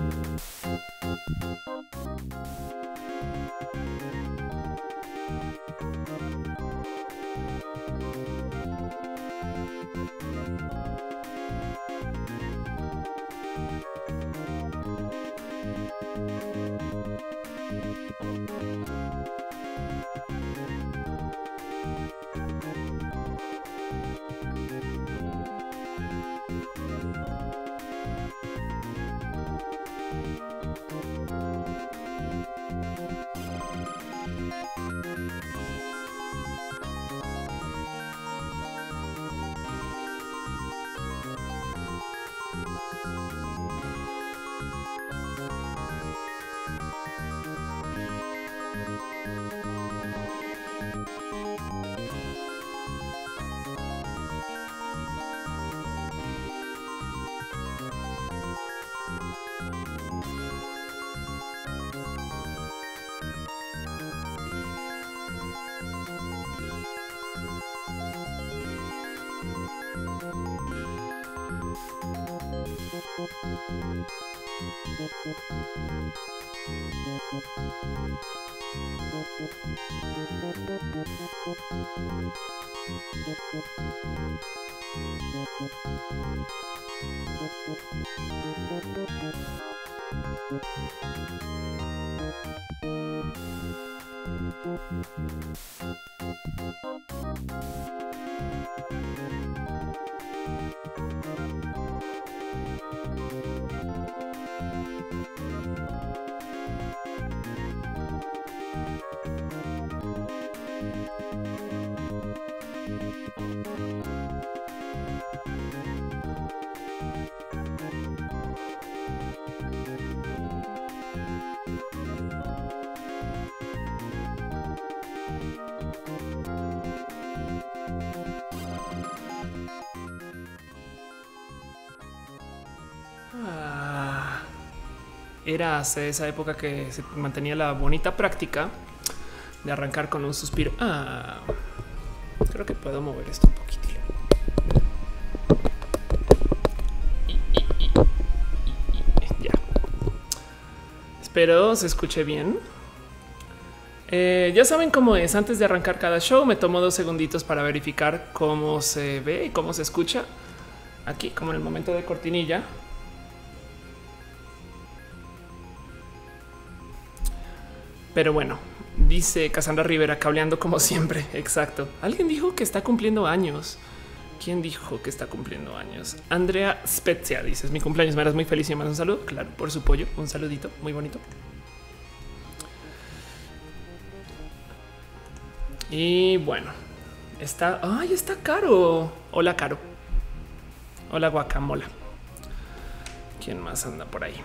Ah, era hace esa época que se mantenía la bonita práctica de arrancar con un suspiro. Ah, creo que puedo mover esto un poquito. Ya. Espero se escuche bien. Eh, ya saben cómo es. Antes de arrancar cada show, me tomo dos segunditos para verificar cómo se ve y cómo se escucha. Aquí, como en el momento de cortinilla. Pero bueno, dice Cassandra Rivera cableando como siempre. Exacto. Alguien dijo que está cumpliendo años. ¿Quién dijo que está cumpliendo años? Andrea Spezia dice: Es mi cumpleaños. Me eras muy feliz y me un saludo. Claro, por su pollo. Un saludito muy bonito. Y bueno, está. Ay, está caro. Hola, caro. Hola, guacamola. ¿Quién más anda por ahí?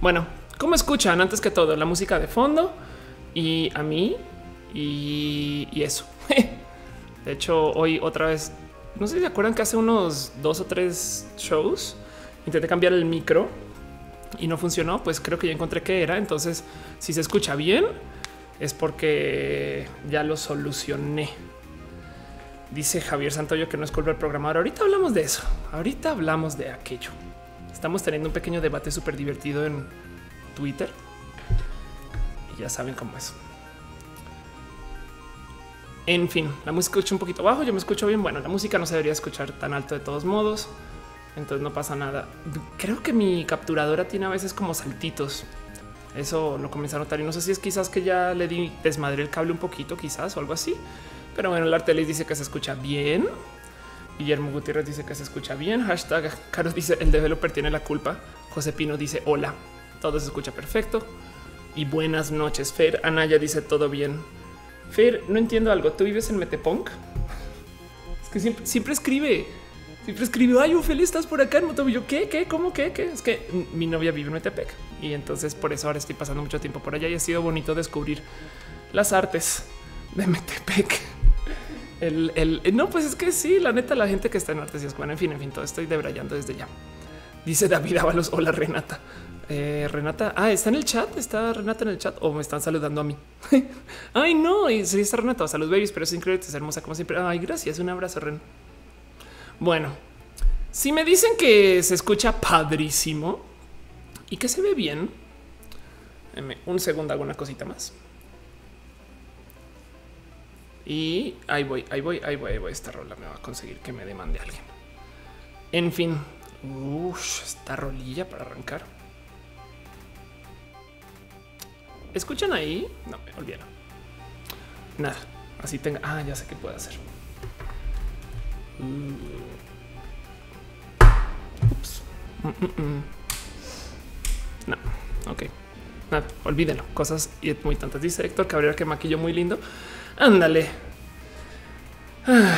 Bueno, ¿cómo escuchan? Antes que todo, la música de fondo y a mí y, eso. de hecho, hoy otra vez, no sé si se acuerdan que hace unos dos o tres shows intenté cambiar el micro y no funcionó. Pues creo que ya encontré que era. Entonces, si se escucha bien, es porque ya lo solucioné. Dice Javier Santoyo que no es culpa del programador. Ahorita hablamos de eso. Ahorita hablamos de aquello. Estamos teniendo un pequeño debate súper divertido en Twitter. Y ya saben cómo es. En fin, la música escucha un poquito bajo. Yo me escucho bien. Bueno, la música no se debería escuchar tan alto de todos modos. Entonces no pasa nada. Creo que mi capturadora tiene a veces como saltitos. Eso lo comencé a notar y no sé si es quizás que ya le di desmadre el cable un poquito, quizás o algo así. Pero bueno, el Artelis dice que se escucha bien. Guillermo Gutiérrez dice que se escucha bien. Hashtag Carlos dice el developer tiene la culpa. José Pino dice hola. Todo se escucha perfecto. Y buenas noches, Fer. Anaya dice todo bien. Fer, no entiendo algo. ¿Tú vives en Metepunk? Es que siempre, escribe. Siempre escribe, ay, Ophelia, estás por acá en Motovillo. ¿Qué? ¿Qué? ¿Cómo? ¿Qué? ¿Qué? Es que mi novia vive en Metepec y entonces por eso ahora estoy pasando mucho tiempo por allá y ha sido bonito descubrir las artes de Metepec. El, el, no, pues es que sí, la neta, la gente que está en artes y es en fin, en fin, todo estoy debrayando desde ya. Dice David Ábalos, hola Renata. Eh, Renata, ah, está en el chat, está Renata en el chat o me están saludando a mí. Ay, no, sí está Renata, salud babies, pero es increíble, es hermosa como siempre. Ay, gracias, un abrazo, Ren. Bueno, si me dicen que se escucha padrísimo, y que se ve bien. Un segundo, hago una cosita más. Y ahí voy, ahí voy, ahí voy, ahí voy. Esta rola me va a conseguir que me demande alguien. En fin, esta rolilla para arrancar. ¿Escuchan ahí? No, me olvidaron. Nada, así tenga. Ah, ya sé qué puedo hacer. Mm. Ups. Mm, mm, no, ok. Nada, olvídenlo. Cosas muy tantas. Dice Héctor Cabrera que maquillo muy lindo. Ándale. Ah,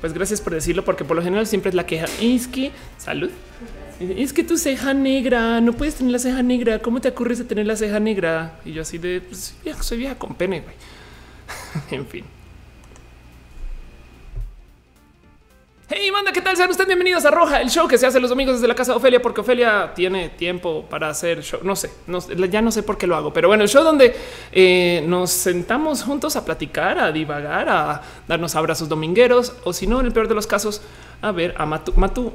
pues gracias por decirlo, porque por lo general siempre es la queja. Que salud. Es que tu ceja negra, no puedes tener la ceja negra. ¿Cómo te ocurre de tener la ceja negra? Y yo así de pues, soy vieja con pene. en fin. Hey, manda, ¿qué tal? Sean ustedes bienvenidos a Roja, el show que se hace los domingos desde la casa de Ofelia, porque Ofelia tiene tiempo para hacer show. No sé, ya no sé por qué lo hago, pero bueno, el show donde eh, nos sentamos juntos a platicar, a divagar, a darnos abrazos domingueros, o si no, en el peor de los casos, a ver a Matu. Matu.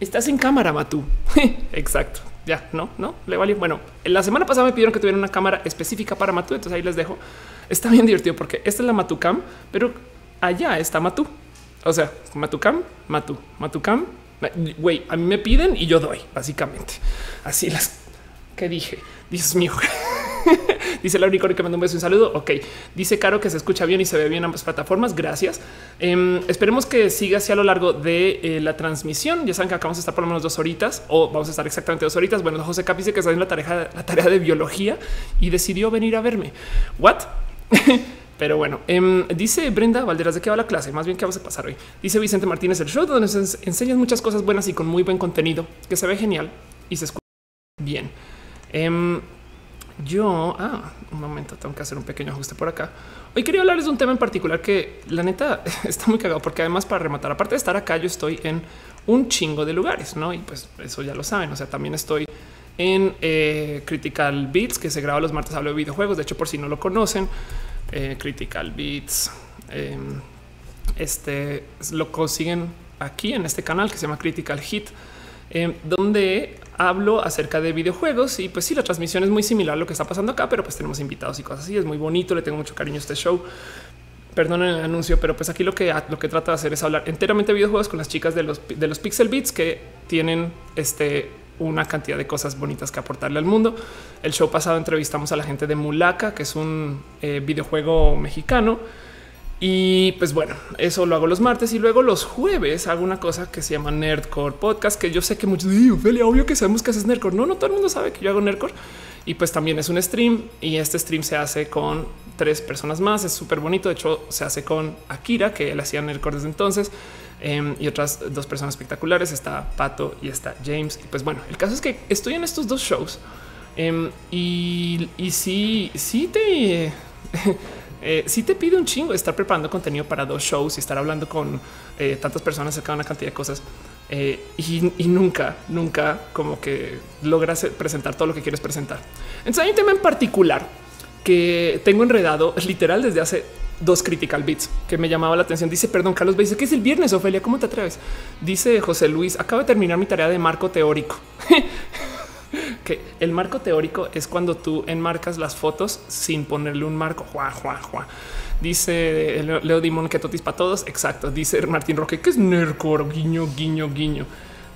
Estás en cámara, Matu. Exacto. Ya, no, no, le vale. Bueno, la semana pasada me pidieron que tuviera una cámara específica para Matu, entonces ahí les dejo. Está bien divertido porque esta es la Matucam, pero allá está Matú. O sea, Matucam, Matú, Matucam. Güey, a mí me piden y yo doy, básicamente. Así las que dije. Dios mío. Dice la única que mandó un beso y un saludo. Ok. Dice Caro que se escucha bien y se ve bien ambas plataformas. Gracias. Em, esperemos que siga así a lo largo de eh, la transmisión. Ya saben que acabamos de estar por lo menos dos horitas o vamos a estar exactamente dos horitas. Bueno, José Cap dice que está en la tarea, la tarea de biología y decidió venir a verme. What? Pero bueno, em, dice Brenda Valderas de qué va la clase. Más bien qué vamos a pasar hoy. Dice Vicente Martínez el show donde nos enseñan muchas cosas buenas y con muy buen contenido que se ve genial y se escucha bien. Em, yo, ah, un momento, tengo que hacer un pequeño ajuste por acá. Hoy quería hablarles de un tema en particular que la neta está muy cagado porque además para rematar, aparte de estar acá, yo estoy en un chingo de lugares, no? Y pues eso ya lo saben. O sea, también estoy en eh, Critical Beats, que se graba los martes, hablo de videojuegos. De hecho, por si no lo conocen, eh, Critical Beats. Em, este lo consiguen aquí en este canal que se llama Critical Hit, em, donde hablo acerca de videojuegos y pues sí, la transmisión es muy similar a lo que está pasando acá, pero pues tenemos invitados y cosas así. Es muy bonito, le tengo mucho cariño a este show. Perdonen el anuncio, pero pues aquí lo que lo que trata de hacer es hablar enteramente de videojuegos con las chicas de los de los Pixel Beats que tienen este una cantidad de cosas bonitas que aportarle al mundo. El show pasado entrevistamos a la gente de Mulaka, que es un eh, videojuego mexicano. Y pues bueno, eso lo hago los martes y luego los jueves hago una cosa que se llama Nerdcore Podcast, que yo sé que muchos dicen, obvio que sabemos que haces Nerdcore. No, no todo el mundo sabe que yo hago Nerdcore. Y pues también es un stream y este stream se hace con tres personas más. Es súper bonito. De hecho, se hace con Akira, que él hacía Nerdcore desde entonces. Em, y otras dos personas espectaculares. Está Pato y está James. Y pues bueno, el caso es que estoy en estos dos shows em, y, y sí, sí te, eh, sí te pide un chingo estar preparando contenido para dos shows y estar hablando con eh, tantas personas acerca de una cantidad de cosas. Eh, y, nunca, nunca como que logras presentar todo lo que quieres presentar. Entonces hay un tema en particular que tengo enredado literal desde hace dos critical bits que me llamaba la atención. Dice, perdón, Carlos dice que es el viernes, Ofelia, ¿cómo te atreves? Dice José Luis, acabo de terminar mi tarea de marco teórico. que el marco teórico es cuando tú enmarcas las fotos sin ponerle un marco. Juá, juá, juá. Dice Leo Dimon que totis para todos. Exacto. Dice Martín Roque que es Nercor, guiño, guiño, guiño.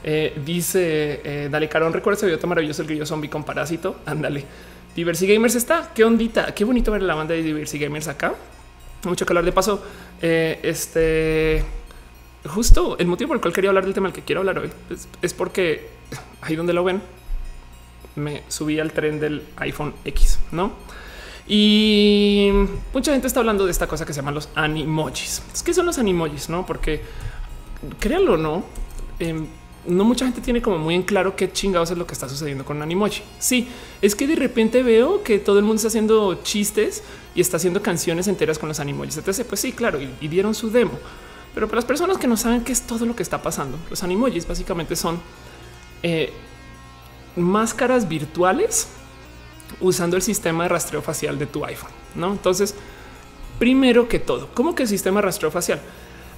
Eh, dice eh, Dale Carón, recuerda ese video maravilloso el grillo zombie con parásito. Ándale. Diversity Gamers está. Qué ondita. Qué bonito ver la banda de Diversity Gamers acá mucho calor de paso. Eh, este justo el motivo por el cual quería hablar del tema del que quiero hablar hoy es, porque ahí donde lo ven, me subí al tren del iPhone X, no? Y mucha gente está hablando de esta cosa que se llaman los animojis. ¿Qué son los animojis? No, porque créanlo, no. Em, no mucha gente tiene como muy en claro qué chingados es lo que está sucediendo con Animoji. Sí, es que de repente veo que todo el mundo está haciendo chistes y está haciendo canciones enteras con los Animojis. Entonces, pues sí, claro, y, dieron su demo. Pero para las personas que no saben qué es todo lo que está pasando, los Animojis básicamente son eh, máscaras virtuales usando el sistema de rastreo facial de tu iPhone. No, entonces, primero que todo, ¿cómo que el sistema de rastreo facial?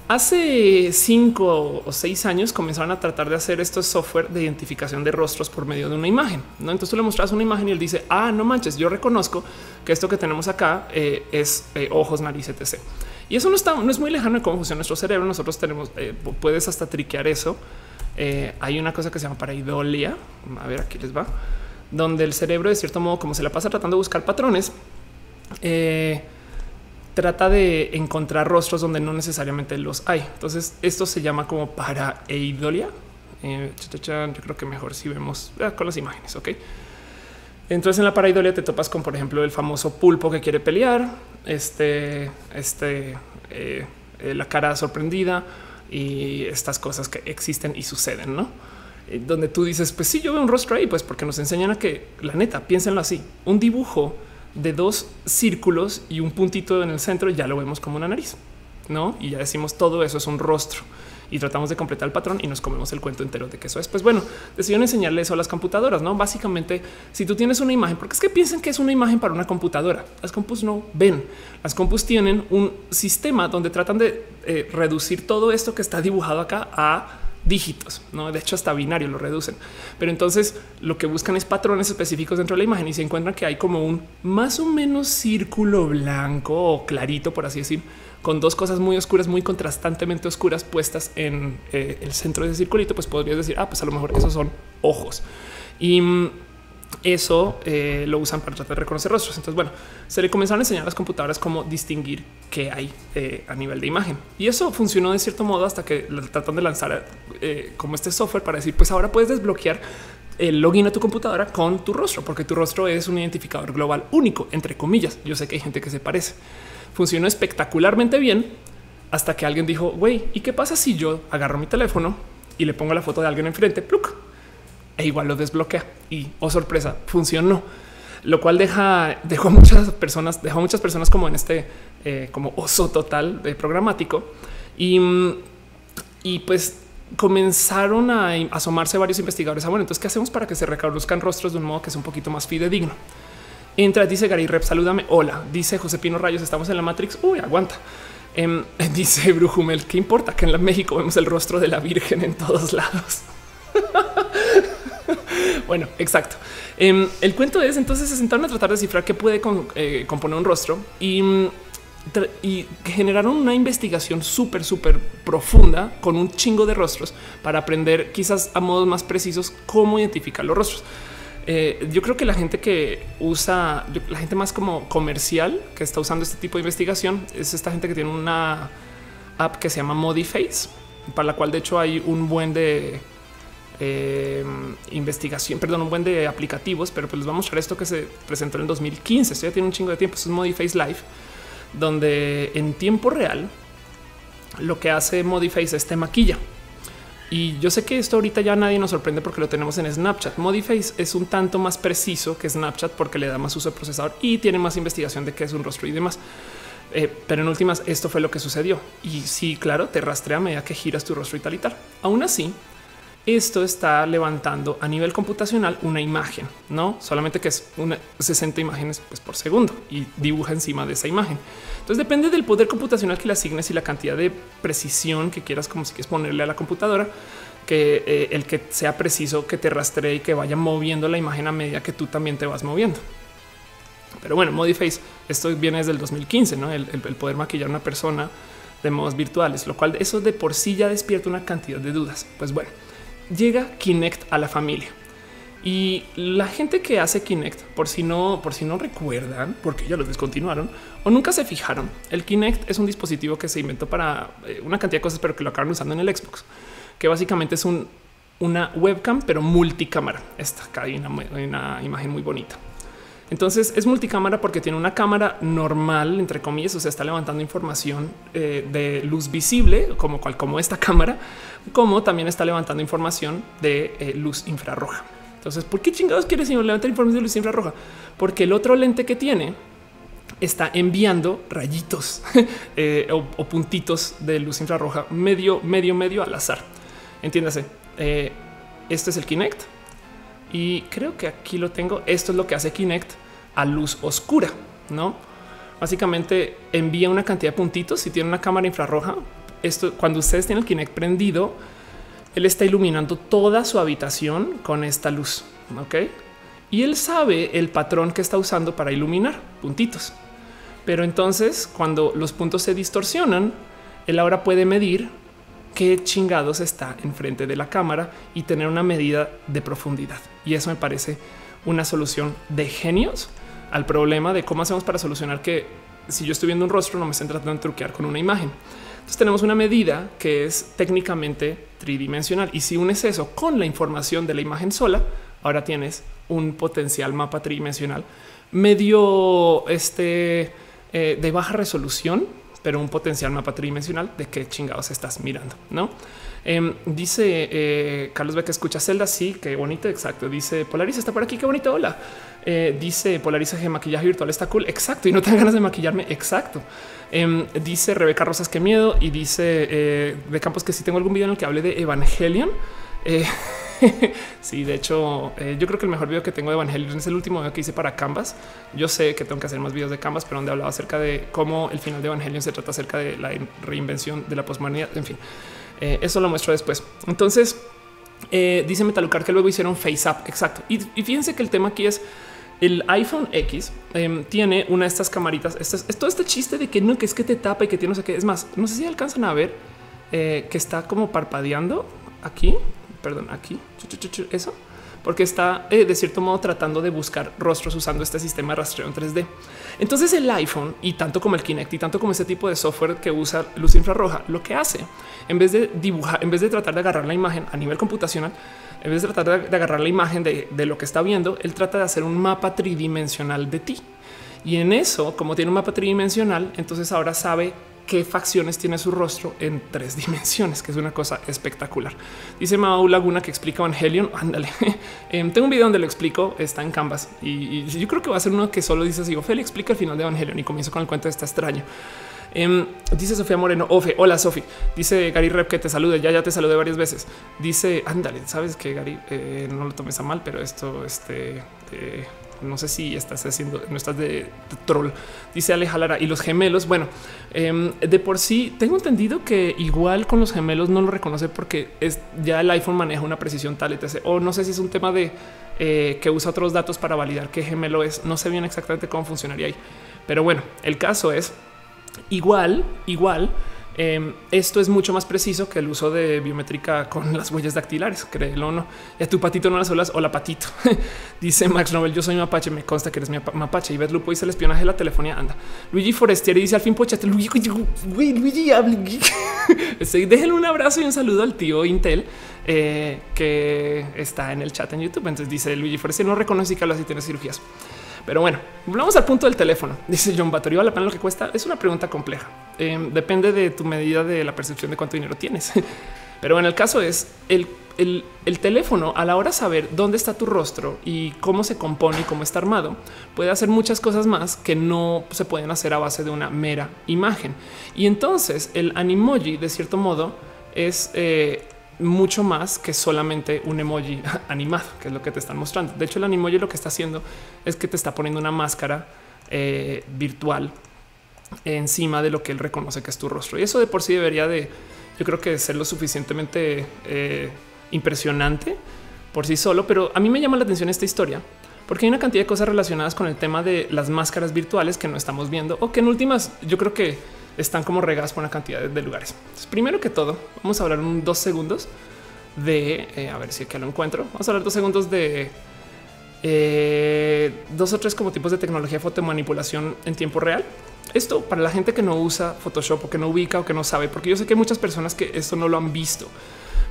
Hace cinco o seis años comenzaron a tratar de hacer estos software de identificación de rostros por medio de una imagen. ¿no? Entonces tú le mostras una imagen y él dice, ah, no manches, yo reconozco que esto que tenemos acá eh, es eh, ojos, nariz, etc. Y eso no está, no es muy lejano de cómo funciona nuestro cerebro. Nosotros tenemos, eh, puedes hasta triquear eso. Hay una cosa que se llama paraidolia. A ver, aquí les va, donde el cerebro, de cierto modo, como se la pasa tratando de buscar patrones, trata de encontrar rostros donde no necesariamente los hay. Entonces esto se llama como paraeidolia. Eh, yo creo que mejor si vemos ah, con las imágenes. Ok. Entonces en la paraidolia te topas con, por ejemplo, el famoso pulpo que quiere pelear, este, este, eh, eh, la cara sorprendida y estas cosas que existen y suceden, no? donde tú dices, pues sí, yo veo un rostro ahí, pues porque nos enseñan a que la neta, piénsenlo así, un dibujo de dos círculos y un puntito en el centro, ya lo vemos como una nariz, no? Y ya decimos todo eso es un rostro y tratamos de completar el patrón y nos comemos el cuento entero de que eso es. Pues bueno, decidieron enseñarle eso a las computadoras, no? Básicamente, si tú tienes una imagen, porque es que piensen que es una imagen para una computadora, las compus no ven, las compus tienen un sistema donde tratan de eh, reducir todo esto que está dibujado acá a dígitos, no? De hecho, hasta binario lo reducen. Pero entonces lo que buscan es patrones específicos dentro de la imagen y se encuentran que hay como un más o menos círculo blanco o clarito, por así decir, con dos cosas muy oscuras, muy contrastantemente oscuras puestas en eh, el centro de ese circulito. Pues podrías decir, ah, pues a lo mejor esos son ojos. Y mm, eso eh, lo usan para tratar de reconocer rostros. Entonces, bueno, se le comenzaron a enseñar a las computadoras cómo distinguir qué hay eh, a nivel de imagen. Y eso funcionó de cierto modo hasta que tratan de lanzar como este software para decir, pues ahora puedes desbloquear el login a tu computadora con tu rostro, porque tu rostro es un identificador global único, entre comillas. Yo sé que hay gente que se parece. Funcionó espectacularmente bien hasta que alguien dijo, güey, ¿y qué pasa si yo agarro mi teléfono y le pongo la foto de alguien enfrente? Pluk, e igual lo desbloquea y oh sorpresa funcionó, lo cual deja dejó muchas personas, dejó muchas personas como en este eh, como oso total de programático y, y pues comenzaron a asomarse varios investigadores. Ah, bueno, entonces qué hacemos para que se recabuzcan rostros de un modo que es un poquito más fidedigno. Entra, dice Gary Rep, salúdame. Hola, dice José Pino Rayos, estamos en la Matrix. Uy, aguanta. Em, dice Brujumel, ¿qué importa que en la México vemos el rostro de la Virgen en todos lados? bueno, exacto. Em, el cuento es entonces se sentaron a tratar de descifrar qué puede eh, componer un rostro y, mm, y generaron una investigación súper, súper profunda con un chingo de rostros para aprender quizás a modos más precisos cómo identificar los rostros. Eh, yo creo que la gente que usa, la gente más como comercial que está usando este tipo de investigación es esta gente que tiene una app que se llama Modiface, para la cual de hecho hay un buen de eh, investigación, perdón, un buen de aplicativos, pero pues les vamos a mostrar esto que se presentó en el 2015. Esto ya tiene un chingo de tiempo. es Modiface Live, donde en tiempo real lo que hace Modiface es te maquilla. Y yo sé que esto ahorita ya nadie nos sorprende porque lo tenemos en Snapchat. Modiface es un tanto más preciso que Snapchat porque le da más uso de procesador y tiene más investigación de qué es un rostro y demás. Eh, pero en últimas, esto fue lo que sucedió. Y sí, claro, te rastrea a medida que giras tu rostro y tal y tal. Aún así, esto está levantando a nivel computacional una imagen, no solamente que es una 60 imágenes pues, por segundo y dibuja encima de esa imagen. Entonces depende del poder computacional que le asignes y la cantidad de precisión que quieras, como si quieres ponerle a la computadora, que eh, el que sea preciso, que te rastree y que vaya moviendo la imagen a medida que tú también te vas moviendo. Pero bueno, Modiface, esto viene desde el 2015, ¿no? El, el poder maquillar a una persona de modos virtuales, lo cual eso de por sí ya despierta una cantidad de dudas. Pues bueno, llega Kinect a la familia. Y la gente que hace Kinect, por si no, por si no recuerdan, porque ya lo descontinuaron o nunca se fijaron, el Kinect es un dispositivo que se inventó para eh, una cantidad de cosas, pero que lo acaban usando en el Xbox, que básicamente es un, una webcam, pero multicámara. Esta acá hay una imagen muy bonita. Entonces es multicámara porque tiene una cámara normal, entre comillas, o sea, está levantando información eh, de luz visible, como cual, como esta cámara, como también está levantando información de eh, luz infrarroja. Entonces, ¿por qué chingados quiere señor levantar información de luz infrarroja? Porque el otro lente que tiene está enviando rayitos eh, o, puntitos de luz infrarroja medio, medio, medio al azar. Entiéndase. este es el Kinect y creo que aquí lo tengo. Esto es lo que hace Kinect a luz oscura, no? Básicamente envía una cantidad de puntitos. Si tiene una cámara infrarroja, esto cuando ustedes tienen el Kinect prendido, él está iluminando toda su habitación con esta luz. Ok. Y él sabe el patrón que está usando para iluminar puntitos. Pero entonces, cuando los puntos se distorsionan, él ahora puede medir qué chingados está enfrente de la cámara y tener una medida de profundidad. Y eso me parece una solución de genios al problema de cómo hacemos para solucionar que si yo estoy viendo un rostro no me estén tratando de truquear con una imagen. Entonces tenemos una medida que es técnicamente tridimensional y si unes eso con la información de la imagen sola, ahora tienes un potencial mapa tridimensional medio este eh, de baja resolución, pero un potencial mapa tridimensional de qué chingados estás mirando, no? Em, dice eh, Carlos Beck, escucha Zelda. Sí, qué bonito. Exacto. Dice Polaris está por aquí. Qué bonito. Hola. Eh, dice Polariza que maquillaje virtual está cool. Exacto. Y no tengo ganas de maquillarme. Exacto. Em, dice Rebeca Rosas, qué miedo. Y dice eh, de Campos que si tengo algún video en el que hable de Evangelion. Eh, sí, de hecho, eh, yo creo que el mejor video que tengo de Evangelion es el último video que hice para Canvas. Yo sé que tengo que hacer más videos de Canvas, pero donde hablaba acerca de cómo el final de Evangelion se trata acerca de la reinvención de la posmodernidad. En fin, eh, eso lo muestro después. Entonces, dice Metalucar que luego hicieron Face Up. Exacto. Y, fíjense que el tema aquí es el iPhone X em, tiene una de estas camaritas. Este es, todo este chiste de que no, que es que te tapa y que tiene no sé qué. Es más, no sé si alcanzan a ver que está como parpadeando aquí perdón, aquí, eso, porque está eh, de cierto modo tratando de buscar rostros usando este sistema de rastreo en 3D. Entonces el iPhone y tanto como el Kinect y tanto como ese tipo de software que usa luz infrarroja, lo que hace en vez de dibujar, en vez de tratar de agarrar la imagen a nivel computacional, en vez de tratar de agarrar la imagen de, de lo que está viendo, él trata de hacer un mapa tridimensional de ti. Y en eso, como tiene un mapa tridimensional, entonces ahora sabe qué facciones tiene su rostro en tres dimensiones, que es una cosa espectacular. Dice Mau Laguna que explica Evangelion. Ándale. Em, tengo un video donde lo explico, está en Canvas y, yo creo que va a ser uno que solo dice así: Ophelia explica el final de Evangelion y comienzo con el cuento de esta extraño. Em, dice Sofía Moreno, Ofe, hola Sofi. Dice Gary Rep que te salude, ya ya te saludé varias veces. Dice, ándale, sabes que Gary, eh, no lo tomes a mal, pero esto, este, no sé si estás haciendo, no estás de, troll. Dice Aleja Lara y los gemelos. Bueno, em, de por sí tengo entendido que igual con los gemelos no lo reconoce porque es ya el iPhone maneja una precisión tal, etc. O no sé si es un tema de eh, que usa otros datos para validar qué gemelo es. No sé bien exactamente cómo funcionaría ahí, pero bueno, el caso es igual, igual Em, esto es mucho más preciso que el uso de biométrica con las huellas dactilares, créelo o no. A tu patito no las olas o la patito. dice Max Nobel, yo soy mapache, me consta que eres mi mapache. Y ves Lupo dice el espionaje de la telefonía, anda. Luigi Forestieri dice al fin pochate. Luigi, güey, Luigi, Déjenle un abrazo y un saludo al tío Intel eh, que está en el chat en YouTube. Entonces dice Luigi Forestieri, no reconoce que hablas y tienes cirugías. Pero bueno, volvamos al punto del teléfono. Dice John Batory, ¿vale la pena lo que cuesta? Es una pregunta compleja. Em, depende de tu medida de la percepción de cuánto dinero tienes. Pero en el caso es el, el, teléfono a la hora de saber dónde está tu rostro y cómo se compone y cómo está armado, puede hacer muchas cosas más que no se pueden hacer a base de una mera imagen. Y entonces el animoji, de cierto modo, es eh, mucho más que solamente un emoji animado, que es lo que te están mostrando. De hecho, el animoji lo que está haciendo es que te está poniendo una máscara eh, virtual encima de lo que él reconoce que es tu rostro. Y eso de por sí debería de, yo creo que ser lo suficientemente eh, impresionante por sí solo. Pero a mí me llama la atención esta historia porque hay una cantidad de cosas relacionadas con el tema de las máscaras virtuales que no estamos viendo o que en últimas yo creo que están como regadas por una cantidad de, lugares. primero que todo, vamos a hablar un dos segundos de eh, a ver si aquí lo encuentro. Vamos a hablar dos segundos de eh, dos o tres como tipos de tecnología de fotomanipulación en tiempo real. Esto para la gente que no usa Photoshop o que no ubica o que no sabe, porque yo sé que hay muchas personas que esto no lo han visto.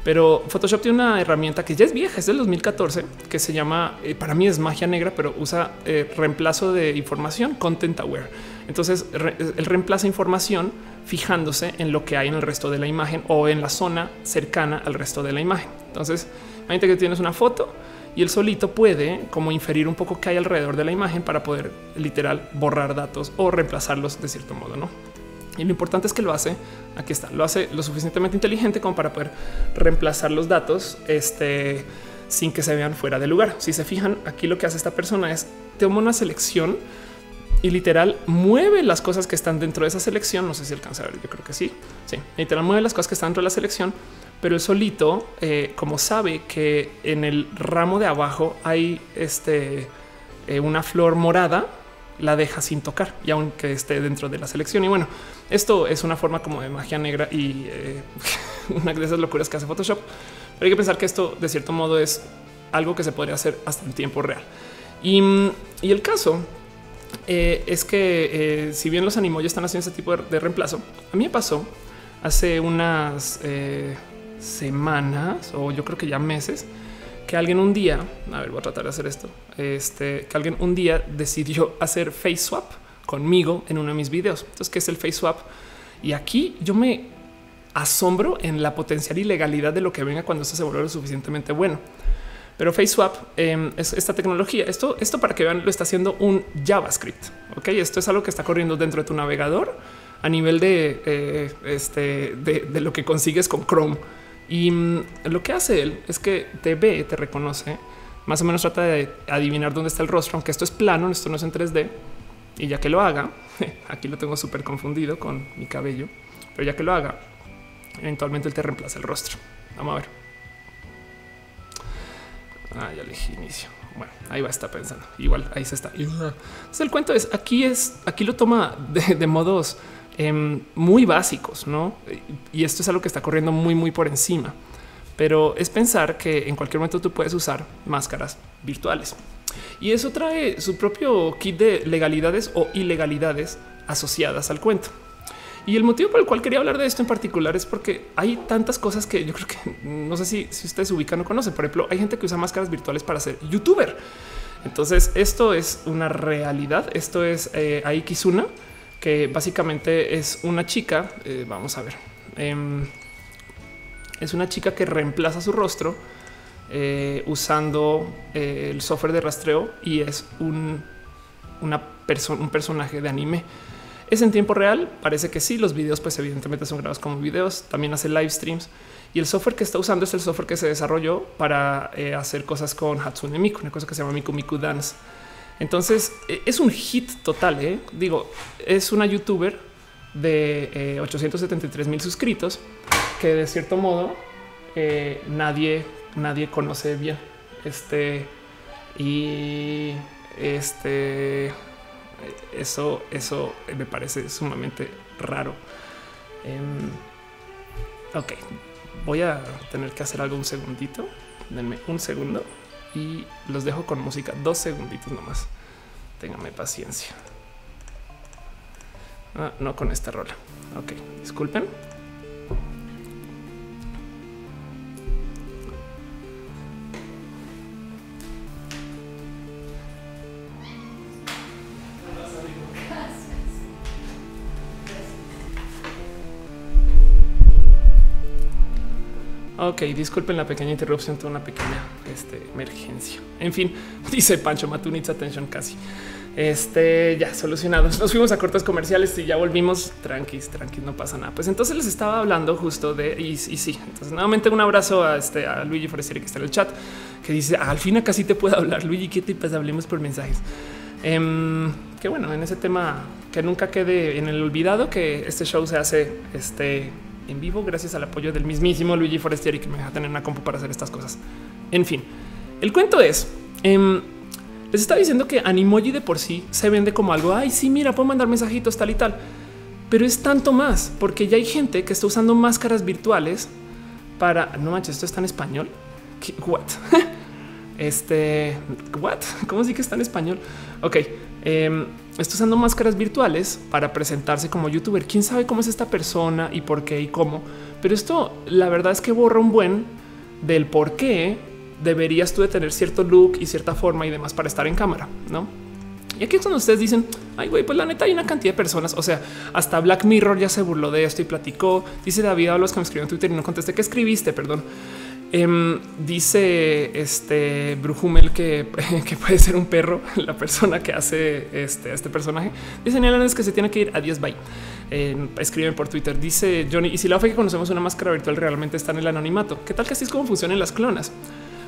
Pero Photoshop tiene una herramienta que ya es vieja, es del 2014, que se llama, eh, para mí es magia negra, pero usa reemplazo de información, content aware. Entonces, el reemplaza información fijándose en lo que hay en el resto de la imagen o en la zona cercana al resto de la imagen. Entonces, imagínate que tienes una foto y el solito puede como inferir un poco qué hay alrededor de la imagen para poder literal borrar datos o reemplazarlos de cierto modo, ¿no? Y lo importante es que lo hace, aquí está, lo hace lo suficientemente inteligente como para poder reemplazar los datos este, sin que se vean fuera de lugar. Si se fijan, aquí lo que hace esta persona es toma una selección y literal mueve las cosas que están dentro de esa selección. No sé si alcanza a ver, yo creo que sí. Sí, literal mueve las cosas que están dentro de la selección, pero el solito, eh, como sabe que en el ramo de abajo hay este eh, una flor morada, la deja sin tocar y aunque esté dentro de la selección. Y bueno, esto es una forma como de magia negra y eh, una de esas locuras que hace Photoshop. Pero hay que pensar que esto de cierto modo es algo que se podría hacer hasta en tiempo real. Y, y el caso eh, es que eh, si bien los animales están haciendo ese tipo de, reemplazo, a mí me pasó hace unas eh, semanas o yo creo que ya meses que alguien un día, a ver, voy a tratar de hacer esto, este, que alguien un día decidió hacer face swap conmigo en uno de mis videos. Entonces, ¿qué es el face swap? Y aquí yo me asombro en la potencial ilegalidad de lo que venga cuando esto se vuelve lo suficientemente bueno. Pero FaceSwap eh, es esta tecnología. Esto, esto para que vean, lo está haciendo un JavaScript. Ok, esto es algo que está corriendo dentro de tu navegador a nivel de, eh, este, de, lo que consigues con Chrome. Y mm, lo que hace él es que te ve, te reconoce, más o menos trata de adivinar dónde está el rostro, aunque esto es plano, esto no es en 3D. Y ya que lo haga, aquí lo tengo súper confundido con mi cabello, pero ya que lo haga, eventualmente él te reemplaza el rostro. Vamos a ver. Ah, ya elegí inicio. Bueno, ahí va a estar pensando. Igual ahí se está. Entonces el cuento es aquí es aquí lo toma de, modos em, muy básicos, no? Y esto es algo que está corriendo muy, muy por encima. Pero es pensar que en cualquier momento tú puedes usar máscaras virtuales y eso trae su propio kit de legalidades o ilegalidades asociadas al cuento. Y el motivo por el cual quería hablar de esto en particular es porque hay tantas cosas que yo creo que no sé si, si ustedes ubican o conocen. Por ejemplo, hay gente que usa máscaras virtuales para ser youtuber. Entonces, esto es una realidad. Esto es eh, Aikizuna, que básicamente es una chica. Eh, vamos a ver. Em, es una chica que reemplaza su rostro eh, usando eh, el software de rastreo y es un, una persona, un personaje de anime. Es en tiempo real, parece que sí. Los videos, pues evidentemente son grabados como videos. También hace live streams y el software que está usando es el software que se desarrolló para eh, hacer cosas con Hatsune Miku, una cosa que se llama Miku Miku Dance. Entonces eh, es un hit total. ¿eh? Digo, es una youtuber de 873 mil suscritos que de cierto modo nadie, nadie conoce bien. Este y este eso, eso me parece sumamente raro. Em, ok, voy a tener que hacer algo un segundito. Denme un segundo y los dejo con música. Dos segunditos nomás. Ténganme paciencia. Ah, no con esta rola. Ok, disculpen. Ok, disculpen la pequeña interrupción, tuve una pequeña este, emergencia. En fin, dice Pancho Matunitz, atención casi. Este ya solucionados. Nos fuimos a cortes comerciales y ya volvimos. Tranquis, tranquis, no pasa nada. Pues entonces les estaba hablando justo de y, sí. Entonces, nuevamente un abrazo a este a Luigi Forestieri que está en el chat que dice al fin casi te puedo hablar. Luigi, ¿qué te pasa? Hablemos por mensajes. Eh, que bueno, en ese tema que nunca quede en el olvidado que este show se hace este en vivo gracias al apoyo del mismísimo Luigi Forestieri que me deja tener una compu para hacer estas cosas. En fin, el cuento es, em, les está diciendo que Animoji de por sí se vende como algo, ay, sí, mira, puedo mandar mensajitos tal y tal, pero es tanto más porque ya hay gente que está usando máscaras virtuales para, no manches, esto está en español. What? este, what? ¿Cómo sí que está en español? Ok. Eh, está usando máscaras virtuales para presentarse como youtuber. Quién sabe cómo es esta persona y por qué y cómo. Pero esto, la verdad es que borra un buen del por qué deberías tú de tener cierto look y cierta forma y demás para estar en cámara, no? Y aquí es cuando ustedes dicen, ay, güey, pues la neta hay una cantidad de personas. O sea, hasta Black Mirror ya se burló de esto y platicó. Dice David a los que me escribió en Twitter y no contesté. ¿Qué escribiste? Perdón. Em, dice este Brujumel que, que, puede ser un perro, la persona que hace este, este personaje. Dice es que se tiene que ir. Adiós, bye. escriben por Twitter. Dice Johnny, y si la fe que conocemos una máscara virtual realmente está en el anonimato, ¿qué tal que así es como funcionan las clonas?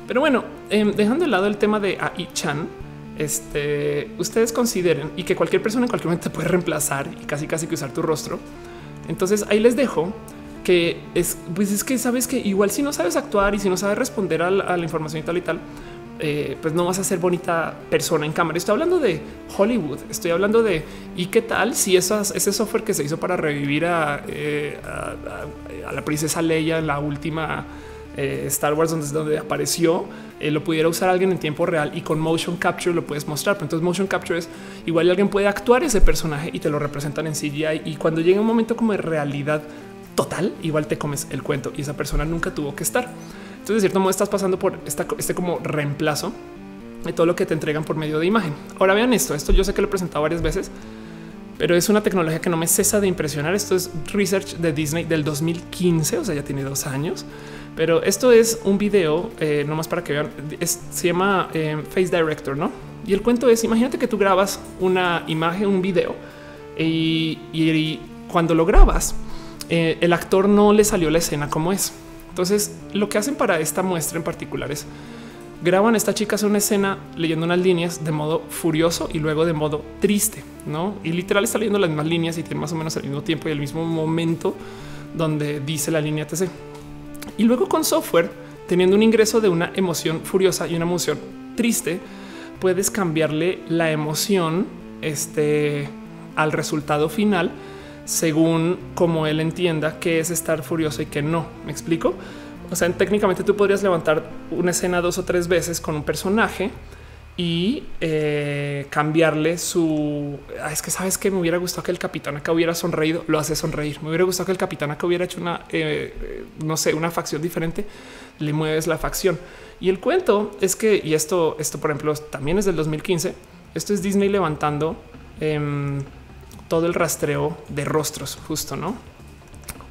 Pero bueno, em, dejando de lado el tema de AI Chan, este, ustedes consideren y que cualquier persona en cualquier momento te puede reemplazar y casi casi que usar tu rostro. Entonces ahí les dejo que es, pues es que sabes que igual si no sabes actuar y si no sabes responder a la, información y tal y tal, eh, pues no vas a ser bonita persona en cámara. Estoy hablando de Hollywood, estoy hablando de y qué tal si ese software que se hizo para revivir a, eh, la princesa Leia en la última eh, Star Wars donde, donde apareció, lo pudiera usar alguien en tiempo real y con motion capture lo puedes mostrar. Pero entonces motion capture es igual alguien puede actuar ese personaje y te lo representan en CGI y cuando llega un momento como de realidad total, igual te comes el cuento y esa persona nunca tuvo que estar. Entonces, de cierto modo, estás pasando por este como reemplazo de todo lo que te entregan por medio de imagen. Ahora vean esto. Esto yo sé que lo he presentado varias veces, pero es una tecnología que no me cesa de impresionar. Esto es research de Disney del 2015, o sea, ya tiene dos años. Pero esto es un video, eh, nomás para que vean, se llama eh, Face Director, ¿no? Y el cuento es, imagínate que tú grabas una imagen, un video, y cuando lo grabas, eh, el actor no le salió la escena como es. Entonces, lo que hacen para esta muestra en particular es graban a esta chica hace una escena leyendo unas líneas de modo furioso y luego de modo triste, no? Y literal está leyendo las mismas líneas y tiene más o menos el mismo tiempo y el mismo momento donde dice la línea TC. Y luego con software, teniendo un ingreso de una emoción furiosa y una emoción triste, puedes cambiarle la emoción este, al resultado final según como él entienda que es estar furioso y que no. ¿Me explico? O sea, técnicamente tú podrías levantar una escena dos o tres veces con un personaje y eh, cambiarle su... Ah, es que sabes que me hubiera gustado que el capitán acá hubiera sonreído, lo hace sonreír. Me hubiera gustado que el capitán acá hubiera hecho una, eh, no sé, una facción diferente, le mueves la facción. Y el cuento es que, y esto, esto por ejemplo, también es del 2015, esto es Disney levantando... Em, todo el rastreo de rostros, justo, ¿no?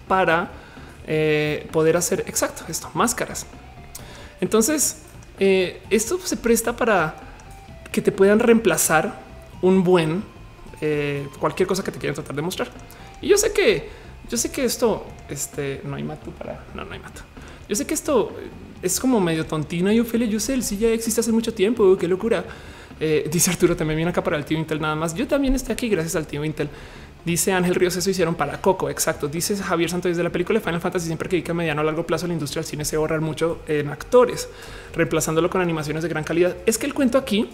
Para eh, poder hacer exacto esto, máscaras. Entonces, eh, esto se presta para que te puedan reemplazar un buen eh, cualquier cosa que te quieran tratar de mostrar. Y yo sé que yo sé que esto este no hay mato para no, no hay mato. Yo sé que esto es como medio tontina y Ophelia. Yo sé, el sí ya existe hace mucho tiempo. Qué locura. Eh, dice Arturo, también viene acá para el tío Intel nada más. Yo también estoy aquí gracias al tío Intel. Dice Ángel Ríos, eso hicieron para Coco. Exacto. Dice Javier Santos de la película Final Fantasy. Siempre que a mediano a largo plazo la industria del cine se ahorrar mucho en actores, reemplazándolo con animaciones de gran calidad. Es que el cuento aquí,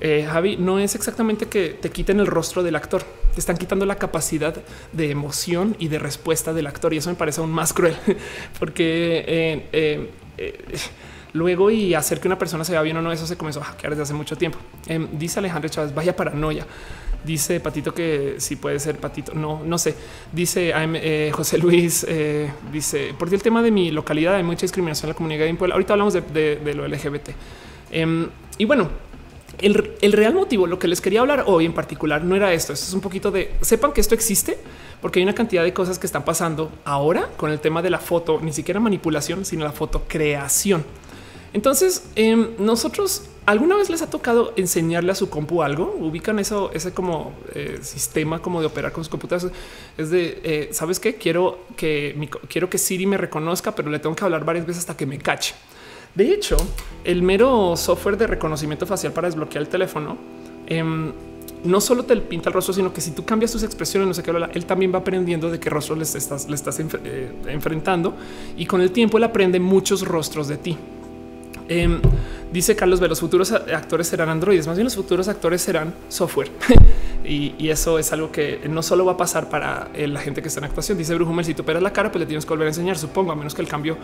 eh, Javi, no es exactamente que te quiten el rostro del actor, te están quitando la capacidad de emoción y de respuesta del actor. Y eso me parece aún más cruel porque eh, luego y hacer que una persona se vea bien o no, eso se comenzó a hackear desde hace mucho tiempo. Em, dice Alejandro Chávez, vaya paranoia. Dice Patito que si puede ser Patito. No, no sé. Dice eh, José Luis, eh, dice, por el tema de mi localidad hay mucha discriminación en la comunidad de Puebla. Ahorita hablamos de, lo LGBT. Em, y bueno, el, el, real motivo, lo que les quería hablar hoy en particular, no era esto. Esto es un poquito de sepan que esto existe porque hay una cantidad de cosas que están pasando ahora con el tema de la foto, ni siquiera manipulación, sino la foto creación. Entonces, em, nosotros alguna vez les ha tocado enseñarle a su compu algo. Ubican eso, ese como eh, sistema como de operar con sus computadoras. Es de eh, sabes qué quiero que quiero que Siri me reconozca, pero le tengo que hablar varias veces hasta que me cache. De hecho, el mero software de reconocimiento facial para desbloquear el teléfono em, no solo te pinta el rostro, sino que si tú cambias tus expresiones, no sé qué, él también va aprendiendo de qué rostro le estás, le estás eh, enfrentando y con el tiempo él aprende muchos rostros de ti. Em, dice Carlos, los futuros actores serán androides, más bien los futuros actores serán software. y, eso es algo que no solo va a pasar para eh, la gente que está en actuación. Dice Brujumer, si tú operas la cara, pues le tienes que volver a enseñar, supongo, a menos que el cambio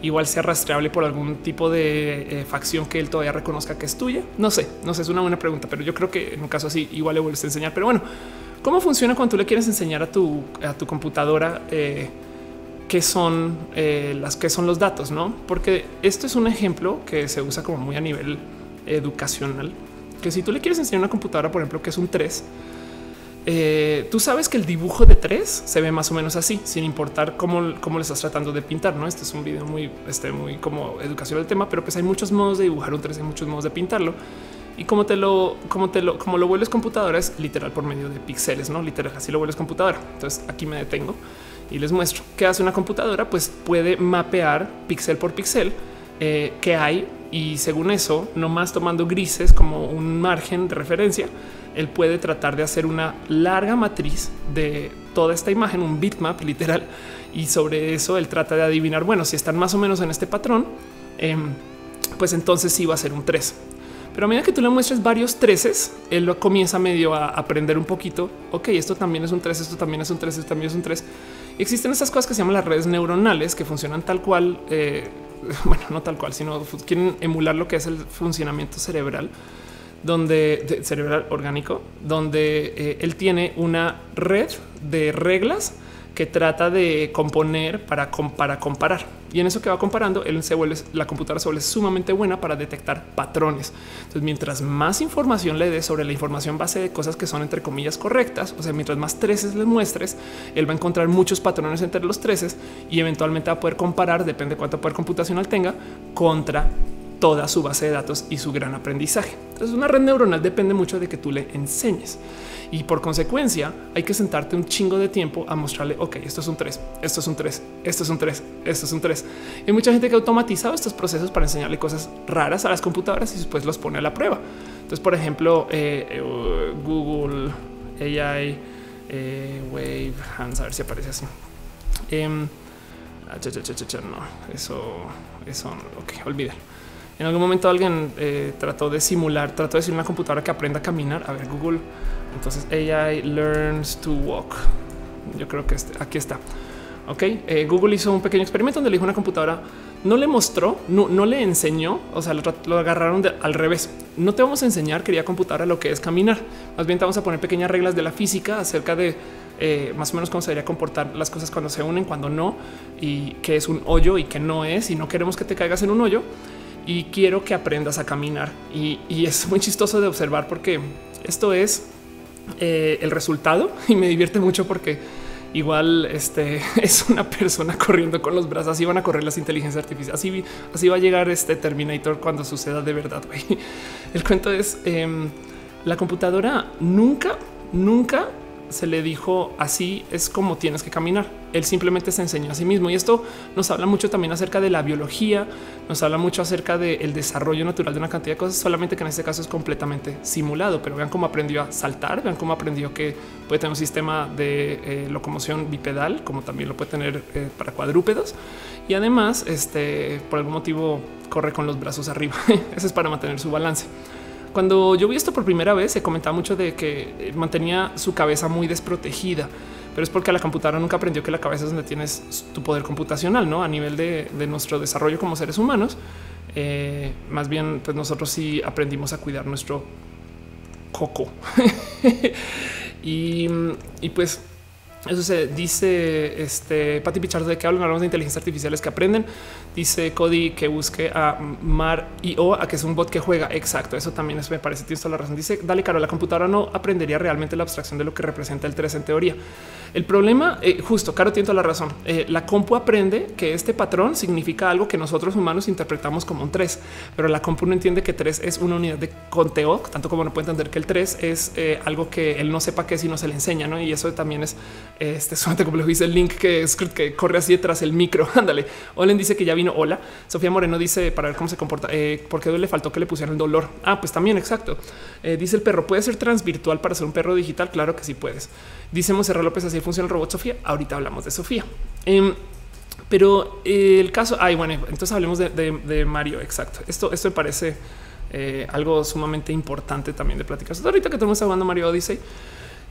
igual sea rastreable por algún tipo de eh, facción que él todavía reconozca que es tuya. No sé, no sé, es una buena pregunta, pero yo creo que en un caso así igual le vuelves a enseñar. Pero bueno, ¿cómo funciona cuando tú le quieres enseñar a tu, a tu computadora? Eh, qué son eh, las que son los datos, no? Porque esto es un ejemplo que se usa como muy a nivel educacional. Que si tú le quieres enseñar una computadora, por ejemplo, que es un 3, eh, tú sabes que el dibujo de 3 se ve más o menos así, sin importar cómo, cómo le estás tratando de pintar. No, este es un video muy, este, muy como educación del tema, pero pues hay muchos modos de dibujar un 3, hay muchos modos de pintarlo. Y como te lo, como te lo, como lo vuelves computadora es literal por medio de píxeles, no literal. Así lo vuelves computadora. Entonces aquí me detengo y les muestro qué hace una computadora, pues puede mapear píxel por píxel eh, que hay y según eso, nomás tomando grises como un margen de referencia, él puede tratar de hacer una larga matriz de toda esta imagen, un bitmap literal, y sobre eso él trata de adivinar, bueno, si están más o menos en este patrón, em, pues entonces sí va a ser un 3. Pero a medida que tú le muestres varios treces, él comienza medio a aprender un poquito. Ok, esto también es un 3, esto también es un 3, esto también es un 3. Existen estas cosas que se llaman las redes neuronales que funcionan tal cual, eh, bueno, no tal cual, sino quieren emular lo que es el funcionamiento cerebral, donde cerebral orgánico, donde eh, él tiene una red de reglas que trata de componer para, para comparar. Y en eso que va comparando, él se vuelve, la computadora se vuelve sumamente buena para detectar patrones. Entonces, mientras más información le dé sobre la información base de cosas que son entre comillas correctas, o sea, mientras más treces le muestres, él va a encontrar muchos patrones entre los treces y eventualmente va a poder comparar, depende de cuánto poder computacional tenga, contra toda su base de datos y su gran aprendizaje. Entonces, una red neuronal depende mucho de que tú le enseñes y por consecuencia hay que sentarte un chingo de tiempo a mostrarle, ok, esto es un 3, esto es un 3, esto es un 3, esto es un 3. Hay mucha gente que ha automatizado estos procesos para enseñarle cosas raras a las computadoras y después los pone a la prueba. Entonces, por ejemplo, eh, eh, Google AI eh, Wave Hands, a ver si aparece así. Ah, no, eso, eso, ok, olvídalo. En algún momento alguien trató de simular, trató de decir una computadora que aprenda a caminar. A ver, Google entonces AI learns to walk. Yo creo que este, aquí está. Ok, eh, Google hizo un pequeño experimento donde le dijo una computadora, no le mostró, no, no le enseñó, o sea, lo, agarraron al revés. No te vamos a enseñar, quería computadora, lo que es caminar. Más bien te vamos a poner pequeñas reglas de la física acerca de eh, más o menos cómo se debería comportar las cosas cuando se unen, cuando no, y qué es un hoyo y qué no es, y no queremos que te caigas en un hoyo. Y quiero que aprendas a caminar. y, y es muy chistoso de observar porque esto es eh, el resultado y me divierte mucho porque igual este es una persona corriendo con los brazos. Así van a correr las inteligencias artificiales. Así, así va a llegar este Terminator cuando suceda de verdad. El cuento es em, la computadora nunca, nunca se le dijo así es como tienes que caminar. Él simplemente se enseñó a sí mismo y esto nos habla mucho también acerca de la biología, nos habla mucho acerca del desarrollo natural de una cantidad de cosas, solamente que en este caso es completamente simulado. Pero vean cómo aprendió a saltar, vean cómo aprendió que puede tener un sistema de eh, locomoción bipedal, como también lo puede tener eh, para cuadrúpedos y además, este por algún motivo corre con los brazos arriba. Eso es para mantener su balance. Cuando yo vi esto por primera vez, se comentaba mucho de que eh, mantenía su cabeza muy desprotegida, pero es porque la computadora nunca aprendió que la cabeza es donde tienes tu poder computacional, no a nivel de, nuestro desarrollo como seres humanos. Eh, más bien, pues nosotros sí aprendimos a cuidar nuestro coco. y, y pues eso se dice este Patti Pichardo de que hablan hablamos de inteligencia artificiales que aprenden. Dice Cody que busque a Mar y O a que es un bot que juega. Exacto. Eso también es, me parece. Tienes toda la razón. Dice dale, caro. La computadora no aprendería realmente la abstracción de lo que representa el 3 en teoría. El problema, eh, justo, Caro tiene toda la razón. Eh, la compu aprende que este patrón significa algo que nosotros humanos interpretamos como un 3, pero la compu no entiende que 3 es una unidad de conteo, tanto como no puede entender que el 3 es eh, algo que él no sepa qué es y no se le enseña. ¿no? Y eso también es este solamente como lo dice el link que es que corre así detrás el micro. Ándale. Olen dice que ya vino. Hola. Sofía Moreno dice para ver cómo se comporta, porque le faltó que le pusieran el dolor. Ah, pues también exacto. dice el perro puede ser transvirtual para ser un perro digital. Claro que sí puedes. Dice Monserrat López, así funciona el robot Sofía. Ahorita hablamos de Sofía. Em, pero el caso, ay, bueno, entonces hablemos de, Mario. Exacto. Esto, esto me parece eh, algo sumamente importante también de platicar. Ahorita que estamos hablando Mario Odyssey,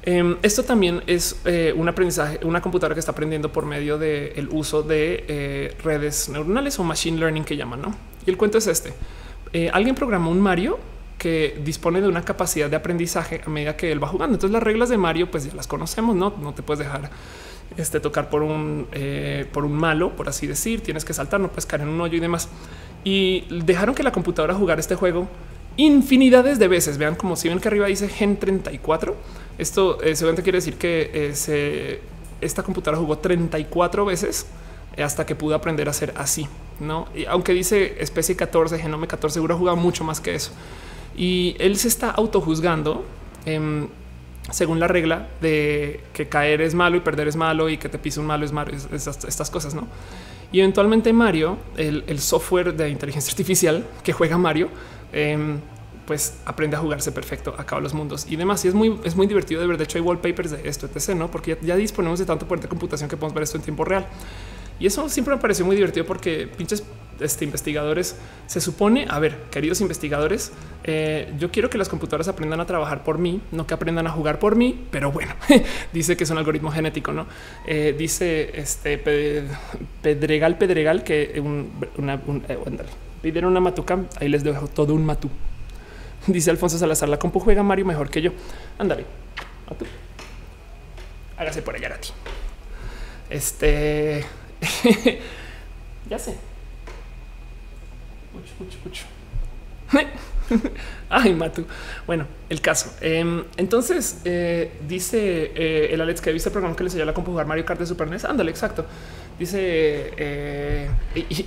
em, esto también es eh, un aprendizaje, una computadora que está aprendiendo por medio del uso de eh, redes neuronales o machine learning que llaman. ¿no? Y el cuento es este. alguien programó un Mario que dispone de una capacidad de aprendizaje a medida que él va jugando. Entonces las reglas de Mario pues ya las conocemos, no, no te puedes dejar este, tocar por un, eh, por un malo, por así decir, tienes que saltar, no puedes caer en un hoyo y demás. Y dejaron que la computadora jugara este juego infinidades de veces. Vean como si ven que arriba dice Gen 34. Esto eh, seguramente quiere decir que eh, esta computadora jugó 34 veces hasta que pudo aprender a hacer así. No, y aunque dice especie 14, genome 14, seguro ha jugado mucho más que eso y él se está autojuzgando eh, según la regla de que caer es malo y perder es malo y que te pise un malo es malo, estas, estas cosas, ¿no? Y eventualmente Mario, el, software de inteligencia artificial que juega Mario, em, pues aprende a jugarse perfecto a cabo los mundos y demás. Y es muy, es muy divertido de ver. De hecho, hay wallpapers de esto, etc. No, porque ya, disponemos de tanto poder de computación que podemos ver esto en tiempo real. Y eso siempre me pareció muy divertido porque pinches este, investigadores se supone, a ver, queridos investigadores, eh, yo quiero que las computadoras aprendan a trabajar por mí, no que aprendan a jugar por mí, pero bueno, dice que es un algoritmo genético, no eh, dice este Pedregal Pedregal que un, una, eh, pidieron una matuca. Ahí les dejo todo un matú. Dice Alfonso Salazar, la compu juega Mario mejor que yo. Ándale. Hágase por allá a ti. Este. ya sé. Mucho. Ay, Matu. Bueno, el caso. Em, entonces eh, dice eh, el Alex que viste el programa que le enseñó la compu jugar Mario Kart de Super NES. Ándale, exacto. Dice eh,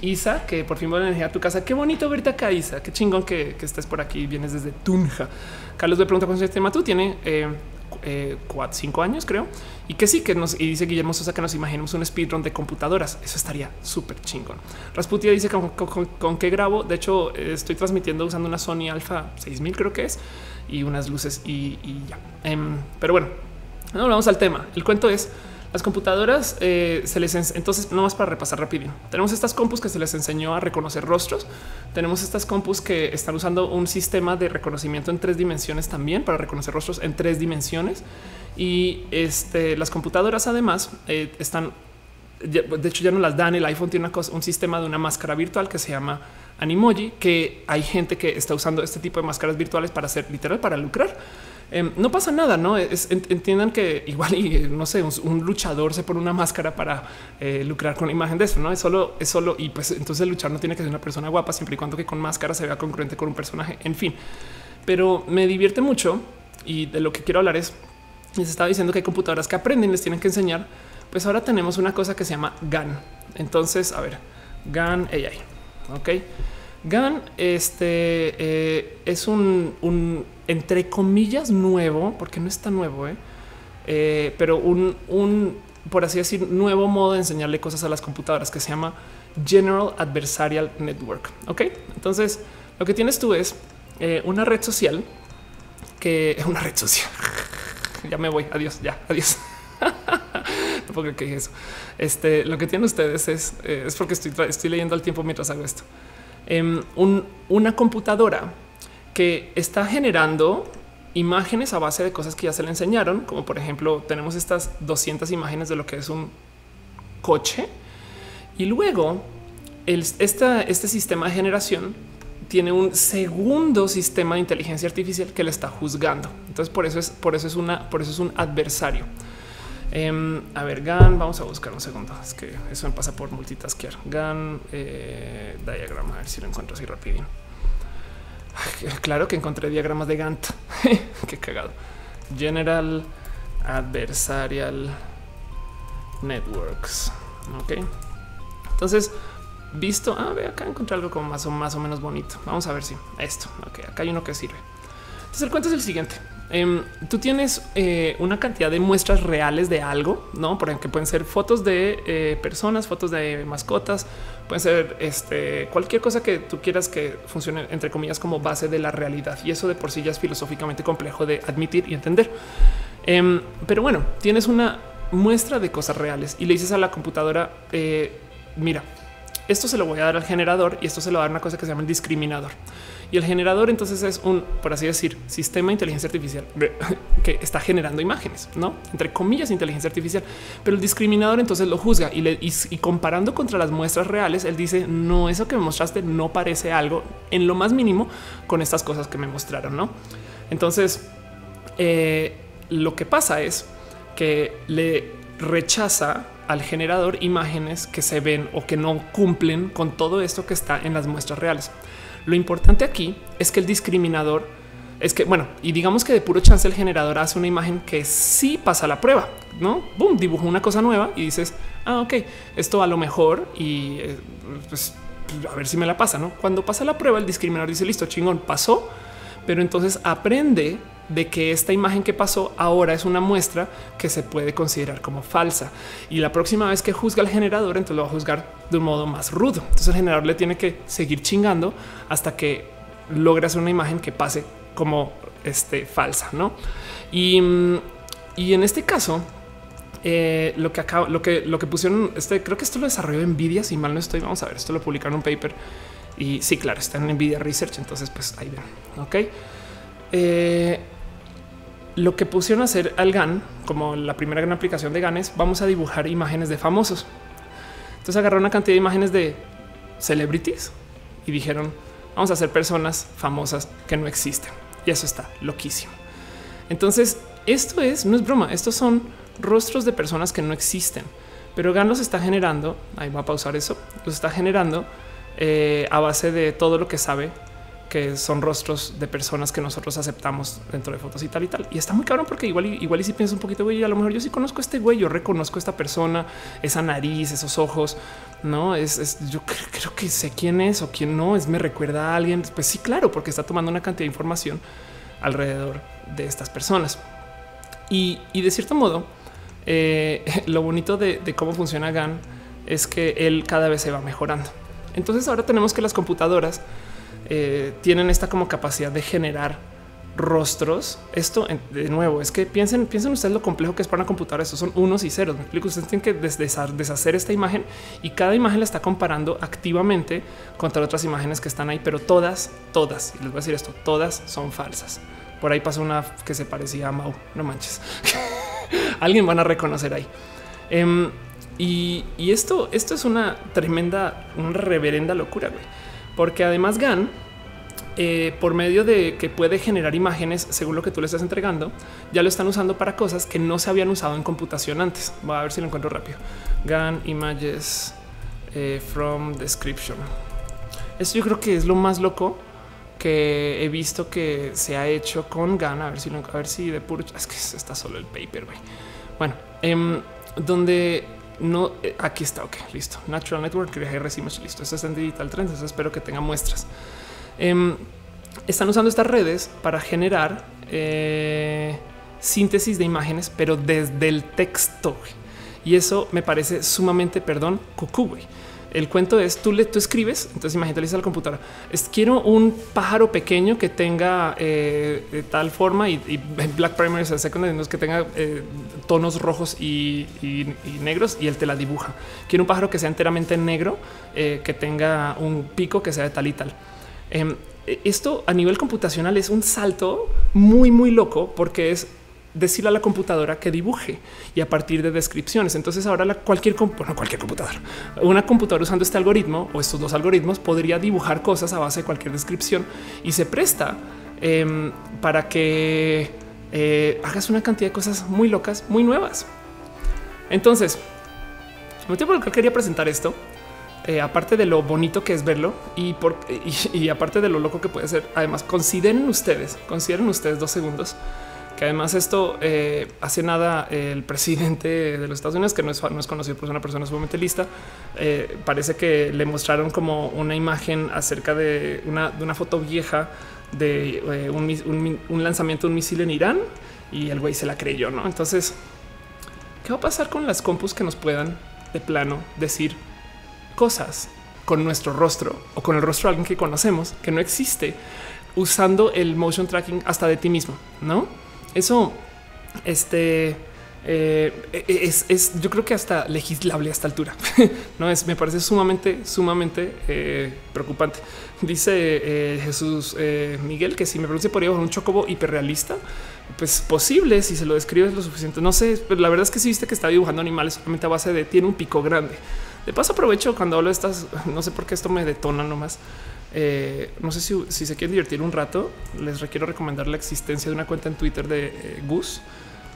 Isa que por fin voy a energía a tu casa. Qué bonito verte acá, Isa. Qué chingón que, estés por aquí. Vienes desde Tunja. Carlos me pregunta cuánto tema tú tiene cinco años, creo. Y que sí, que nos y dice Guillermo Sosa que nos imaginemos un speedrun de computadoras. Eso estaría súper chingón. Rasputia dice con, con, qué grabo. De hecho, estoy transmitiendo usando una Sony Alpha 6000, creo que es, y unas luces y, ya. Em, pero bueno, no, vamos al tema. El cuento es las computadoras eh, se les entonces no más para repasar rápido. Tenemos estas compus que se les enseñó a reconocer rostros. Tenemos estas compus que están usando un sistema de reconocimiento en tres dimensiones también para reconocer rostros en tres dimensiones. Y este, las computadoras además eh, están, de hecho ya no las dan. El iPhone tiene una cosa, un sistema de una máscara virtual que se llama Animoji, que hay gente que está usando este tipo de máscaras virtuales para hacer literal para lucrar. Em, no pasa nada, no entiendan que igual y no sé, un, luchador se pone una máscara para eh, lucrar con la imagen de eso. No es solo, es solo y pues entonces luchar no tiene que ser una persona guapa siempre y cuando que con máscara se vea congruente con un personaje. En fin, pero me divierte mucho y de lo que quiero hablar es les estaba diciendo que hay computadoras que aprenden, les tienen que enseñar. Pues ahora tenemos una cosa que se llama GAN. Entonces, a ver, GAN AI. Ok. GAN este, eh, es un, entre comillas nuevo, porque no es tan nuevo, ¿eh? Eh, pero un, por así decir, nuevo modo de enseñarle cosas a las computadoras que se llama General Adversarial Network. Ok, entonces lo que tienes tú es una red social que es una red social. Ya me voy. Adiós. Ya, adiós. no puedo que eso. Este, lo que tienen ustedes es, es porque estoy, estoy leyendo al tiempo mientras hago esto. Em, una computadora que está generando imágenes a base de cosas que ya se le enseñaron, como por ejemplo tenemos estas 200 imágenes de lo que es un coche y luego este sistema de generación tiene un segundo sistema de inteligencia artificial que le está juzgando. Entonces por eso es por eso es una por eso es un adversario. Em, a ver, GAN, vamos a buscar un segundo. Es que eso me pasa por multitaskear. GAN eh, diagrama, a ver si lo encuentro así rápido. Claro que encontré diagramas de Gantt. Qué cagado. General Adversarial Networks. Ok. Entonces, visto. Ah, ve acá encontré algo como más o más o menos bonito. Vamos a ver si esto. Ok, acá hay uno que sirve. Entonces, el cuento es el siguiente. Em, tú tienes eh, una cantidad de muestras reales de algo, no? Por ejemplo, pueden ser fotos de eh, personas, fotos de mascotas, pueden ser este, cualquier cosa que tú quieras que funcione entre comillas como base de la realidad. Y eso de por sí ya es filosóficamente complejo de admitir y entender. Em, pero bueno, tienes una muestra de cosas reales y le dices a la computadora, eh, mira, esto se lo voy a dar al generador y esto se lo va a dar una cosa que se llama el discriminador. Y el generador entonces es un, por así decir, sistema de inteligencia artificial que está generando imágenes, no entre comillas inteligencia artificial, pero el discriminador entonces lo juzga y, comparando contra las muestras reales, él dice no, eso que me mostraste no parece algo en lo más mínimo con estas cosas que me mostraron, no? Entonces eh, lo que pasa es que le rechaza al generador imágenes que se ven o que no cumplen con todo esto que está en las muestras reales. Lo importante aquí es que el discriminador es que, bueno, y digamos que de puro chance el generador hace una imagen que sí pasa la prueba, no? Boom, dibuja una cosa nueva y dices, ah, ok, esto a lo mejor y eh, pues a ver si me la pasa, no? Cuando pasa la prueba, el discriminador dice listo, chingón, pasó, pero entonces aprende de que esta imagen que pasó ahora es una muestra que se puede considerar como falsa. Y la próxima vez que juzga al generador, entonces lo va a juzgar de un modo más rudo. Entonces el generador le tiene que seguir chingando hasta que logre hacer una imagen que pase como este, falsa, ¿no? Y, y en este caso, eh, lo que acabo, lo que lo que pusieron, este creo que esto lo desarrolló Nvidia. Si mal no estoy, vamos a ver. Esto lo publicaron en un paper y sí, claro, está en Nvidia Research. Entonces, pues ahí ven. Ok. Eh, lo que pusieron a hacer al GAN, como la primera gran aplicación de GAN, es vamos a dibujar imágenes de famosos. Entonces agarraron una cantidad de imágenes de celebrities y dijeron vamos a hacer personas famosas que no existen. Y eso está loquísimo. Entonces, esto es, no es broma, estos son rostros de personas que no existen, pero GAN los está generando. Ahí va a pausar eso. Los está generando eh, a base de todo lo que sabe que son rostros de personas que nosotros aceptamos dentro de fotos y tal y tal. Y está muy cabrón porque igual, igual y si piensas un poquito, güey, a lo mejor yo sí conozco a este güey, yo reconozco a esta persona, esa nariz, esos ojos, no es, yo creo, que sé quién es o quién no es, me recuerda a alguien. Pues sí, claro, porque está tomando una cantidad de información alrededor de estas personas. Y, de cierto modo, eh, lo bonito de, cómo funciona GAN es que él cada vez se va mejorando. Entonces ahora tenemos que las computadoras eh, tienen esta como capacidad de generar rostros. Esto de nuevo es que piensen, piensen ustedes lo complejo que es para una computadora. Estos son unos y ceros. Me explico. Ustedes tienen que deshacer esta imagen y cada imagen la está comparando activamente contra otras imágenes que están ahí, pero todas, todas, y les voy a decir esto, todas son falsas. Por ahí pasó una que se parecía a Mau. No manches. Alguien van a reconocer ahí. Em, y, esto, esto es una tremenda, una reverenda locura, güey. Porque además GAN, eh, por medio de que puede generar imágenes según lo que tú le estás entregando, ya lo están usando para cosas que no se habían usado en computación antes. Voy a ver si lo encuentro rápido. GAN images eh, from description. Esto yo creo que es lo más loco que he visto que se ha hecho con GAN. A ver si lo, a ver si de puro es que está solo el paper. Bueno, em, donde no eh, aquí está. Ok, listo. Natural Network recibimos listo. Esto es en Digital Trends. Entonces espero que tenga muestras. Em, están usando estas redes para generar eh, síntesis de imágenes, pero desde el texto. Y eso me parece sumamente, perdón, cucú. Güey el cuento es tú le tú escribes. Entonces imagínate a la computadora quiero un pájaro pequeño que tenga eh, tal forma y, Black Primary Secondary que tenga eh, tonos rojos y, negros y él te la dibuja. Quiero un pájaro que sea enteramente negro, eh, que tenga un pico que sea de tal y tal. Em, esto a nivel computacional es un salto muy, muy loco porque es decirle a la computadora que dibuje y a partir de descripciones. Entonces ahora la, cualquier, bueno, cualquier computadora, una computadora usando este algoritmo o estos dos algoritmos podría dibujar cosas a base de cualquier descripción y se presta em, para que eh, hagas una cantidad de cosas muy locas, muy nuevas. Entonces, el motivo por el que quería presentar esto, eh, aparte de lo bonito que es verlo y, por, y aparte de lo loco que puede ser, además consideren ustedes, consideren ustedes dos segundos además esto eh, hace nada el presidente de los Estados Unidos, que no es, conocido por ser una persona sumamente lista, eh, parece que le mostraron como una imagen acerca de una, foto vieja de eh, un, lanzamiento de un misil en Irán y el güey se la creyó, ¿no? Entonces, ¿qué va a pasar con las compus que nos puedan de plano decir cosas con nuestro rostro o con el rostro de alguien que conocemos que no existe usando el motion tracking hasta de ti mismo, ¿no? Eso, este, eh, es, yo creo que hasta legislable a esta altura. no es, me parece sumamente, sumamente eh, preocupante. Dice eh, Jesús Miguel que si me produce por ahí un chocobo hiperrealista, pues posible si se lo describes lo suficiente. No sé, pero la verdad es que si viste que está dibujando animales solamente a base de tiene un pico grande. De paso, aprovecho cuando hablo de estas, no sé por qué esto me detona nomás. Eh, no sé si, se quieren divertir un rato, les requiero recomendar la existencia de una cuenta en Twitter de eh, Gus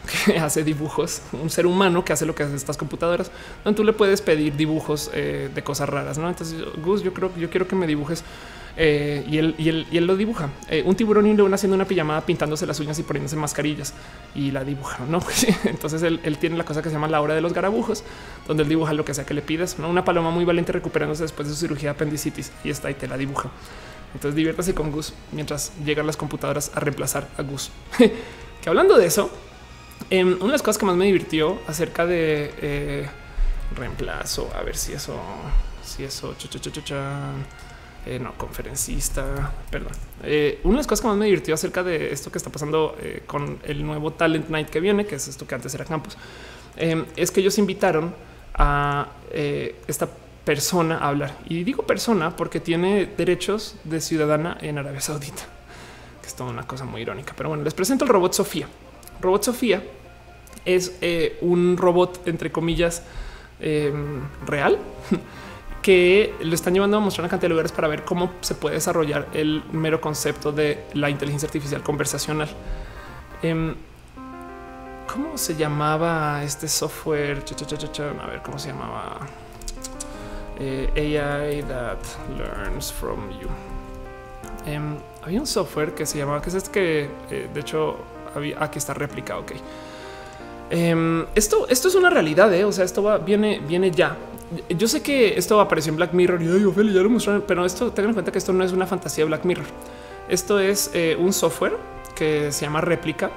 que hace dibujos, un ser humano que hace lo que hacen estas computadoras, donde tú le puedes pedir dibujos eh, de cosas raras. ¿no? Entonces, Gus, yo creo que yo quiero que me dibujes eh, y, él, y, él, y, él, lo dibuja. Eh, un tiburón y un león haciendo una pijamada, pintándose las uñas y poniéndose mascarillas y la dibuja. No, pues, entonces él, tiene la cosa que se llama la hora de los garabujos, donde él dibuja lo que sea que le pidas. ¿no? Una paloma muy valiente recuperándose después de su cirugía de apendicitis y está y te la dibuja. Entonces diviértase con Gus mientras llegan las computadoras a reemplazar a Gus. que hablando de eso, em, una de las cosas que más me divirtió acerca de eh, reemplazo, a ver si eso, si eso, eh, no, conferencista, perdón. Eh, una de las cosas que más me divirtió acerca de esto que está pasando eh, con el nuevo Talent Night que viene, que es esto que antes era campus, es que ellos invitaron a esta persona a hablar. Y digo persona porque tiene derechos de ciudadana en Arabia Saudita, que es toda una cosa muy irónica. Pero bueno, les presento el robot Sofía. Robot Sofía es un robot, entre comillas, real que lo están llevando a mostrar una cantidad de lugares para ver cómo se puede desarrollar el mero concepto de la inteligencia artificial conversacional. Em, ¿Cómo se llamaba este software? A ver cómo se llamaba. Eh, AI that learns from you. Em, había un software que se llamaba, que es este que eh, de hecho aquí está réplica. Ok. Em, esto, esto es una realidad, ¿eh? o sea, esto viene, viene ya. Yo sé que esto apareció en Black Mirror y Ophelia ya lo mostraron, pero esto tengan en cuenta que esto no es una fantasía de Black Mirror. Esto es eh, un software que se llama réplica,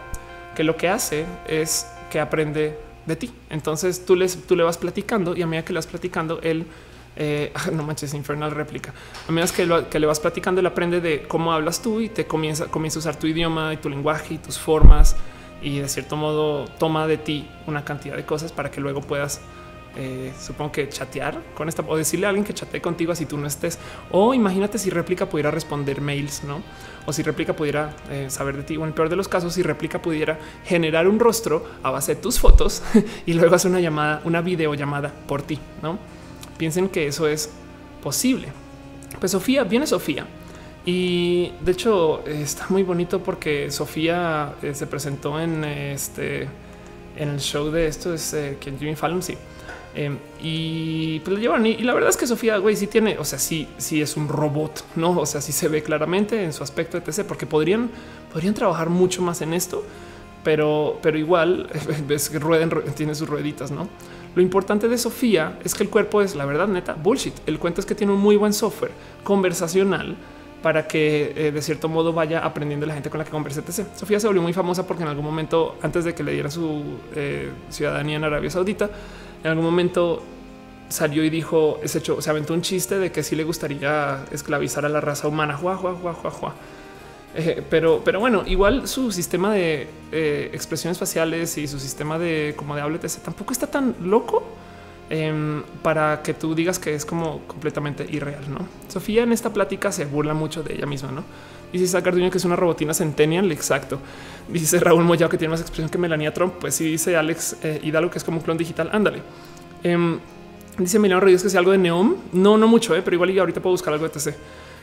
que lo que hace es que aprende de ti. Entonces tú, les, tú le vas platicando y a medida que le vas platicando, él eh, no manches, infernal réplica. A medida que, que, le vas platicando, él aprende de cómo hablas tú y te comienza, comienza a usar tu idioma y tu lenguaje y tus formas y de cierto modo toma de ti una cantidad de cosas para que luego puedas eh, supongo que chatear con esta o decirle a alguien que chatee contigo si tú no estés. O imagínate si réplica pudiera responder mails, no? O si réplica pudiera eh, saber de ti. O en el peor de los casos, si réplica pudiera generar un rostro a base de tus fotos y luego hacer una llamada, una videollamada por ti, no? Piensen que eso es posible. Pues Sofía, viene Sofía. Y de hecho está muy bonito porque Sofía eh, se presentó en este en el show de esto es que Jimmy Fallon sí Em, y pues lo llevan. Y, la verdad es que Sofía, güey, sí tiene, o sea, sí, sí es un robot, no? O sea, sí se ve claramente en su aspecto, etc. Porque podrían, podrían trabajar mucho más en esto, pero, pero igual ves que rueden, tiene sus rueditas, no? Lo importante de Sofía es que el cuerpo es la verdad neta bullshit. El cuento es que tiene un muy buen software conversacional para que eh, de cierto modo vaya aprendiendo la gente con la que converse. Etc. Sofía se volvió muy famosa porque en algún momento, antes de que le diera su eh, ciudadanía en Arabia Saudita, en algún momento salió y dijo, es hecho, se aventó un chiste de que sí le gustaría esclavizar a la raza humana. Jua, jua, jua, jua, jua. Eh, pero, pero bueno, igual su sistema de eh, expresiones faciales y su sistema de como de habla tampoco está tan loco em, para que tú digas que es como completamente irreal. No, Sofía en esta plática se burla mucho de ella misma. No dice sacar que es una robotina centennial. Exacto. Dice Raúl Moyao que tiene más expresión que Melania Trump. Pues sí, dice Alex eh, Hidalgo que es como un clon digital. Ándale. Em, dice Emiliano Rodríguez que sea algo de Neom. No, no mucho, eh, pero igual y ahorita puedo buscar algo de TC.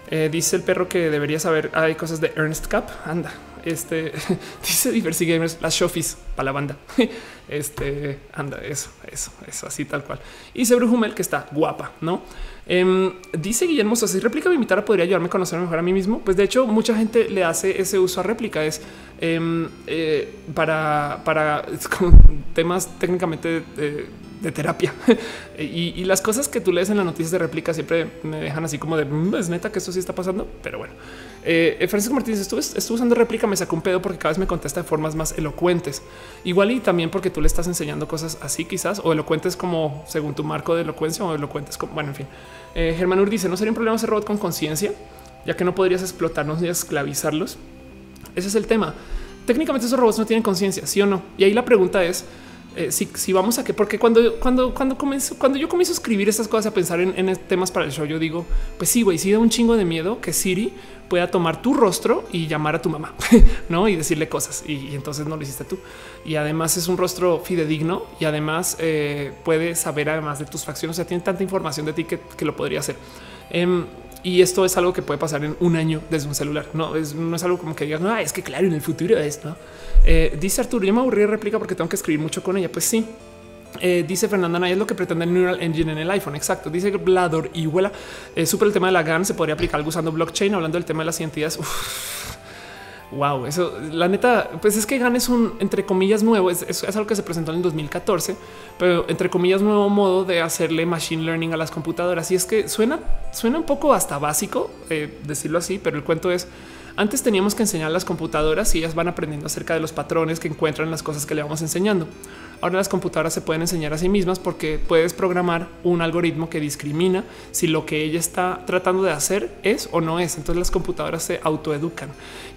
Eh, dice el perro que debería saber. Hay cosas de Ernst Cup. Anda. Este dice Diversity Gamers, las shofis para la banda. Este anda, eso, eso, eso, así tal cual. Y dice Brujumel que está guapa, no? Em, dice Guillermo, si réplica me invitara, podría ayudarme a conocer mejor a mí mismo. Pues de hecho, mucha gente le hace ese uso a réplica. Es em, eh, para, para temas técnicamente de terapia y, las cosas que tú lees en las noticias de réplica siempre me dejan así como de mm, es neta que esto sí está pasando. Pero bueno, eh, Francisco Martínez estuve, estuve, usando réplica, me sacó un pedo porque cada vez me contesta de formas más elocuentes. Igual y también porque tú le estás enseñando cosas así, quizás o elocuentes como según tu marco de elocuencia o elocuentes como bueno, en fin. Eh, Germán Ur dice no sería un problema ser robot con conciencia, ya que no podrías explotarnos ni esclavizarlos. Ese es el tema. Técnicamente esos robots no tienen conciencia, sí o no. Y ahí la pregunta es eh, si, vamos a que, porque cuando, cuando, cuando comienzo, cuando yo comienzo a escribir estas cosas, a pensar en, temas para el show, yo digo, pues sí, güey, sí da un chingo de miedo que Siri pueda tomar tu rostro y llamar a tu mamá, no? Y decirle cosas. Y, entonces no lo hiciste tú. Y además es un rostro fidedigno y además eh, puede saber además de tus facciones. O sea, tiene tanta información de ti que, lo podría hacer. Em, y esto es algo que puede pasar en un año desde un celular. No es, no es algo como que digan, no, es que claro, en el futuro es no. Eh, dice Arturo, yo me aburrí de réplica porque tengo que escribir mucho con ella. Pues sí. Eh, dice Fernanda Naya es lo que pretende el Neural Engine en el iPhone. Exacto. Dice Blador y huela. Eh, el tema de la GAN. Se podría aplicar algo usando blockchain. Hablando del tema de las identidades. Wow, eso la neta, pues es que GAN es un entre comillas nuevo, es, es, algo que se presentó en el 2014, pero entre comillas nuevo modo de hacerle machine learning a las computadoras. Y es que suena, suena un poco hasta básico eh, decirlo así, pero el cuento es antes teníamos que enseñar a las computadoras y ellas van aprendiendo acerca de los patrones que encuentran las cosas que le vamos enseñando. Ahora las computadoras se pueden enseñar a sí mismas porque puedes programar un algoritmo que discrimina si lo que ella está tratando de hacer es o no es. Entonces las computadoras se autoeducan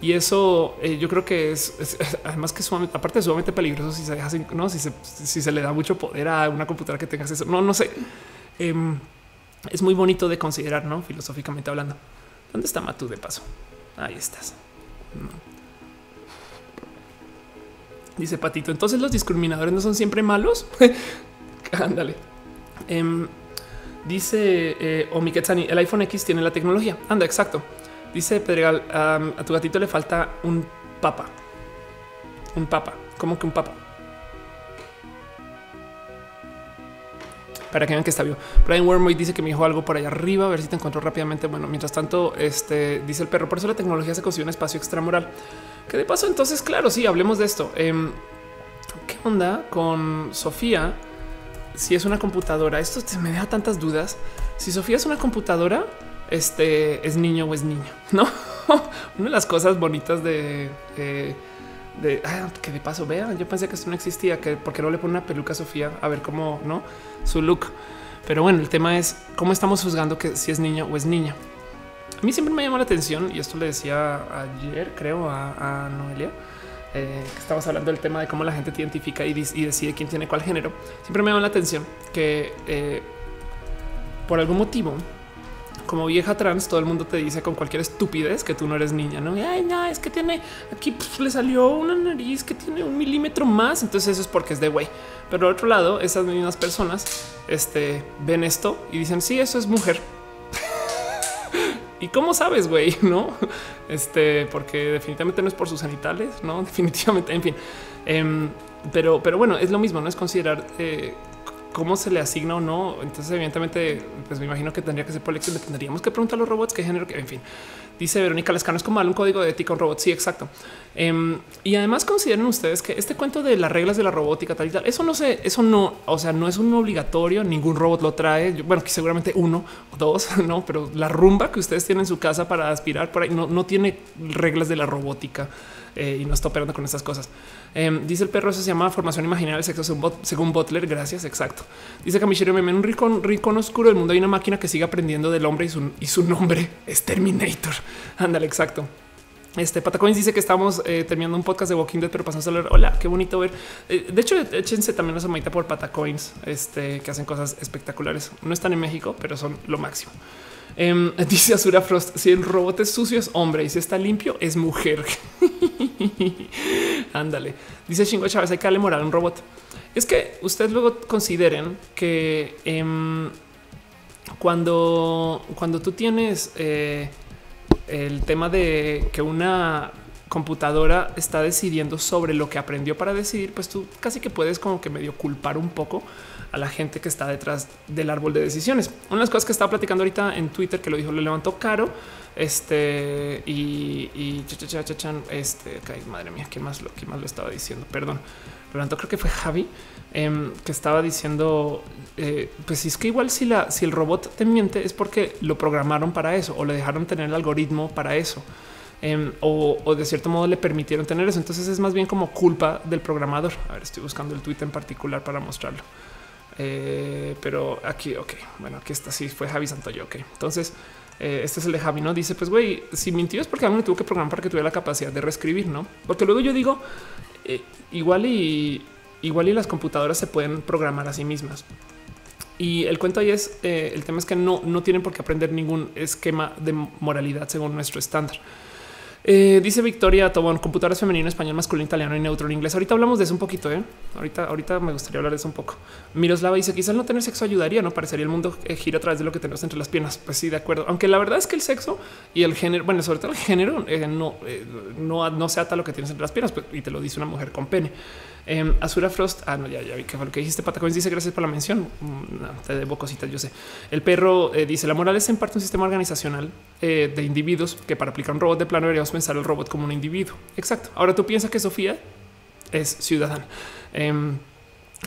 y eso eh, yo creo que es, además que sumamente, aparte de sumamente peligroso si se deja, no, si se, si se le da mucho poder a una computadora que tenga eso. No, no sé. Em, es muy bonito de considerar, no filosóficamente hablando. ¿Dónde está Matú de paso? Ahí estás. Dice Patito. Entonces los discriminadores no son siempre malos. Ándale. Em, dice eh, Omiketsani, el iPhone X tiene la tecnología. Anda, exacto. Dice Pedregal, a tu gatito le falta un papa. Un papa. ¿Cómo que un papa? Para que vean que está vivo. Brian Wormwood dice que me dijo algo por allá arriba, a ver si te encuentro rápidamente. Bueno, mientras tanto, este dice el perro, por eso la tecnología se consigue un espacio extramoral. Que de paso, entonces, claro, sí, hablemos de esto. Em, ¿Qué onda con Sofía? Si es una computadora, esto me da tantas dudas. Si Sofía es una computadora, este es niño o es niño, no? una de las cosas bonitas de de ah, que de paso vean. Yo pensé que esto no existía, que porque no le pone una peluca a Sofía a ver cómo no su look. Pero bueno, el tema es cómo estamos juzgando que si es niño o es niña. A mí siempre me llamó la atención y esto le decía ayer, creo, a, Noelia, eh, que estábamos hablando del tema de cómo la gente te identifica y, decide quién tiene cuál género. Siempre me llamó la atención que eh, por algún motivo como vieja trans, todo el mundo te dice con cualquier estupidez que tú no eres niña, no? Ay, no, es que tiene aquí pues, le salió una nariz que tiene un milímetro más. Entonces, eso es porque es de güey. Pero al otro lado, esas mismas personas este, ven esto y dicen, sí, eso es mujer. ¿Y cómo sabes, güey? No, este, porque definitivamente no es por sus genitales, no, definitivamente. En fin, em, pero, pero bueno, es lo mismo, no es considerar eh, cómo se le asigna o no. Entonces, evidentemente, pues me imagino que tendría que ser por elección. Le tendríamos que preguntar a los robots qué género, que en fin. Dice Verónica Lescano es como un código de ética un robot. Sí, exacto. Em, y además consideren ustedes que este cuento de las reglas de la robótica tal y tal, eso no sé, eso no, o sea, no es un obligatorio. Ningún robot lo trae. Bueno, seguramente uno o dos, no, pero la rumba que ustedes tienen en su casa para aspirar por ahí no, no tiene reglas de la robótica. Eh, y no está operando con estas cosas. Em, dice el perro, eso se llama formación imaginaria del sexo según, Butler. Gracias. Exacto. Dice Camichero, en un rincón, rincón oscuro del mundo hay una máquina que sigue aprendiendo del hombre y su, y su nombre es Terminator. Ándale, exacto. Este Patacoins dice que estamos eh, terminando un podcast de Walking Dead, pero pasamos a leer. Hola, qué bonito ver. Eh, de hecho, échense también una somadita por Patacoins, este que hacen cosas espectaculares. No están en México, pero son lo máximo. Em, dice Azura Frost: si el robot es sucio, es hombre y si está limpio, es mujer. Ándale. Dice Chingo Chávez: hay que darle moral a un robot. Es que ustedes luego consideren que em, cuando, cuando tú tienes eh, el tema de que una computadora está decidiendo sobre lo que aprendió para decidir, pues tú casi que puedes como que medio culpar un poco a la gente que está detrás del árbol de decisiones. Una de las cosas que estaba platicando ahorita en Twitter que lo dijo, le levantó caro. Este y, y este, madre mía, ¿quién más lo, quién más lo estaba diciendo? Perdón, levantó, creo que fue Javi em, que estaba diciendo, eh, pues es que igual si la, si el robot te miente es porque lo programaron para eso o le dejaron tener el algoritmo para eso. Em, o, o, de cierto modo le permitieron tener eso. Entonces es más bien como culpa del programador. A ver, estoy buscando el tweet en particular para mostrarlo. Eh, pero aquí, ok, bueno, aquí está. Sí, fue Javi Santoyo. Ok, entonces eh, este es el de Javi. No dice, pues güey, si mintió es porque alguien tuvo que programar para que tuviera la capacidad de reescribir, no? Porque luego yo digo, eh, igual y igual y las computadoras se pueden programar a sí mismas. Y el cuento ahí es el tema es que no, no tienen por qué aprender ningún esquema de moralidad según nuestro estándar. Eh, dice Victoria Tobón, computadoras femenino, español, masculino, italiano y neutro en inglés. Ahorita hablamos de eso un poquito. ¿eh? Ahorita, ahorita me gustaría hablar de eso un poco. Miroslava dice quizás no tener sexo ayudaría, no parecería el mundo eh, gira a través de lo que tenemos entre las piernas. Pues sí, de acuerdo. Aunque la verdad es que el sexo y el género, bueno, sobre todo el género, no, no, no se ata lo que tienes entre las piernas pues, y te lo dice una mujer con pene. Eh, Azura Frost. Ah, no, ya, ya vi que fue lo que dijiste. Patacoins dice gracias por la mención. Mm, no, te debo cositas. Yo sé. El perro eh, dice la moral es en parte un sistema organizacional eh, de individuos que para aplicar un robot de plano debería podríamos pensar el robot como un individuo. Exacto. Ahora tú piensas que Sofía es ciudadana. Em,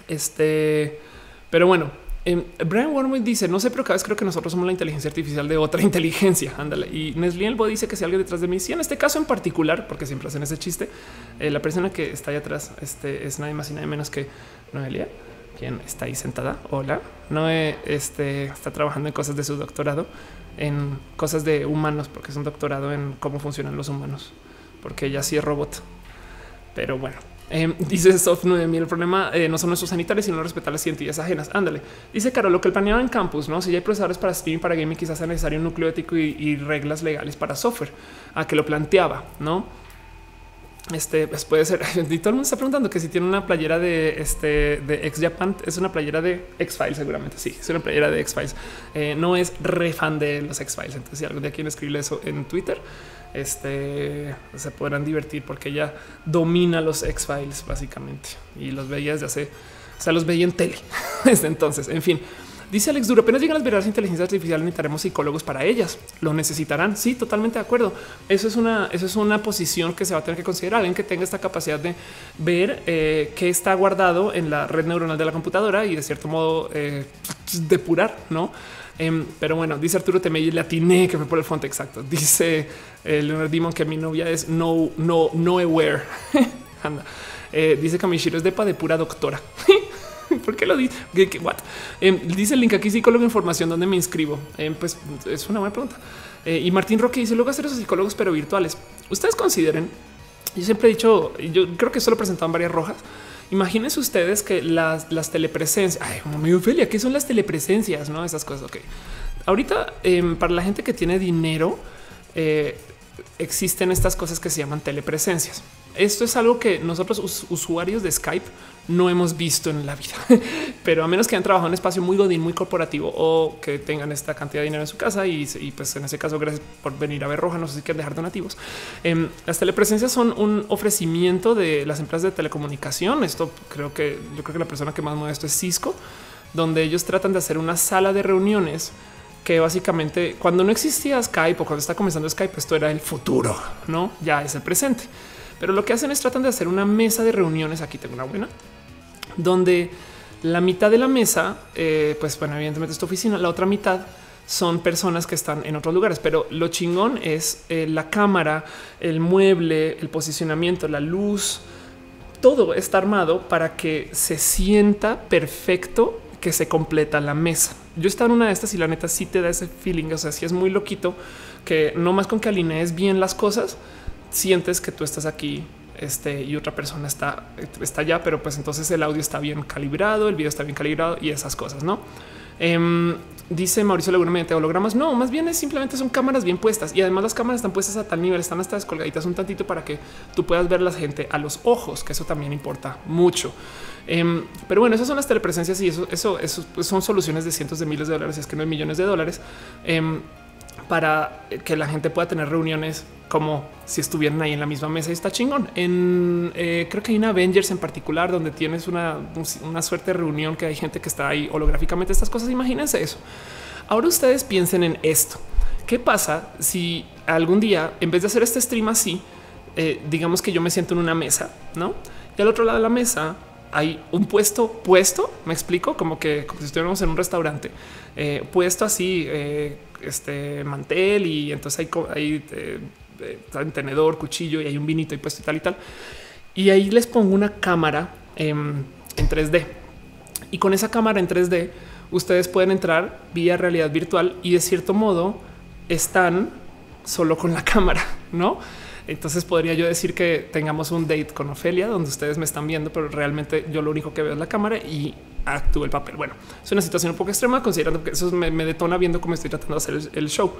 este, pero bueno, em, Brian Wormwood dice: No sé, pero cada vez creo que nosotros somos la inteligencia artificial de otra inteligencia. Ándale. Y Nestlé Elbo dice que si alguien detrás de mí, sí, en este caso en particular, porque siempre hacen ese chiste, eh, la persona que está ahí atrás este, es nadie más y nadie menos que Noelia, quien está ahí sentada. Hola, Noé este, está trabajando en cosas de su doctorado, en cosas de humanos, porque es un doctorado en cómo funcionan los humanos, porque ella sí es robot. Pero bueno, eh, dice Soft 9000. El problema eh, no son nuestros sanitarios, sino respetar las identidades ajenas. Ándale. Dice Carol, lo que el planeaba en campus, no? Si hay procesadores para streaming, para gaming, quizás sea necesario un núcleo ético y, reglas legales para software a que lo planteaba, no? Este pues puede ser. Y todo el mundo está preguntando que si tiene una playera de este de ex Japan, es una playera de X Files, seguramente. Sí, es una playera de X Files. Eh, no es re fan de los X Files. Entonces, si algún día quieren escribirle eso en Twitter, este se podrán divertir porque ella domina los X-Files básicamente y los veía desde hace, o sea, los veía en tele desde entonces. En fin, dice Alex Duro, apenas llegan las verdaderas inteligencias artificiales, necesitaremos psicólogos para ellas. Lo necesitarán. Sí, totalmente de acuerdo. Eso es una, eso es una posición que se va a tener que considerar. Alguien que tenga esta capacidad de ver eh, qué está guardado en la red neuronal de la computadora y de cierto modo eh, depurar, no? Em, pero bueno, dice Arturo Temey, le atiné que fue por el fonte exacto. Dice el Leonard Dimon que mi novia es no, no, no aware. Anda. Eh, dice Kamishiro es depa de pura doctora. ¿Por qué lo dice? Em, dice el link aquí psicólogo información donde me inscribo. Em, pues es una buena pregunta. Eh, y Martín Roque dice luego hacer esos psicólogos, pero virtuales. Ustedes consideren. Yo siempre he dicho, yo creo que solo presentaban varias rojas. Imagínense ustedes que las, telepresencias, ay, mi Ophelia, ¿qué son las telepresencias? No, esas cosas. Ok. Ahorita, para la gente que tiene dinero, eh, existen estas cosas que se llaman telepresencias. Esto es algo que nosotros usuarios de Skype no hemos visto en la vida, pero a menos que hayan trabajado en un espacio muy godín, muy corporativo o que tengan esta cantidad de dinero en su casa y, pues en ese caso gracias por venir a ver Roja, no sé si quieren dejar donativos. Em, las telepresencias son un ofrecimiento de las empresas de telecomunicación. Esto creo que yo creo que la persona que más mueve esto es Cisco, donde ellos tratan de hacer una sala de reuniones que básicamente cuando no existía Skype o cuando está comenzando Skype, esto era el futuro, no ya es el presente. Pero lo que hacen es tratan de hacer una mesa de reuniones. Aquí tengo una buena donde la mitad de la mesa, eh, pues bueno, evidentemente esta oficina, la otra mitad son personas que están en otros lugares, pero lo chingón es eh, la cámara, el mueble, el posicionamiento, la luz, todo está armado para que se sienta perfecto que se completa la mesa. Yo estaba en una de estas y la neta sí te da ese feeling. O sea, si es muy loquito que no más con que alinees bien las cosas, sientes que tú estás aquí este, y otra persona está, está allá, pero pues entonces el audio está bien calibrado, el video está bien calibrado y esas cosas, ¿no? Em, dice Mauricio Laguna mediante hologramas. No, más bien es simplemente son cámaras bien puestas y además las cámaras están puestas a tal nivel, están hasta descolgaditas un tantito para que tú puedas ver la gente a los ojos, que eso también importa mucho. Em, pero bueno, esas son las telepresencias y eso, eso, eso son soluciones de cientos de miles de dólares, es que no hay millones de dólares em, para que la gente pueda tener reuniones como si estuvieran ahí en la misma mesa y está chingón. En eh, creo que hay una Avengers en particular donde tienes una, una suerte de reunión que hay gente que está ahí holográficamente. Estas cosas, imagínense eso. Ahora ustedes piensen en esto. ¿Qué pasa si algún día, en vez de hacer este stream así, eh, digamos que yo me siento en una mesa, no? Y al otro lado de la mesa hay un puesto puesto. Me explico como que como si estuviéramos en un restaurante eh, puesto así, este mantel y entonces hay, hay tenedor, cuchillo y hay un vinito y puesto y tal y tal. Y ahí les pongo una cámara en 3D. Y con esa cámara en 3D, ustedes pueden entrar vía realidad virtual y de cierto modo están solo con la cámara, ¿no? Entonces podría yo decir que tengamos un date con Ofelia donde ustedes me están viendo, pero realmente yo lo único que veo es la cámara y actúo el papel. Bueno, es una situación un poco extrema considerando que eso me, detona viendo cómo estoy tratando de hacer el show.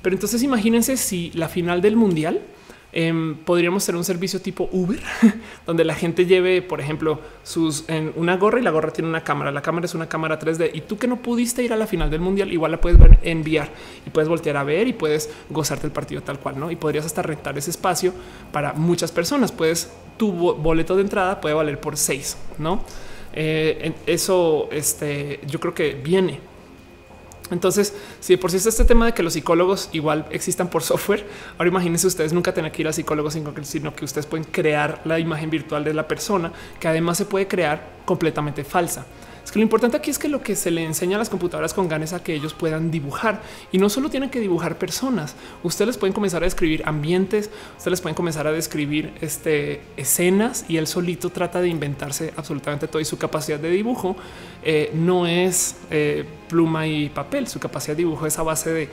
Pero entonces imagínense si la final del mundial em, podríamos ser un servicio tipo Uber, donde la gente lleve, por ejemplo, sus en una gorra y la gorra tiene una cámara. La cámara es una cámara 3D y tú que no pudiste ir a la final del mundial, igual la puedes enviar y puedes voltear a ver y puedes gozarte el partido tal cual, no? Y podrías hasta rentar ese espacio para muchas personas. Puedes tu boleto de entrada puede valer por seis, no? Eh, eso este, yo creo que viene Entonces, si por si está este tema de que los psicólogos igual existan por software, ahora imagínense ustedes nunca tener que ir a psicólogos, sino que ustedes pueden crear la imagen virtual de la persona, que además se puede crear completamente falsa. Es que lo importante aquí es que lo que se le enseña a las computadoras con GAN es a que ellos puedan dibujar y no solo tienen que dibujar personas. Ustedes pueden comenzar a describir ambientes, ustedes pueden comenzar a describir este, escenas y él solito trata de inventarse absolutamente todo y su capacidad de dibujo eh, no es eh, pluma y papel. Su capacidad de dibujo es a base de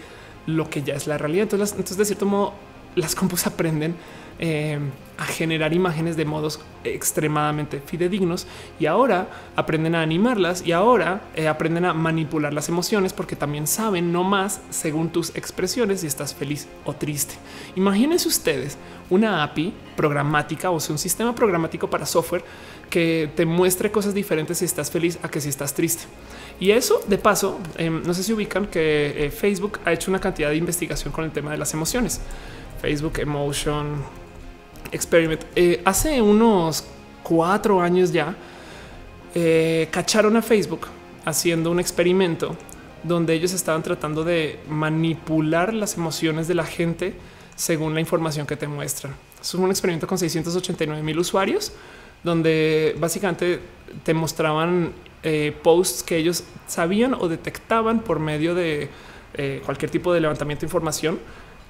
lo que ya es la realidad. Entonces, entonces de cierto modo, las compus aprenden eh, a generar imágenes de modos extremadamente fidedignos y ahora aprenden a animarlas y ahora eh, aprenden a manipular las emociones porque también saben no más según tus expresiones si estás feliz o triste. Imagínense ustedes una API programática o sea, un sistema programático para software que te muestre cosas diferentes si estás feliz a que si estás triste. Y eso de paso, em, no sé si ubican que eh, Facebook ha hecho una cantidad de investigación con el tema de las emociones. Facebook Emotion, Experiment. Eh, hace unos cuatro años ya eh, cacharon a Facebook haciendo un experimento donde ellos estaban tratando de manipular las emociones de la gente según la información que te muestran. Es un experimento con 689 mil usuarios donde básicamente te mostraban eh, posts que ellos sabían o detectaban por medio de cualquier tipo de levantamiento de información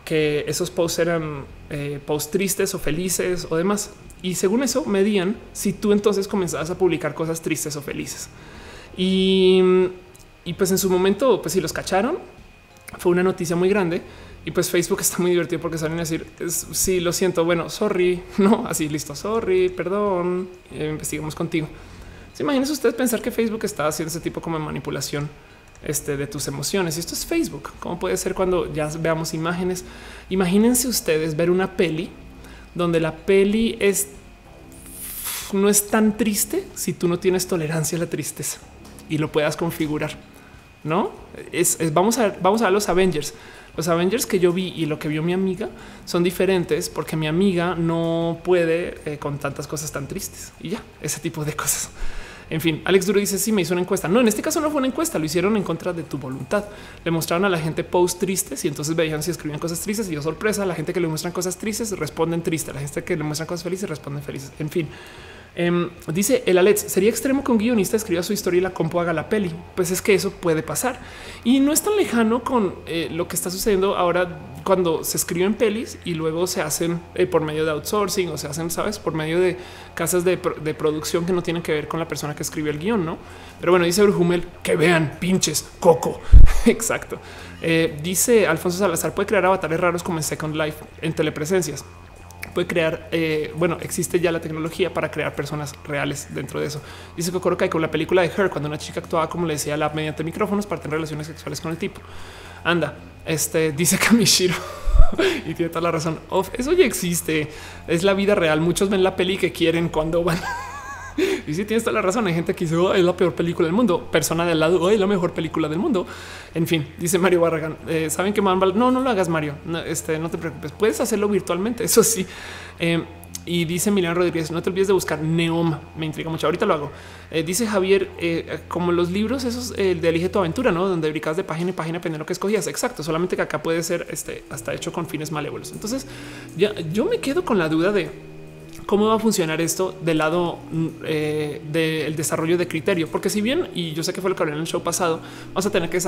que esos posts eran eh, posts tristes o felices o demás. Y según eso medían si tú entonces comenzabas a publicar cosas tristes o felices. Y, y pues en su momento, pues si los cacharon, fue una noticia muy grande. Y pues Facebook está muy divertido porque salen a decir, sí, lo siento, bueno, sorry, no, así listo, sorry, perdón, eh, investigamos contigo. ¿Se imaginan ustedes pensar que Facebook está haciendo ese tipo como de manipulación? Este, de tus emociones. Y esto es Facebook. ¿Cómo puede ser cuando ya veamos imágenes? Imagínense ustedes ver una peli donde la peli es no es tan triste si tú no tienes tolerancia a la tristeza y lo puedas configurar. No es, vamos a vamos a ver los Avengers. Los Avengers que yo vi y lo que vio mi amiga son diferentes porque mi amiga no puede eh, con tantas cosas tan tristes y ya ese tipo de cosas. En fin, Alex Duro dice si me hizo una encuesta. No, en este caso no fue una encuesta, lo hicieron en contra de tu voluntad. Le mostraron a la gente post tristes y entonces veían si escribían cosas tristes y yo sorpresa, la gente que le muestran cosas tristes responden tristes, la gente que le muestran cosas felices responden felices. En fin, Em, dice el Alex, sería extremo que un guionista escriba su historia y la compu haga la peli. Pues es que eso puede pasar y no es tan lejano con eh, lo que está sucediendo ahora cuando se escriben pelis y luego se hacen eh, por medio de outsourcing o se hacen, sabes, por medio de casas de, producción que no tienen que ver con la persona que escribe el guion, no? Pero bueno, dice Brujumel que vean pinches coco. Exacto. Eh, dice Alfonso Salazar puede crear avatares raros como en Second Life en telepresencias puede crear, eh, bueno, existe ya la tecnología para crear personas reales dentro de eso. Dice Kokoro Kai con la película de Her, cuando una chica actuaba como le decía la mediante micrófonos para tener relaciones sexuales con el tipo. Anda, este dice Kamishiro y tiene toda la razón. eso ya existe, es la vida real. Muchos ven la peli que quieren cuando van. Y si tienes toda la razón. Hay gente que dice oh, es la peor película del mundo. Persona de al lado, oh, es la mejor película del mundo. En fin, dice Mario Barragán. Eh, Saben que no, no lo hagas, Mario. No, este, no te preocupes. Puedes hacerlo virtualmente. Eso sí. Eh, y dice Milán Rodríguez, no te olvides de buscar Neom. Me intriga mucho. Ahorita lo hago. Eh, dice Javier, como los libros esos de Elige tu aventura, no donde brincas de página en página, depende de lo que escogías. Exacto. Solamente que acá puede ser este, hasta hecho con fines malévolos. Entonces, ya yo me quedo con la duda de cómo va a funcionar esto del lado mm, eh, del desarrollo de criterio, porque si bien, y yo sé que fue lo que hablé en el show pasado, vamos a tener que,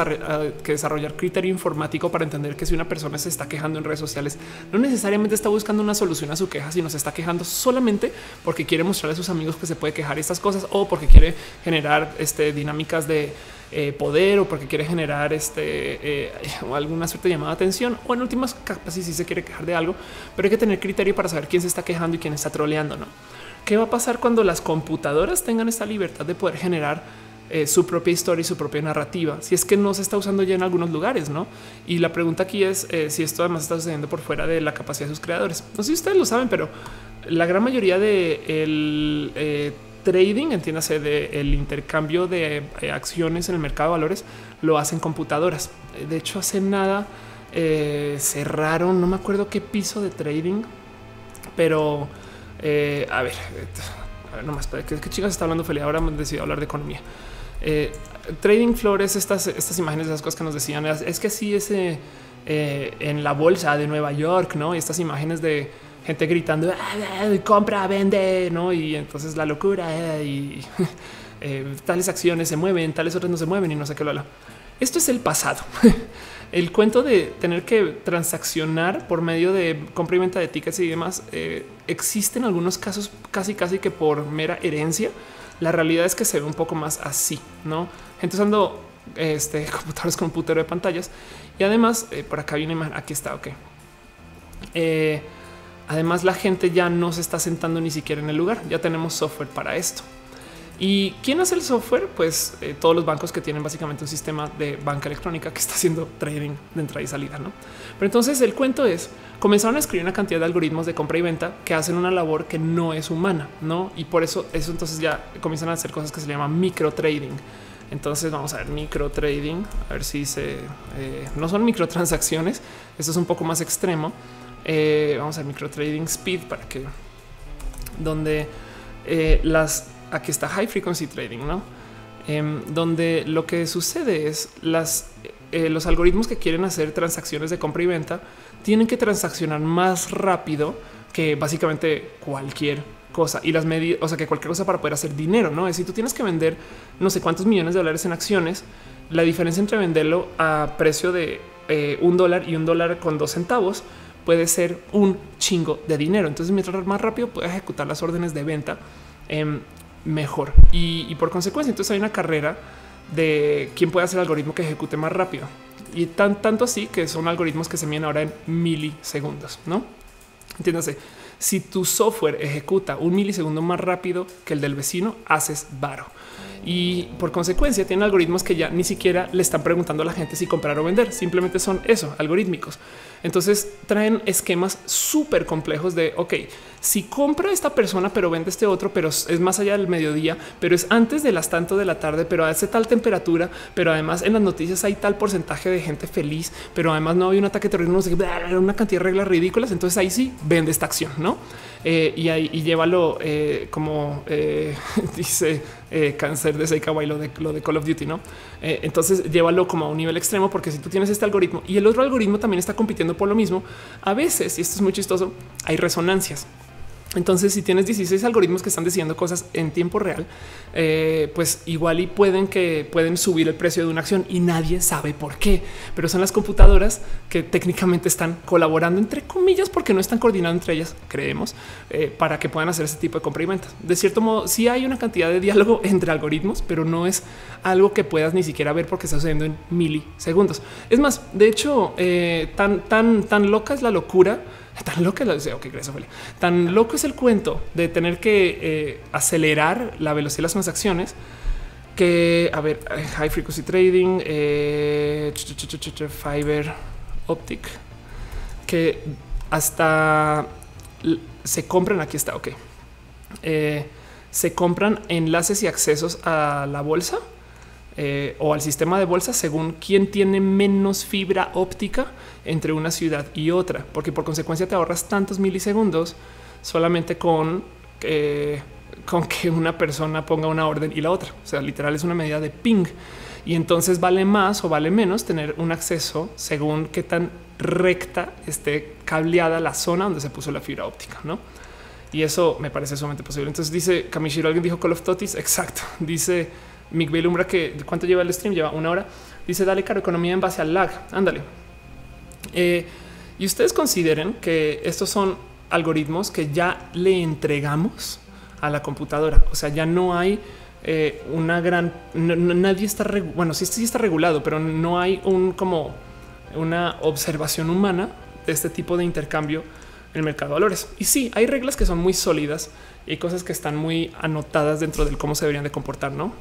desarrollar criterio informático para entender que si una persona se está quejando en redes sociales, no necesariamente está buscando una solución a su queja, sino se está quejando solamente porque quiere mostrarle a sus amigos que se puede quejar estas cosas o porque quiere generar este, dinámicas de eh, poder o porque quiere generar este eh, alguna suerte de llamada de atención o en últimas capas si se quiere quejar de algo, pero hay que tener criterio para saber quién se está quejando y quién está troleando. No, qué va a pasar cuando las computadoras tengan esta libertad de poder generar eh, su propia historia y su propia narrativa, si es que no se está usando ya en algunos lugares, no? Y la pregunta aquí es si esto además está sucediendo por fuera de la capacidad de sus creadores. No sé si ustedes lo saben, pero la gran mayoría de el trading, entiéndase de el intercambio de eh, acciones en el mercado de valores, lo hacen computadoras. De hecho, hace nada eh, cerraron, no me acuerdo qué piso de trading, pero eh, a ver, a ver, nomás, ¿qué, qué chicas está hablando Felipe? Ahora hemos decidido hablar de economía. Eh, trading Flores, estas, estas imágenes de las cosas que nos decían, es que sí ese eh, en la bolsa de Nueva York, no? Y estas imágenes de gente gritando ah, ah, compra, vende, no? Y entonces la locura eh, y tales acciones se mueven, tales otras no se mueven y no sé qué lo habla. Esto es el pasado. el cuento de tener que transaccionar por medio de compra y venta de tickets y demás eh, existe en algunos casos casi casi que por mera herencia. La realidad es que se ve un poco más así, no? Gente usando este computadores con un putero de pantallas y además eh, por acá viene más. Aquí está. Ok. Eh, además, la gente ya no se está sentando ni siquiera en el lugar. Ya tenemos software para esto. ¿Y quién hace el software? Pues eh, todos los bancos que tienen básicamente un sistema de banca electrónica que está haciendo trading de entrada y salida. ¿no? Pero entonces el cuento es, comenzaron a escribir una cantidad de algoritmos de compra y venta que hacen una labor que no es humana. ¿no? Y por eso, eso entonces ya comienzan a hacer cosas que se llaman micro trading. Entonces vamos a ver micro trading, a ver si se eh, no son microtransacciones. Esto es un poco más extremo. Eh, vamos a micro trading speed para que donde las aquí está high frequency trading, no? Em, donde lo que sucede es las eh, los algoritmos que quieren hacer transacciones de compra y venta tienen que transaccionar más rápido que básicamente cualquier cosa. Y las medidas, o sea, que cualquier cosa para poder hacer dinero, no es si tú tienes que vender no sé cuántos millones de dólares en acciones, la diferencia entre venderlo a precio de eh, un dólar y un dólar con dos centavos puede ser un chingo de dinero. Entonces, mientras más rápido puedes ejecutar las órdenes de venta, eh, mejor. Y, por consecuencia, entonces hay una carrera de quién puede hacer el algoritmo que ejecute más rápido. Y tan, tanto así que son algoritmos que se miden ahora en milisegundos, ¿no? Entiéndase, si tu software ejecuta un milisegundo más rápido que el del vecino, haces varo. Y por consecuencia tienen algoritmos que ya ni siquiera le están preguntando a la gente si comprar o vender. Simplemente son eso, algorítmicos. Entonces traen esquemas súper complejos de, ok, si compra esta persona, pero vende este otro, pero es más allá del mediodía, pero es antes de las tanto de la tarde, pero hace tal temperatura, pero además en las noticias hay tal porcentaje de gente feliz, pero además no hay un ataque terrorista, una cantidad de reglas ridículas. Entonces ahí sí vende esta acción, no? Eh, y ahí y llévalo eh, como eh, dice cáncer de Seika lo de lo de Call of Duty, no? entonces llévalo como a un nivel extremo, porque si tú tienes este algoritmo y el otro algoritmo también está compitiendo por lo mismo, a veces, y esto es muy chistoso, hay resonancias. Entonces, si tienes 16 algoritmos que están diciendo cosas en tiempo real, eh, pues igual y pueden que pueden subir el precio de una acción y nadie sabe por qué, pero son las computadoras que técnicamente están colaborando entre comillas porque no están coordinando entre ellas, creemos, eh, para que puedan hacer ese tipo de compra y venta. De cierto modo, sí hay una cantidad de diálogo entre algoritmos, pero no es algo que puedas ni siquiera ver porque está sucediendo en milisegundos. Es más, de hecho, eh, tan, tan, tan loca es la locura Tan loco, Tan loco es el cuento de tener que eh, acelerar la velocidad de las transacciones que, a ver, eh, high frequency trading, eh, fiber optic, que hasta se compran. Aquí está. Ok, se compran enlaces y accesos a la bolsa eh, o al sistema de bolsa según quién tiene menos fibra óptica entre una ciudad y otra, porque por consecuencia te ahorras tantos milisegundos solamente con, eh, con que una persona ponga una orden y la otra. O sea, literal es una medida de ping y entonces vale más o vale menos tener un acceso según qué tan recta esté cableada la zona donde se puso la fibra óptica, no? Y eso me parece sumamente posible. Entonces dice Kamishiro, alguien dijo Call of Totis. Exacto. Dice Miguel Umbra que cuánto lleva el stream, lleva una hora. Dice dale caro economía en base al lag. Ándale. Eh, y ustedes consideren que estos son algoritmos que ya le entregamos a la computadora. O sea, ya no hay eh, una gran, nadie está, bueno, sí, sí está regulado, pero no hay un como una observación humana de este tipo de intercambio en el mercado de valores. Y sí, hay reglas que son muy sólidas y cosas que están muy anotadas dentro del cómo se deberían de comportar, ¿no?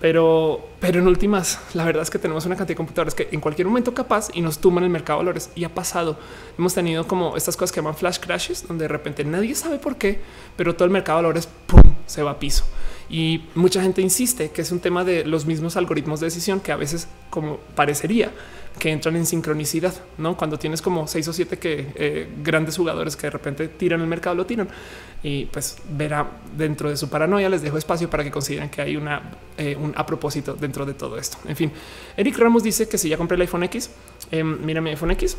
Pero, pero en últimas, la verdad es que tenemos una cantidad de computadoras que en cualquier momento capaz y nos tumban el mercado de valores. Y ha pasado. Hemos tenido como estas cosas que llaman flash crashes, donde de repente nadie sabe por qué, pero todo el mercado de valores ¡pum! se va a piso. Y mucha gente insiste que es un tema de los mismos algoritmos de decisión que a veces, como parecería, que entran en sincronicidad, ¿no? Cuando tienes como seis o siete que eh, grandes jugadores que de repente tiran el mercado, lo tiran. Y pues verá dentro de su paranoia. Les dejo espacio para que consideren que hay una eh, un a propósito dentro de todo esto. En fin, Eric Ramos dice que si ya compré el iPhone X, eh, mira mi iPhone X.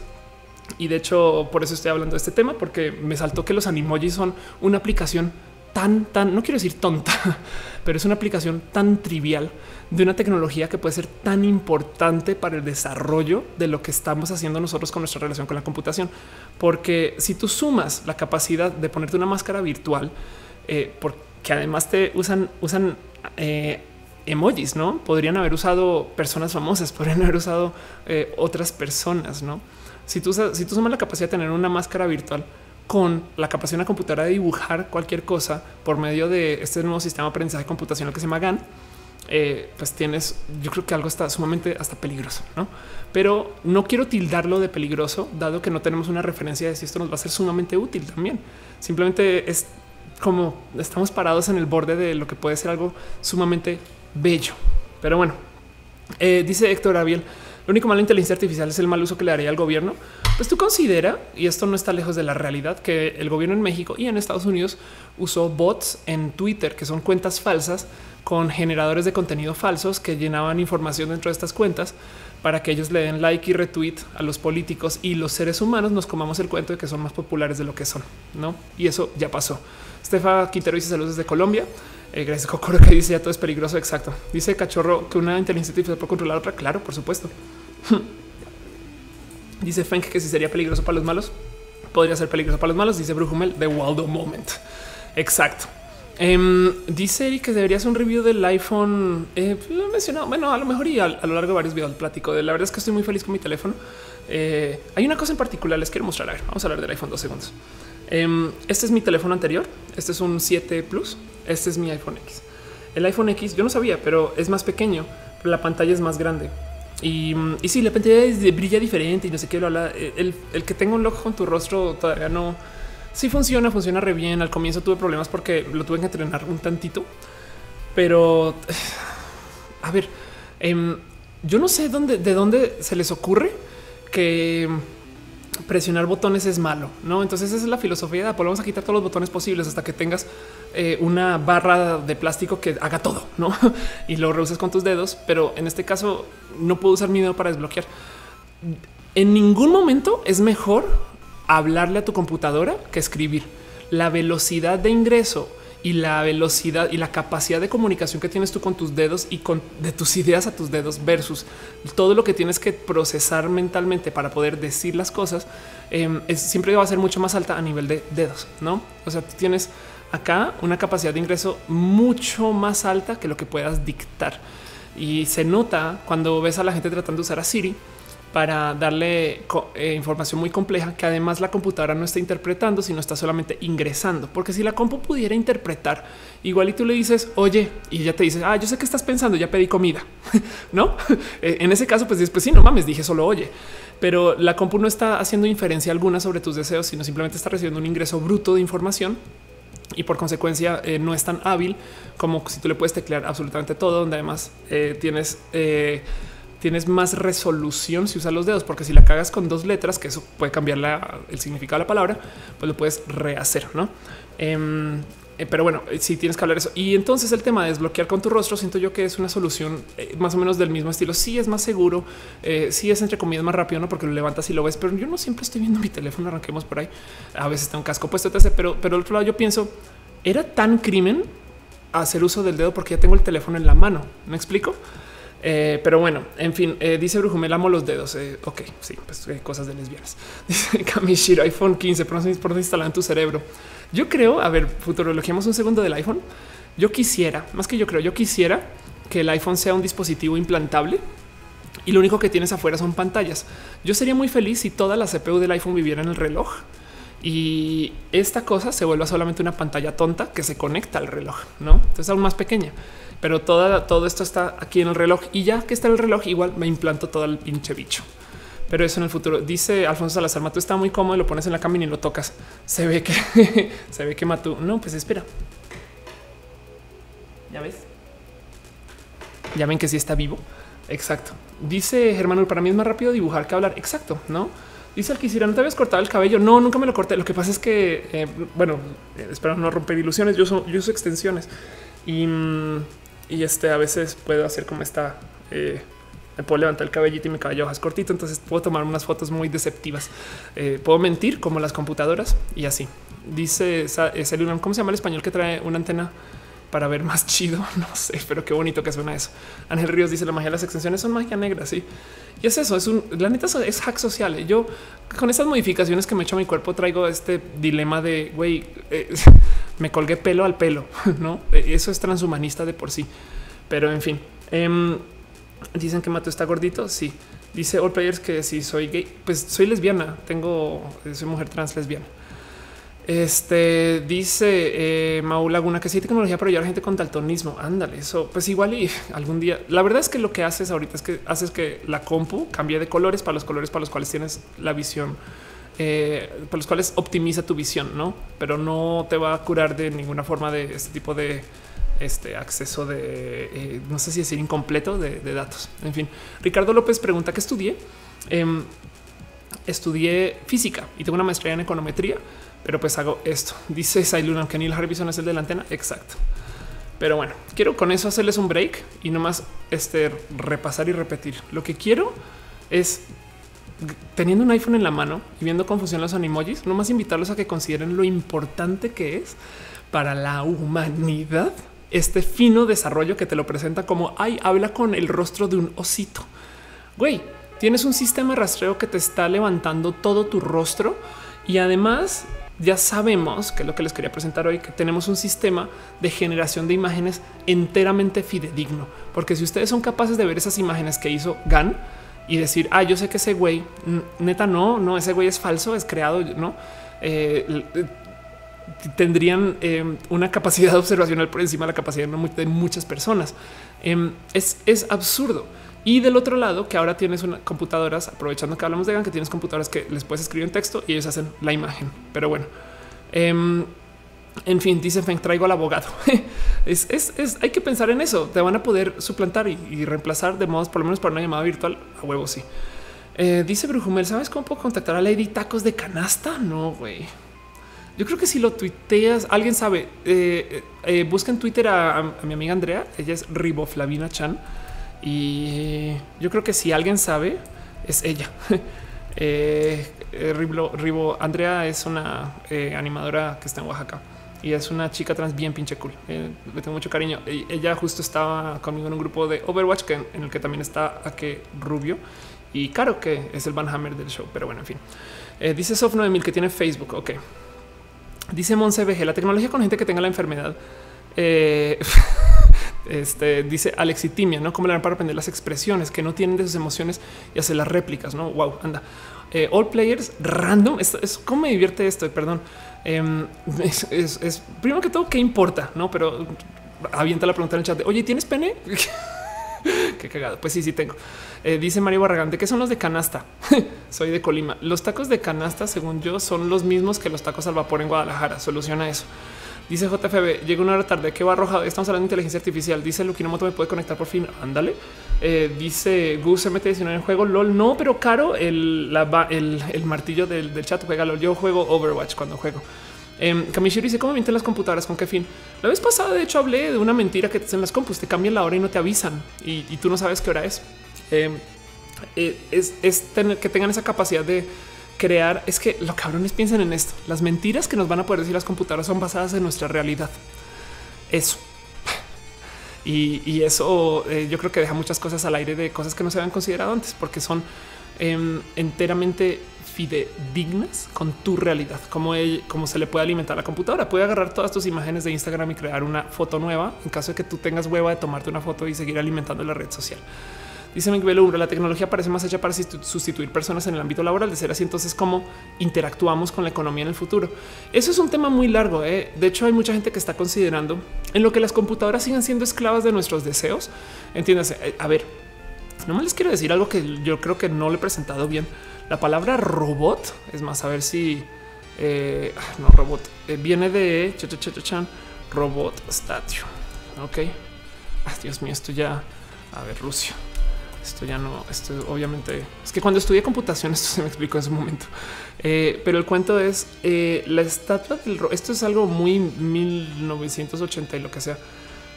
Y de hecho, por eso estoy hablando de este tema, porque me saltó que los animojis son una aplicación tan, tan, no quiero decir tonta, pero es una aplicación tan trivial de una tecnología que puede ser tan importante para el desarrollo de lo que estamos haciendo nosotros con nuestra relación con la computación. Porque si tú sumas la capacidad de ponerte una máscara virtual, eh, porque además te usan, usan eh, emojis, no podrían haber usado personas famosas, podrían haber usado eh, otras personas, no? Si tú, si tú sumas la capacidad de tener una máscara virtual, con la capacidad de una computadora de dibujar cualquier cosa por medio de este nuevo sistema de aprendizaje computacional que se llama GAN, eh, pues tienes, yo creo que algo está sumamente hasta peligroso, ¿no? Pero no quiero tildarlo de peligroso, dado que no tenemos una referencia de si esto nos va a ser sumamente útil también. Simplemente es como estamos parados en el borde de lo que puede ser algo sumamente bello. Pero bueno, eh, dice Héctor Abiel, lo único malo inteligencia artificial es el mal uso que le daría al gobierno. Pues tú considera, y esto no está lejos de la realidad, que el gobierno en México y en Estados Unidos usó bots en Twitter, que son cuentas falsas con generadores de contenido falsos que llenaban información dentro de estas cuentas para que ellos le den like y retweet a los políticos y los seres humanos nos comamos el cuento de que son más populares de lo que son, ¿no? Y eso ya pasó. Estefa Quintero dice saludos desde Colombia. Eh, gracias, Cocoro, que dice ya todo es peligroso. Exacto. Dice Cachorro que una inteligencia artificial puede controlar otra. Claro, por supuesto. dice Fenk que si sería peligroso para los malos, podría ser peligroso para los malos. Dice Brujumel de Waldo Moment. Exacto. Um, dice Eric que debería ser un review del iPhone. Eh, pues, lo he mencionado. Bueno, a lo mejor y a, lo largo de varios videos platico de la verdad es que estoy muy feliz con mi teléfono. Eh, hay una cosa en particular, les quiero mostrar. A ver, vamos a hablar del iPhone dos segundos. Um, este es mi teléfono anterior. Este es un 7 Plus. Este es mi iPhone X. El iPhone X yo no sabía, pero es más pequeño, pero la pantalla es más grande. Y, y sí, la pantalla brilla diferente y no sé qué. El, el que tenga un logo con tu rostro todavía no. Sí funciona, funciona re bien. Al comienzo tuve problemas porque lo tuve que entrenar un tantito, pero a ver, em, yo no sé dónde, de dónde se les ocurre que presionar botones es malo, no? Entonces, esa es la filosofía de Apple. Vamos a quitar todos los botones posibles hasta que tengas eh, una barra de plástico que haga todo, no? y lo reusas con tus dedos. Pero en este caso, no puedo usar mi dedo para desbloquear. En ningún momento es mejor hablarle a tu computadora que escribir. La velocidad de ingreso y la velocidad y la capacidad de comunicación que tienes tú con tus dedos y con de tus ideas a tus dedos versus todo lo que tienes que procesar mentalmente para poder decir las cosas em, es, siempre va a ser mucho más alta a nivel de dedos, no? O sea, tú tienes acá una capacidad de ingreso mucho más alta que lo que puedas dictar y se nota cuando ves a la gente tratando de usar a Siri para darle eh, información muy compleja que además la computadora no está interpretando, sino está solamente ingresando. Porque si la compu pudiera interpretar, igual y tú le dices, oye, y ya te dice, ah, yo sé que estás pensando, ya pedí comida, ¿no? Eh, en ese caso, pues después sí, no mames, dije solo oye. Pero la compu no está haciendo inferencia alguna sobre tus deseos, sino simplemente está recibiendo un ingreso bruto de información y por consecuencia eh, no es tan hábil como si tú le puedes teclear absolutamente todo, donde además tienes tienes más resolución si usas los dedos, porque si la cagas con dos letras, que eso puede cambiar el significado de la palabra, pues lo puedes rehacer, ¿no? Em, eh, pero bueno, si tienes que hablar eso. Y entonces el tema de desbloquear con tu rostro, siento yo que es una solución eh, más o menos del mismo estilo. Sí es más seguro, eh, sí es entre comillas más rápido, no porque lo levantas y lo ves, pero yo no siempre estoy viendo mi teléfono. Arranquemos por ahí. A veces está un casco puesto. Pero, pero al otro lado, yo pienso era tan crimen hacer uso del dedo porque ya tengo el teléfono en la mano. Me explico? Eh, pero bueno, en fin, eh, dice Brujumel, amo los dedos. Eh, ok, sí, pues cosas de lesbianas. Dice Kamishiro, iPhone 15, por instalar en tu cerebro. Yo creo, a ver, futurologíamos un segundo del iPhone. Yo quisiera, más que yo creo, yo quisiera que el iPhone sea un dispositivo implantable y lo único que tienes afuera son pantallas. Yo sería muy feliz si toda la CPU del iPhone viviera en el reloj y esta cosa se vuelva solamente una pantalla tonta que se conecta al reloj, no? Entonces aún más pequeña pero toda, todo esto está aquí en el reloj y ya que está en el reloj, igual me implanto todo el pinche bicho. Pero eso en el futuro dice Alfonso Salazar Matú está muy cómodo, lo pones en la cama y lo tocas. Se ve que se ve que Matú. No, pues espera. Ya ves. Ya ven que sí está vivo. Exacto. Dice Germán, para mí es más rápido dibujar que hablar. Exacto, no? Dice el quisiera, ¿no te habías cortado el cabello? No, nunca me lo corté. Lo que pasa es que, eh, bueno, eh, espero no romper ilusiones. Yo, uso, yo uso extensiones y, mm, y, este a veces puedo hacer como esta. Eh, me puedo levantar el cabellito y mi cabello es cortito, entonces puedo tomar unas fotos muy deceptivas. puedo mentir como las computadoras y así. Dice ¿cómo se llama el español que trae una antena? para ver más chido. No sé, pero qué bonito que suena eso. Ángel Ríos dice la magia de las extensiones son magia negra. Sí, y es eso. Es un la neta es hack social. Yo con esas modificaciones que me he hecho a mi cuerpo traigo este dilema de güey, eh, me colgué pelo al pelo. No, eso es transhumanista de por sí, pero en fin. Em, dicen que Mato está gordito. Sí, dice All Players que si soy gay, pues soy lesbiana. Tengo, soy mujer trans lesbiana. Este dice eh, Laguna que sí tecnología para ayudar a gente con daltonismo. Ándale, eso pues igual y algún día. La verdad es que lo que haces ahorita es que haces que la compu cambie de colores para los colores para los cuales tienes la visión, eh, para los cuales optimiza tu visión, no? Pero no te va a curar de ninguna forma de este tipo de este acceso de eh, no sé si decir incompleto de, datos. En fin, Ricardo López pregunta que estudié. Em, estudié física y tengo una maestría en econometría pero pues hago esto. Dice Sailun, que Neil Harbison es el de la antena. Exacto. Pero bueno, quiero con eso hacerles un break y nomás este repasar y repetir. Lo que quiero es teniendo un iPhone en la mano y viendo confusión los animojis, nomás invitarlos a que consideren lo importante que es para la humanidad este fino desarrollo que te lo presenta como ay, habla con el rostro de un osito. Güey, tienes un sistema de rastreo que te está levantando todo tu rostro y además ya sabemos que es lo que les quería presentar hoy, que tenemos un sistema de generación de imágenes enteramente fidedigno, porque si ustedes son capaces de ver esas imágenes que hizo GAN y decir, ah, yo sé que ese güey, neta, no, no, ese güey es falso, es creado, no, eh, tendrían eh, una capacidad observacional por encima de la capacidad de muchas personas. Em, es, es absurdo. Y del otro lado, que ahora tienes una computadoras, aprovechando que hablamos de GAN, que tienes computadoras que les puedes escribir en texto y ellos hacen la imagen. Pero bueno, em, en fin, dice Feng, traigo al abogado. es, hay que pensar en eso. Te van a poder suplantar y, reemplazar de modos, por lo menos para una llamada virtual. A huevo, sí. Eh, dice Brujumel, ¿sabes cómo puedo contactar a Lady Tacos de Canasta? No, güey. Yo creo que si lo tuiteas, alguien sabe. Eh, eh, busca en Twitter a, mi amiga Andrea. Ella es Riboflavina Chan y yo creo que si alguien sabe, es ella. eh Ribo, Andrea es una animadora que está en Oaxaca y es una chica trans bien pinche cool. Eh, le tengo mucho cariño. ella justo estaba conmigo en un grupo de Overwatch que, en el que también está Ake Rubio y Caro, que es el Van Hammer del show. Pero bueno, en fin. dice Sof 9000 que tiene Facebook. Ok. Dice Monse VG, la tecnología con gente que tenga la enfermedad. Este dice alexitimia, no como le para aprender las expresiones que no tienen de sus emociones y hacer las réplicas. No, wow, anda. Eh, all players random. es cómo me divierte esto. Perdón. Em, es, primero que todo, qué importa, no? Pero avienta la pregunta en el chat de oye, ¿tienes pene? qué cagado. Pues sí, sí tengo. Eh, dice Mario Barragán, ¿de qué son los de canasta? Soy de Colima. Los tacos de canasta, según yo, son los mismos que los tacos al vapor en Guadalajara. Soluciona eso. Dice JFB, llega una hora tarde, que va arrojado. Estamos hablando de inteligencia artificial. Dice Moto me puede conectar por fin. Ándale. Eh, dice Gus MT19 en juego LOL. No, pero caro el, el, martillo del, chat juega LOL. Yo juego Overwatch cuando juego. Eh, dice cómo mienten las computadoras con qué fin. La vez pasada, de hecho, hablé de una mentira que en las compus te cambian la hora y no te avisan y, tú no sabes qué hora es. Em, eh, es, es tener que tengan esa capacidad de crear es que los cabrones piensan en esto. Las mentiras que nos van a poder decir las computadoras son basadas en nuestra realidad. Eso. Y, eso eh, yo creo que deja muchas cosas al aire de cosas que no se habían considerado antes, porque son em, enteramente fidedignas con tu realidad, como, como se le puede alimentar la computadora. Puede agarrar todas tus imágenes de Instagram y crear una foto nueva en caso de que tú tengas hueva de tomarte una foto y seguir alimentando la red social. Dice Miguel la tecnología parece más hecha para sustituir personas en el ámbito laboral. De ser así, entonces, ¿cómo interactuamos con la economía en el futuro? Eso es un tema muy largo. ¿eh? De hecho, hay mucha gente que está considerando en lo que las computadoras sigan siendo esclavas de nuestros deseos. Entiéndase. Eh, a ver, no me les quiero decir algo que yo creo que no le he presentado bien. La palabra robot es más, a ver si eh, ah, no robot viene de robot statue. Ok. Dios mío, esto ya. A ver, Rusia. Esto ya no, esto obviamente es que cuando estudié computación, esto se me explicó en su momento. Eh, pero el cuento es eh, la estatua del esto es algo muy 1980 y lo que sea.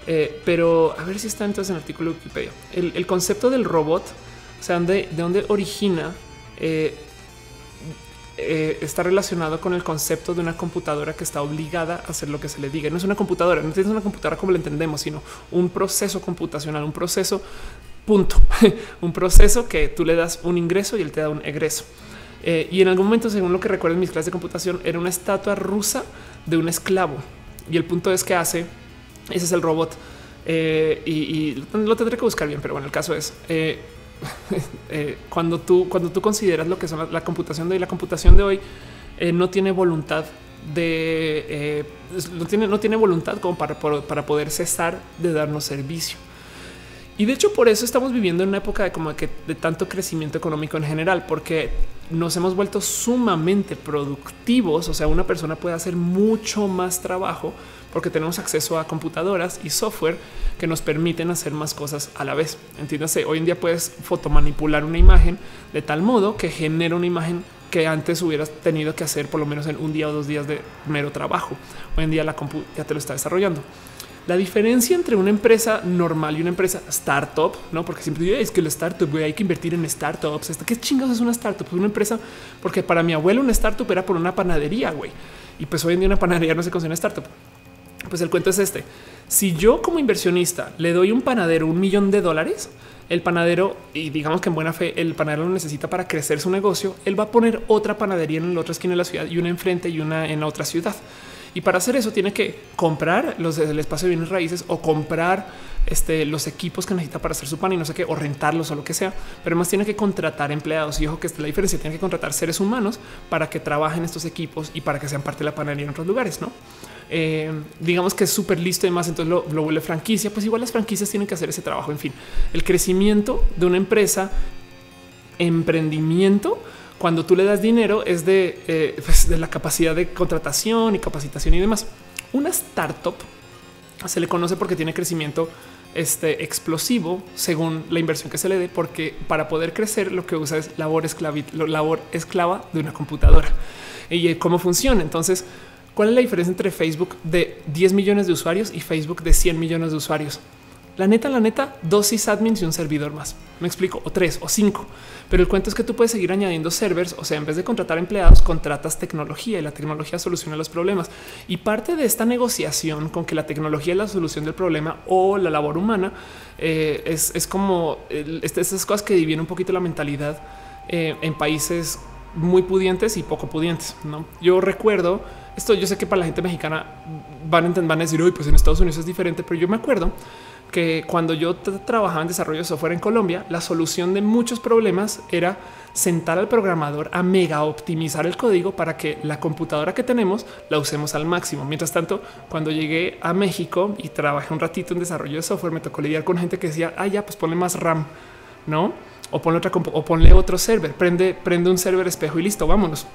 Eh, pero a ver si está entonces en el artículo de Wikipedia. El, concepto del robot, o sea, de, de dónde origina, está relacionado con el concepto de una computadora que está obligada a hacer lo que se le diga. No es una computadora, no es una computadora como la entendemos, sino un proceso computacional, un proceso punto, un proceso que tú le das un ingreso y él te da un egreso. Eh, y en algún momento, según lo que recuerdo en mis clases de computación, era una estatua rusa de un esclavo. Y el punto es que hace, ese es el robot. Eh, y, lo tendré que buscar bien, pero bueno, el caso es eh, cuando tú cuando tú consideras lo que son la, computación de hoy, la computación de hoy no tiene voluntad de no tiene no tiene voluntad como para, para poder cesar de darnos servicio. Y de hecho por eso estamos viviendo en una época de como que de tanto crecimiento económico en general, porque nos hemos vuelto sumamente productivos. O sea, una persona puede hacer mucho más trabajo porque tenemos acceso a computadoras y software que nos permiten hacer más cosas a la vez. Entiéndase, hoy en día puedes fotomanipular una imagen de tal modo que genera una imagen que antes hubieras tenido que hacer por lo menos en un día o dos días de mero trabajo. Hoy en día la compu ya te lo está desarrollando. La diferencia entre una empresa normal y una empresa startup, no porque siempre es que la startup hay que invertir en startups. ¿Qué chingados es una startup? Una empresa, porque para mi abuelo una startup era por una panadería, güey. Y pues hoy en día una panadería no se considera startup. Pues el cuento es este. Si yo como inversionista le doy un panadero un millón de dólares, el panadero, y digamos que en buena fe, el panadero lo necesita para crecer su negocio, él va a poner otra panadería en la otra esquina de la ciudad y una enfrente y una en la otra ciudad. Y para hacer eso tiene que comprar los del espacio de bienes raíces o comprar este, los equipos que necesita para hacer su pan y no sé qué, o rentarlos o lo que sea. Pero más tiene que contratar empleados. Y ojo que esta es la diferencia. Tiene que contratar seres humanos para que trabajen estos equipos y para que sean parte de la panadería en otros lugares, no? Eh, digamos que es súper listo y demás, entonces lo, lo vuelve franquicia, pues igual las franquicias tienen que hacer ese trabajo. En fin, el crecimiento de una empresa, emprendimiento, cuando tú le das dinero es de, eh, pues, de la capacidad de contratación y capacitación y demás. Una startup se le conoce porque tiene crecimiento este explosivo según la inversión que se le dé, porque para poder crecer lo que usa es labor, labor esclava de una computadora. Y eh, cómo funciona. Entonces, ¿cuál es la diferencia entre Facebook de 10 millones de usuarios y Facebook de 100 millones de usuarios? La neta, la neta, dos sysadmins y un servidor más. Me explico, o tres o cinco. Pero el cuento es que tú puedes seguir añadiendo servers. O sea, en vez de contratar empleados, contratas tecnología y la tecnología soluciona los problemas. Y parte de esta negociación con que la tecnología es la solución del problema o la labor humana eh, es, como este, estas cosas que dividen un poquito la mentalidad eh, en países muy pudientes y poco pudientes. ¿no? Yo recuerdo esto. Yo sé que para la gente mexicana van a, van a decir, hoy pues en Estados Unidos es diferente, pero yo me acuerdo que cuando yo trabajaba en desarrollo de software en Colombia, la solución de muchos problemas era sentar al programador a mega optimizar el código para que la computadora que tenemos la usemos al máximo. Mientras tanto, cuando llegué a México y trabajé un ratito en desarrollo de software, me tocó lidiar con gente que decía, ah, ya, pues ponle más RAM, no? O ponle otra o otro server, prende, prende un server espejo y listo, vámonos.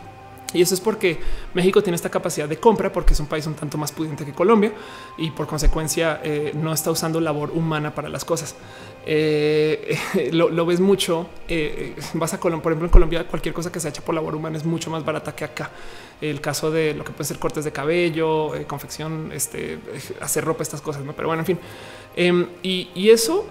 Y eso es porque México tiene esta capacidad de compra porque es un país un tanto más pudiente que Colombia y por consecuencia eh, no está usando labor humana para las cosas. Eh, lo, ves mucho. Eh, vas a Colombia, por ejemplo, en Colombia, cualquier cosa que se hecha por labor humana es mucho más barata que acá. El caso de lo que puede ser cortes de cabello, confección, este, hacer ropa, estas cosas. ¿no? Pero bueno, en fin. Em, y, y, eso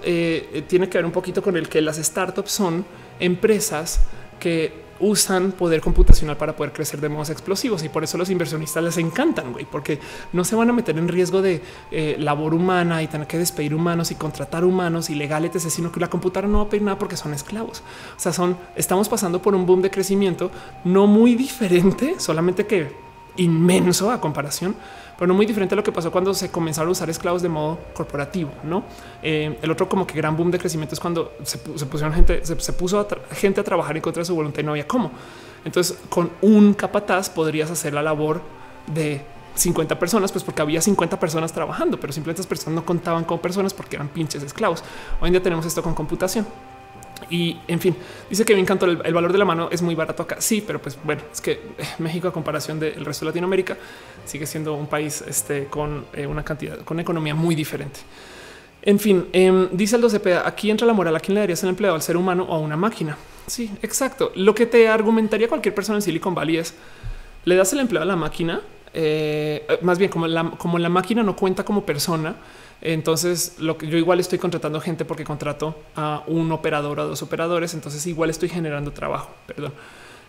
tiene que ver un poquito con el que las startups son empresas que usan poder computacional para poder crecer de modos explosivos y por eso los inversionistas les encantan, güey, porque no se van a meter en riesgo de eh, labor humana y tener que despedir humanos y contratar humanos ilegales, sino que la computadora no va a pedir nada porque son esclavos. O sea, son estamos pasando por un boom de crecimiento no muy diferente, solamente que inmenso a comparación pero no muy diferente a lo que pasó cuando se comenzaron a usar esclavos de modo corporativo. No eh, el otro, como que gran boom de crecimiento es cuando se, pusieron gente, se, puso gente a trabajar en contra de su voluntad y no había cómo. Entonces, con un capataz podrías hacer la labor de 50 personas, pues porque había 50 personas trabajando, pero simplemente estas personas no contaban como personas porque eran pinches esclavos. Hoy en día tenemos esto con computación. Y en fin, dice que me encantó el, valor de la mano es muy barato acá. Sí, pero pues bueno, es que eh, México a comparación del resto de Latinoamérica sigue siendo un país este, con eh, una cantidad, con una economía muy diferente. En fin, em, dice el 12P, aquí entra la moral, ¿a quién le darías el empleado al ser humano o a una máquina? Sí, exacto. Lo que te argumentaría cualquier persona en Silicon Valley es, le das el empleo a la máquina, eh, más bien como la, como la máquina no cuenta como persona, entonces lo que yo igual estoy contratando gente porque contrato a un operador o a dos operadores, entonces igual estoy generando trabajo, perdón.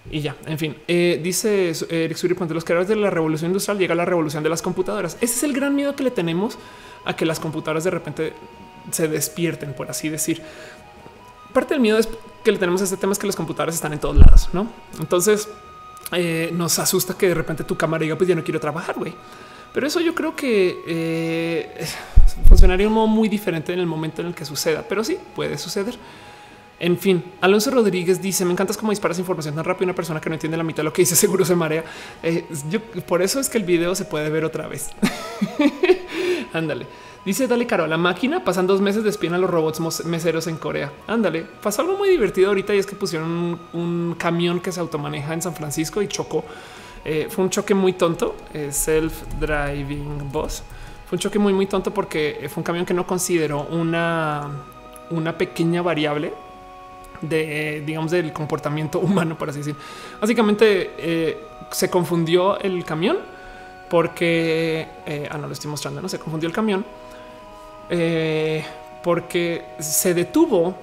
Y ya, en fin, eh, dice Eric Suri, los creadores de la revolución industrial llega la revolución de las computadoras. Ese es el gran miedo que le tenemos a que las computadoras de repente se despierten, por así decir. Parte del miedo es que le tenemos a este tema es que las computadoras están en todos lados, ¿no? Entonces eh, nos asusta que de repente tu cámara diga, pues ya no quiero trabajar, güey. Pero eso yo creo que eh, funcionaría de un modo muy diferente en el momento en el que suceda, pero sí puede suceder. En fin, Alonso Rodríguez dice: Me encantas cómo disparas información tan rápido. Una persona que no entiende la mitad de lo que dice, seguro se marea. Eh, por eso es que el video se puede ver otra vez. Ándale. Dice Dale Caro, la máquina pasan dos meses de espina a los robots meseros en Corea. Ándale, pasó algo muy divertido ahorita y es que pusieron un, camión que se automaneja en San Francisco y chocó. Eh, fue un choque muy tonto, eh, self-driving bus. Fue un choque muy, muy tonto porque fue un camión que no consideró una, una pequeña variable de, digamos, del comportamiento humano, por así decir. Básicamente eh, se confundió el camión porque, eh, ah, no lo estoy mostrando, no se confundió el camión eh, porque se detuvo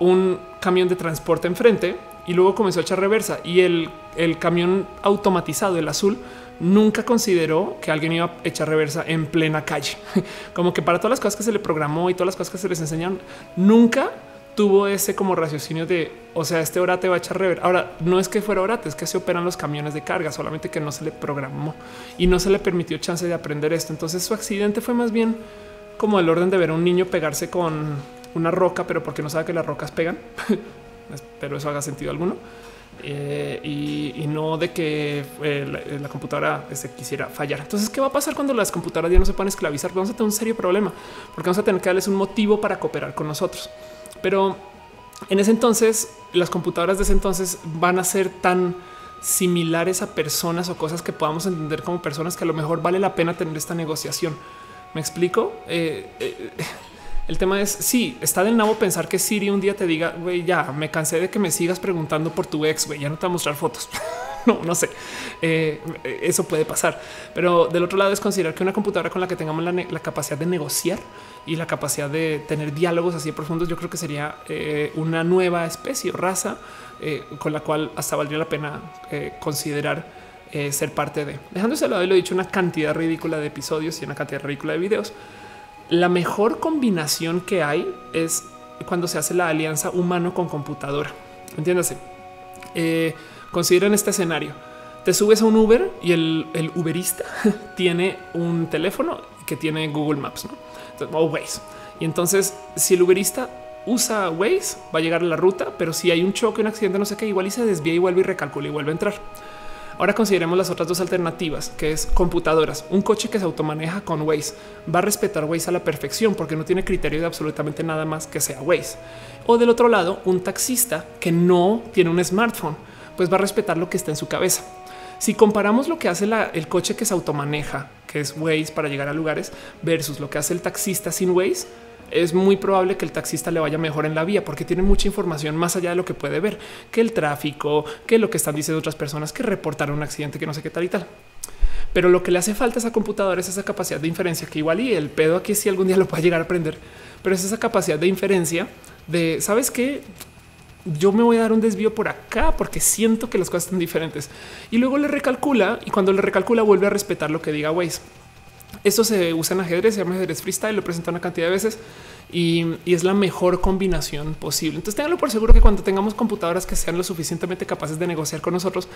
un camión de transporte enfrente y luego comenzó a echar reversa y el, el camión automatizado, el azul, nunca consideró que alguien iba a echar reversa en plena calle. Como que para todas las cosas que se le programó y todas las cosas que se les enseñaron, nunca tuvo ese como raciocinio de, o sea, este orate va a echar rever. Ahora, no es que fuera orate, es que se operan los camiones de carga, solamente que no se le programó y no se le permitió chance de aprender esto. Entonces su accidente fue más bien como el orden de ver a un niño pegarse con una roca, pero porque no sabe que las rocas pegan. Espero eso haga sentido alguno. Eh, y, no de que eh, la, computadora se este, quisiera fallar. Entonces, ¿qué va a pasar cuando las computadoras ya no se pueden esclavizar? Vamos a tener un serio problema porque vamos a tener que darles un motivo para cooperar con nosotros. Pero en ese entonces, las computadoras de ese entonces van a ser tan similares a personas o cosas que podamos entender como personas que a lo mejor vale la pena tener esta negociación. ¿Me explico? Eh, eh, el tema es, sí, está del nabo pensar que Siri un día te diga, güey, ya me cansé de que me sigas preguntando por tu ex, güey, ya no te voy a mostrar fotos. no, no sé. Eh, eso puede pasar. Pero del otro lado es considerar que una computadora con la que tengamos la capacidad de negociar y la capacidad de tener diálogos así profundos, yo creo que sería eh, una nueva especie o raza eh, con la cual hasta valdría la pena considerar ser parte de. Dejándose de lado, lo he dicho, una cantidad ridícula de episodios y una cantidad ridícula de videos. La mejor combinación que hay es cuando se hace la alianza humano con computadora. Entiéndase. consideren este escenario. Te subes a un Uber y el, el Uberista tiene un teléfono que tiene Google Maps. ¿no? o Waze. Y entonces, si el Uberista usa Waze, va a llegar a la ruta, pero si hay un choque, un accidente, no sé qué, igual y se desvía y vuelve y recalcula y vuelve a entrar. Ahora consideremos las otras dos alternativas, que es computadoras. Un coche que se automaneja con Waze va a respetar Waze a la perfección porque no tiene criterio de absolutamente nada más que sea Waze. O del otro lado, un taxista que no tiene un smartphone, pues va a respetar lo que está en su cabeza. Si comparamos lo que hace el coche que se automaneja, que es Waze para llegar a lugares, versus lo que hace el taxista sin Waze, es muy probable que el taxista le vaya mejor en la vía porque tiene mucha información más allá de lo que puede ver, que el tráfico, que lo que están diciendo otras personas, que reportaron un accidente, que no sé qué tal y tal. Pero lo que le hace falta a esa computadora es esa capacidad de inferencia que igual y el pedo aquí si algún día lo puede llegar a aprender, pero es esa capacidad de inferencia de, ¿sabes qué? yo me voy a dar un desvío por acá porque siento que las cosas están diferentes. Y luego le recalcula y cuando le recalcula vuelve a respetar lo que diga Waze. Esto se usa en ajedrez, se llama ajedrez freestyle, lo presenta una cantidad de veces y, es la mejor combinación posible. Entonces ténganlo por seguro que cuando tengamos computadoras que sean lo suficientemente capaces de negociar con nosotros,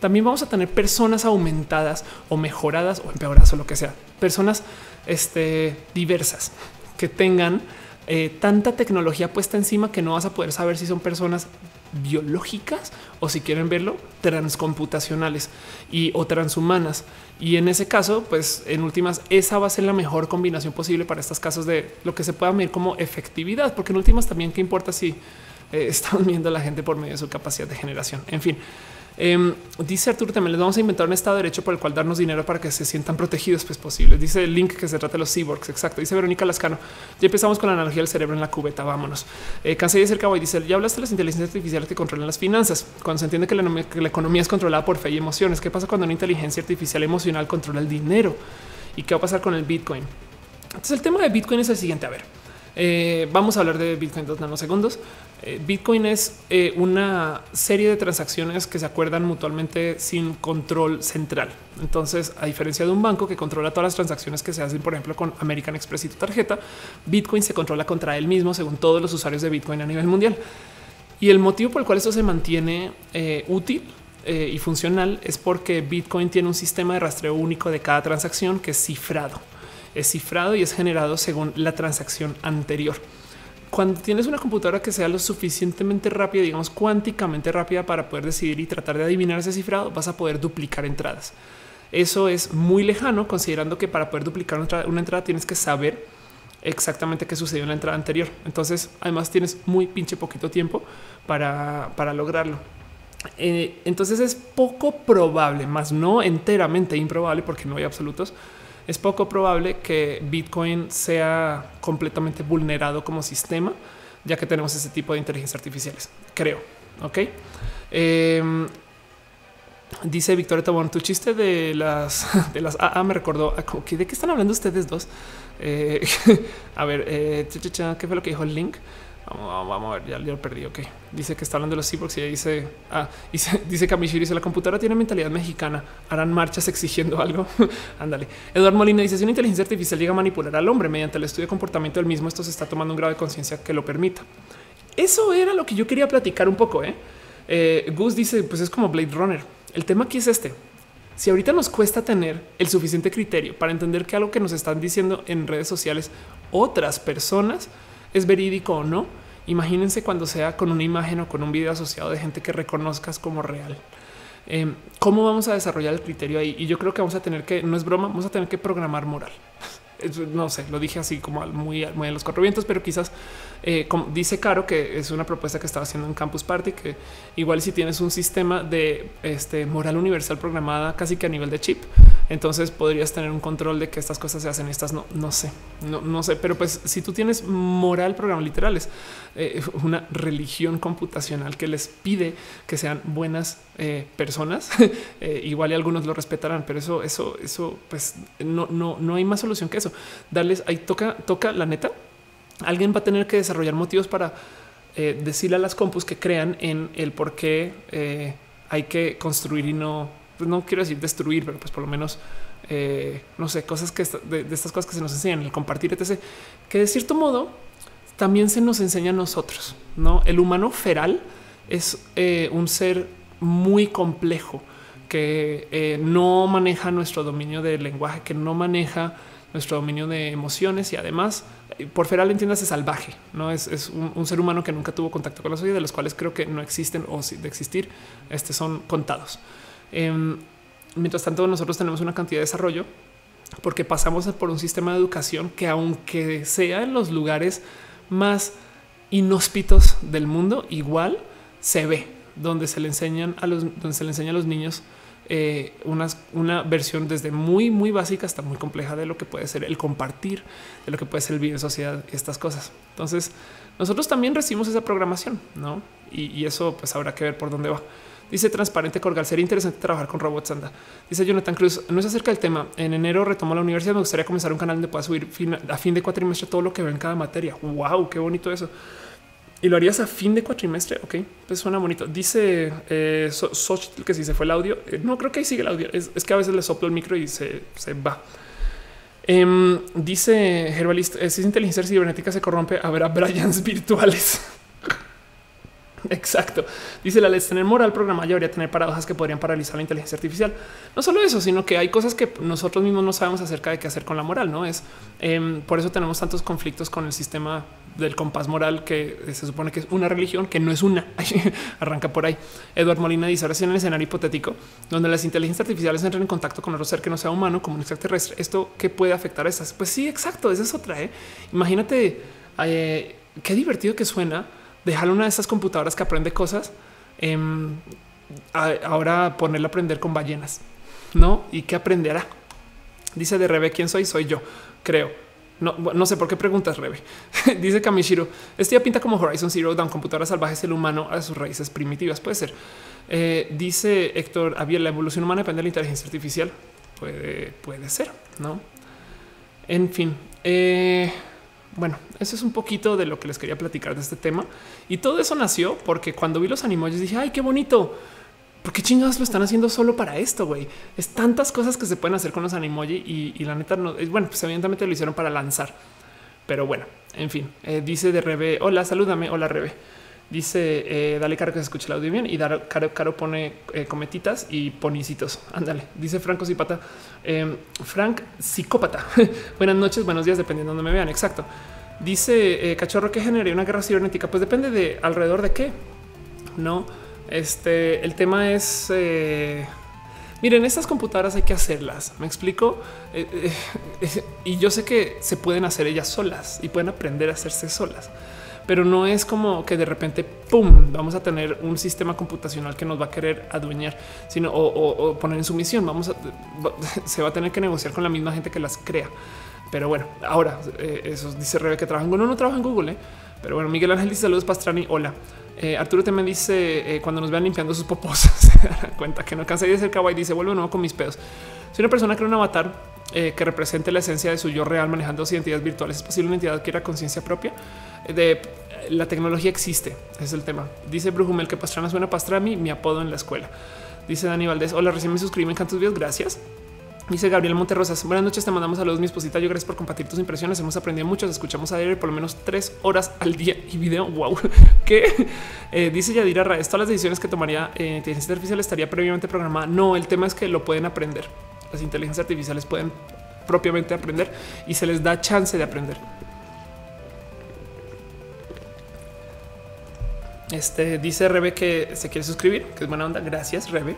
también vamos a tener personas aumentadas o mejoradas o empeoradas o lo que sea, personas este, diversas que tengan eh, tanta tecnología puesta encima que no vas a poder saber si son personas biológicas o si quieren verlo transcomputacionales y o transhumanas. Y en ese caso, pues en últimas, esa va a ser la mejor combinación posible para estos casos de lo que se pueda medir como efectividad, porque en últimas también qué importa si eh, estamos viendo a la gente por medio de su capacidad de generación. En fin, Em, dice Arturo también les vamos a inventar un estado de derecho por el cual darnos dinero para que se sientan protegidos pues posibles. Dice el link que se trata de los cyborgs. Exacto. Dice Verónica Lascano. Ya empezamos con la analogía del cerebro en la cubeta. Vámonos. Eh, cansé de ser cabo y dice ya hablaste de las inteligencias artificiales que controlan las finanzas. Cuando se entiende que la economía es controlada por fe y emociones. ¿Qué pasa cuando una inteligencia artificial emocional controla el dinero? ¿Y qué va a pasar con el Bitcoin? Entonces el tema de Bitcoin es el siguiente. A ver, eh, vamos a hablar de Bitcoin dos nanosegundos. Eh, Bitcoin es eh, una serie de transacciones que se acuerdan mutuamente sin control central. Entonces, a diferencia de un banco que controla todas las transacciones que se hacen, por ejemplo, con American Express y tu tarjeta, Bitcoin se controla contra él mismo según todos los usuarios de Bitcoin a nivel mundial. Y el motivo por el cual esto se mantiene útil y funcional es porque Bitcoin tiene un sistema de rastreo único de cada transacción que es cifrado es cifrado y es generado según la transacción anterior. Cuando tienes una computadora que sea lo suficientemente rápida, digamos cuánticamente rápida para poder decidir y tratar de adivinar ese cifrado, vas a poder duplicar entradas. Eso es muy lejano, considerando que para poder duplicar una entrada, tienes que saber exactamente qué sucedió en la entrada anterior. Entonces, además tienes muy pinche poquito tiempo para, lograrlo. Eh, entonces es poco probable, más no enteramente improbable, porque no hay absolutos, es poco probable que Bitcoin sea completamente vulnerado como sistema, ya que tenemos ese tipo de inteligencia artificiales. Creo. Ok. Em, dice Victoria Tabón, tu chiste de las de las AA me recordó de qué están hablando ustedes dos. Eh, a ver, eh, ¿qué fue lo que dijo el link? Vamos, a ver, ya lo perdí. Ok, dice que está hablando de los cyborgs y dice, ah, dice, dice Kamishiri, dice la computadora tiene mentalidad mexicana. Harán marchas exigiendo algo. Ándale. Eduardo Molina dice: Si una inteligencia artificial llega a manipular al hombre mediante el estudio de comportamiento del mismo, esto se está tomando un grado de conciencia que lo permita. Eso era lo que yo quería platicar un poco. ¿eh? eh Gus dice: Pues es como Blade Runner. El tema aquí es este. Si ahorita nos cuesta tener el suficiente criterio para entender que algo que nos están diciendo en redes sociales otras personas es verídico o no. Imagínense cuando sea con una imagen o con un video asociado de gente que reconozcas como real. Em, ¿Cómo vamos a desarrollar el criterio ahí? Y yo creo que vamos a tener que, no es broma, vamos a tener que programar moral no sé, lo dije así como muy, muy a los cuatro vientos, pero quizás eh, como dice Caro que es una propuesta que estaba haciendo en Campus Party, que igual si tienes un sistema de este, moral universal programada casi que a nivel de chip, entonces podrías tener un control de que estas cosas se hacen, estas no, no sé, no, no sé, pero pues si tú tienes moral programa literales, eh, una religión computacional que les pide que sean buenas eh, personas, igual y algunos lo respetarán, pero eso, eso, eso, pues no, no, no hay más solución que eso darles ahí toca, toca la neta. Alguien va a tener que desarrollar motivos para eh, decirle a las compus que crean en el por qué eh, hay que construir y no, pues no quiero decir destruir, pero pues por lo menos eh, no sé, cosas que de, estas cosas que se nos enseñan, el compartir, etc. Que de cierto modo también se nos enseña a nosotros. No, el humano feral es un ser muy complejo que no maneja nuestro dominio del lenguaje, que no maneja nuestro dominio de emociones y además eh, por feral entiendas es salvaje, no es, un, ser humano que nunca tuvo contacto con la sociedad, de los cuales creo que no existen o de existir, este son contados. Em, mientras tanto, nosotros tenemos una cantidad de desarrollo porque pasamos por un sistema de educación que, aunque sea en los lugares más inhóspitos del mundo, igual se ve donde se le enseñan a los, donde se le enseña a los niños eh, una, versión desde muy, muy básica hasta muy compleja de lo que puede ser el compartir, de lo que puede ser el vivir en sociedad, estas cosas. Entonces, nosotros también recibimos esa programación, ¿no? Y, eso pues habrá que ver por dónde va. Dice Transparente Corgal, sería interesante trabajar con robots. Anda. Dice Jonathan Cruz, no es acerca del tema. En enero retomo la universidad. Me gustaría comenzar un canal donde pueda subir a fin de cuatrimestre todo lo que veo en cada materia. Wow, qué bonito eso y lo harías a fin de cuatrimestre. Ok, pues suena bonito. Dice eh, que si se fue el audio, eh, no creo que ahí sigue el audio. Es, que a veces le soplo el micro y se, va. Em, dice Herbalist, eh, si es inteligencia cibernética se corrompe, a Bryans virtuales. Exacto. Dice la ley, tener moral programada habría tener paradojas que podrían paralizar la inteligencia artificial. No solo eso, sino que hay cosas que nosotros mismos no sabemos acerca de qué hacer con la moral. No es em, por eso tenemos tantos conflictos con el sistema del compás moral que se supone que es una religión que no es una. Arranca por ahí. Eduardo Molina dice ahora en el escenario hipotético donde las inteligencias artificiales entran en contacto con otro ser que no sea humano, como un extraterrestre. Esto qué puede afectar a esas? Pues sí, exacto. Esa es otra. ¿eh? Imagínate eh, qué divertido que suena dejar una de esas computadoras que aprende cosas. Em, ahora ponerlo a aprender con ballenas, ¿no? ¿Y qué aprenderá? Dice de Rebe, ¿quién soy? Soy yo, creo. No, no sé por qué preguntas, Rebe. Dice Kamishiro, este ya pinta como Horizon Zero Dawn, computadora salvaje el humano a sus raíces primitivas. Puede ser. Eh, dice Héctor, había la evolución humana depende de la inteligencia artificial. Puede, puede ser, ¿no? En fin. Eh, bueno, eso es un poquito de lo que les quería platicar de este tema. Y todo eso nació porque cuando vi los animales dije, ay, qué bonito ¿Por qué chingados lo están haciendo solo para esto, güey? Es tantas cosas que se pueden hacer con los animoji y, la neta no es bueno, pues evidentemente lo hicieron para lanzar. Pero bueno, en fin, eh, dice de Rebe, hola, salúdame, hola Rebe. Dice, eh, dale caro que se escuche el audio bien y dar caro, caro pone eh, cometitas y ponicitos. Ándale, dice Franco Zipata. Em, Frank psicópata. Buenas noches, buenos días, dependiendo de donde me vean. Exacto. Dice cachorro que genere una guerra cibernética. Pues depende de alrededor de qué, no? Este, el tema es, eh, miren, estas computadoras hay que hacerlas. Me explico. Eh, eh, y yo sé que se pueden hacer ellas solas y pueden aprender a hacerse solas, pero no es como que de repente, pum, vamos a tener un sistema computacional que nos va a querer adueñar, sino o, poner en su misión. Vamos a, se va a tener que negociar con la misma gente que las crea. Pero bueno, ahora eso dice Rebe que trabaja en Google. No, no trabaja en Google, pero bueno, Miguel Ángel dice saludos, Pastrani. Hola. Eh, Arturo también dice eh, cuando nos vean limpiando sus popos, se dan cuenta que no cansé de ser kawaii. Dice vuelvo nuevo con mis pedos. Si una persona crea un avatar eh, que represente la esencia de su yo real manejando dos identidades virtuales, es posible una entidad que era conciencia propia de la tecnología existe. es el tema. Dice Brujumel que Pastrana suena Pastrami, mi apodo en la escuela. Dice Dani Valdés. Hola, recién me suscribí, me tus videos. Gracias. Dice Gabriel Monterrosas. Buenas noches, te mandamos saludos, mi esposita. Yo gracias por compartir tus impresiones. Hemos aprendido mucho. Escuchamos a diario por lo menos tres horas al día y video. Wow, que eh, dice Yadira Raes. Todas las decisiones que tomaría eh, inteligencia artificial estaría previamente programada. No, el tema es que lo pueden aprender. Las inteligencias artificiales pueden propiamente aprender y se les da chance de aprender. Este dice Rebe que se quiere suscribir, que es buena onda. Gracias, Rebe.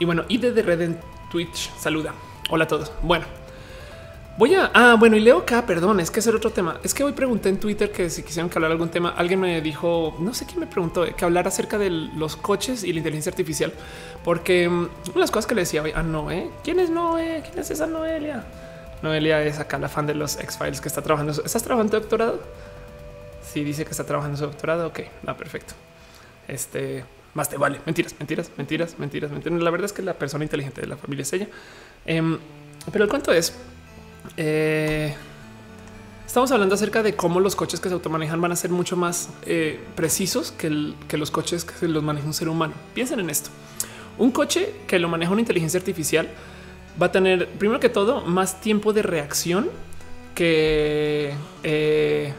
Y bueno, y de Red en Twitch saluda. Hola a todos. Bueno, voy a. Ah, bueno, y leo acá, perdón, es que es otro tema. Es que hoy pregunté en Twitter que si quisieran que hablar algún tema, alguien me dijo, no sé quién me preguntó, que hablar acerca de los coches y la inteligencia artificial, porque mm, una de las cosas que le decía hoy a Noé, ¿quién es Noé? ¿Quién es esa Noelia? Noelia es acá la fan de los X-Files que está trabajando. ¿Estás trabajando en doctorado? Sí, dice que está trabajando su doctorado. Ok, va perfecto. Este más te vale. Mentiras, mentiras, mentiras, mentiras, mentiras. La verdad es que la persona inteligente de la familia es ella. Em, pero el cuento es, eh, estamos hablando acerca de cómo los coches que se automanejan van a ser mucho más eh, precisos que, los coches que los maneja un ser humano. Piensen en esto. Un coche que lo maneja una inteligencia artificial va a tener, primero que todo, más tiempo de reacción que, eh,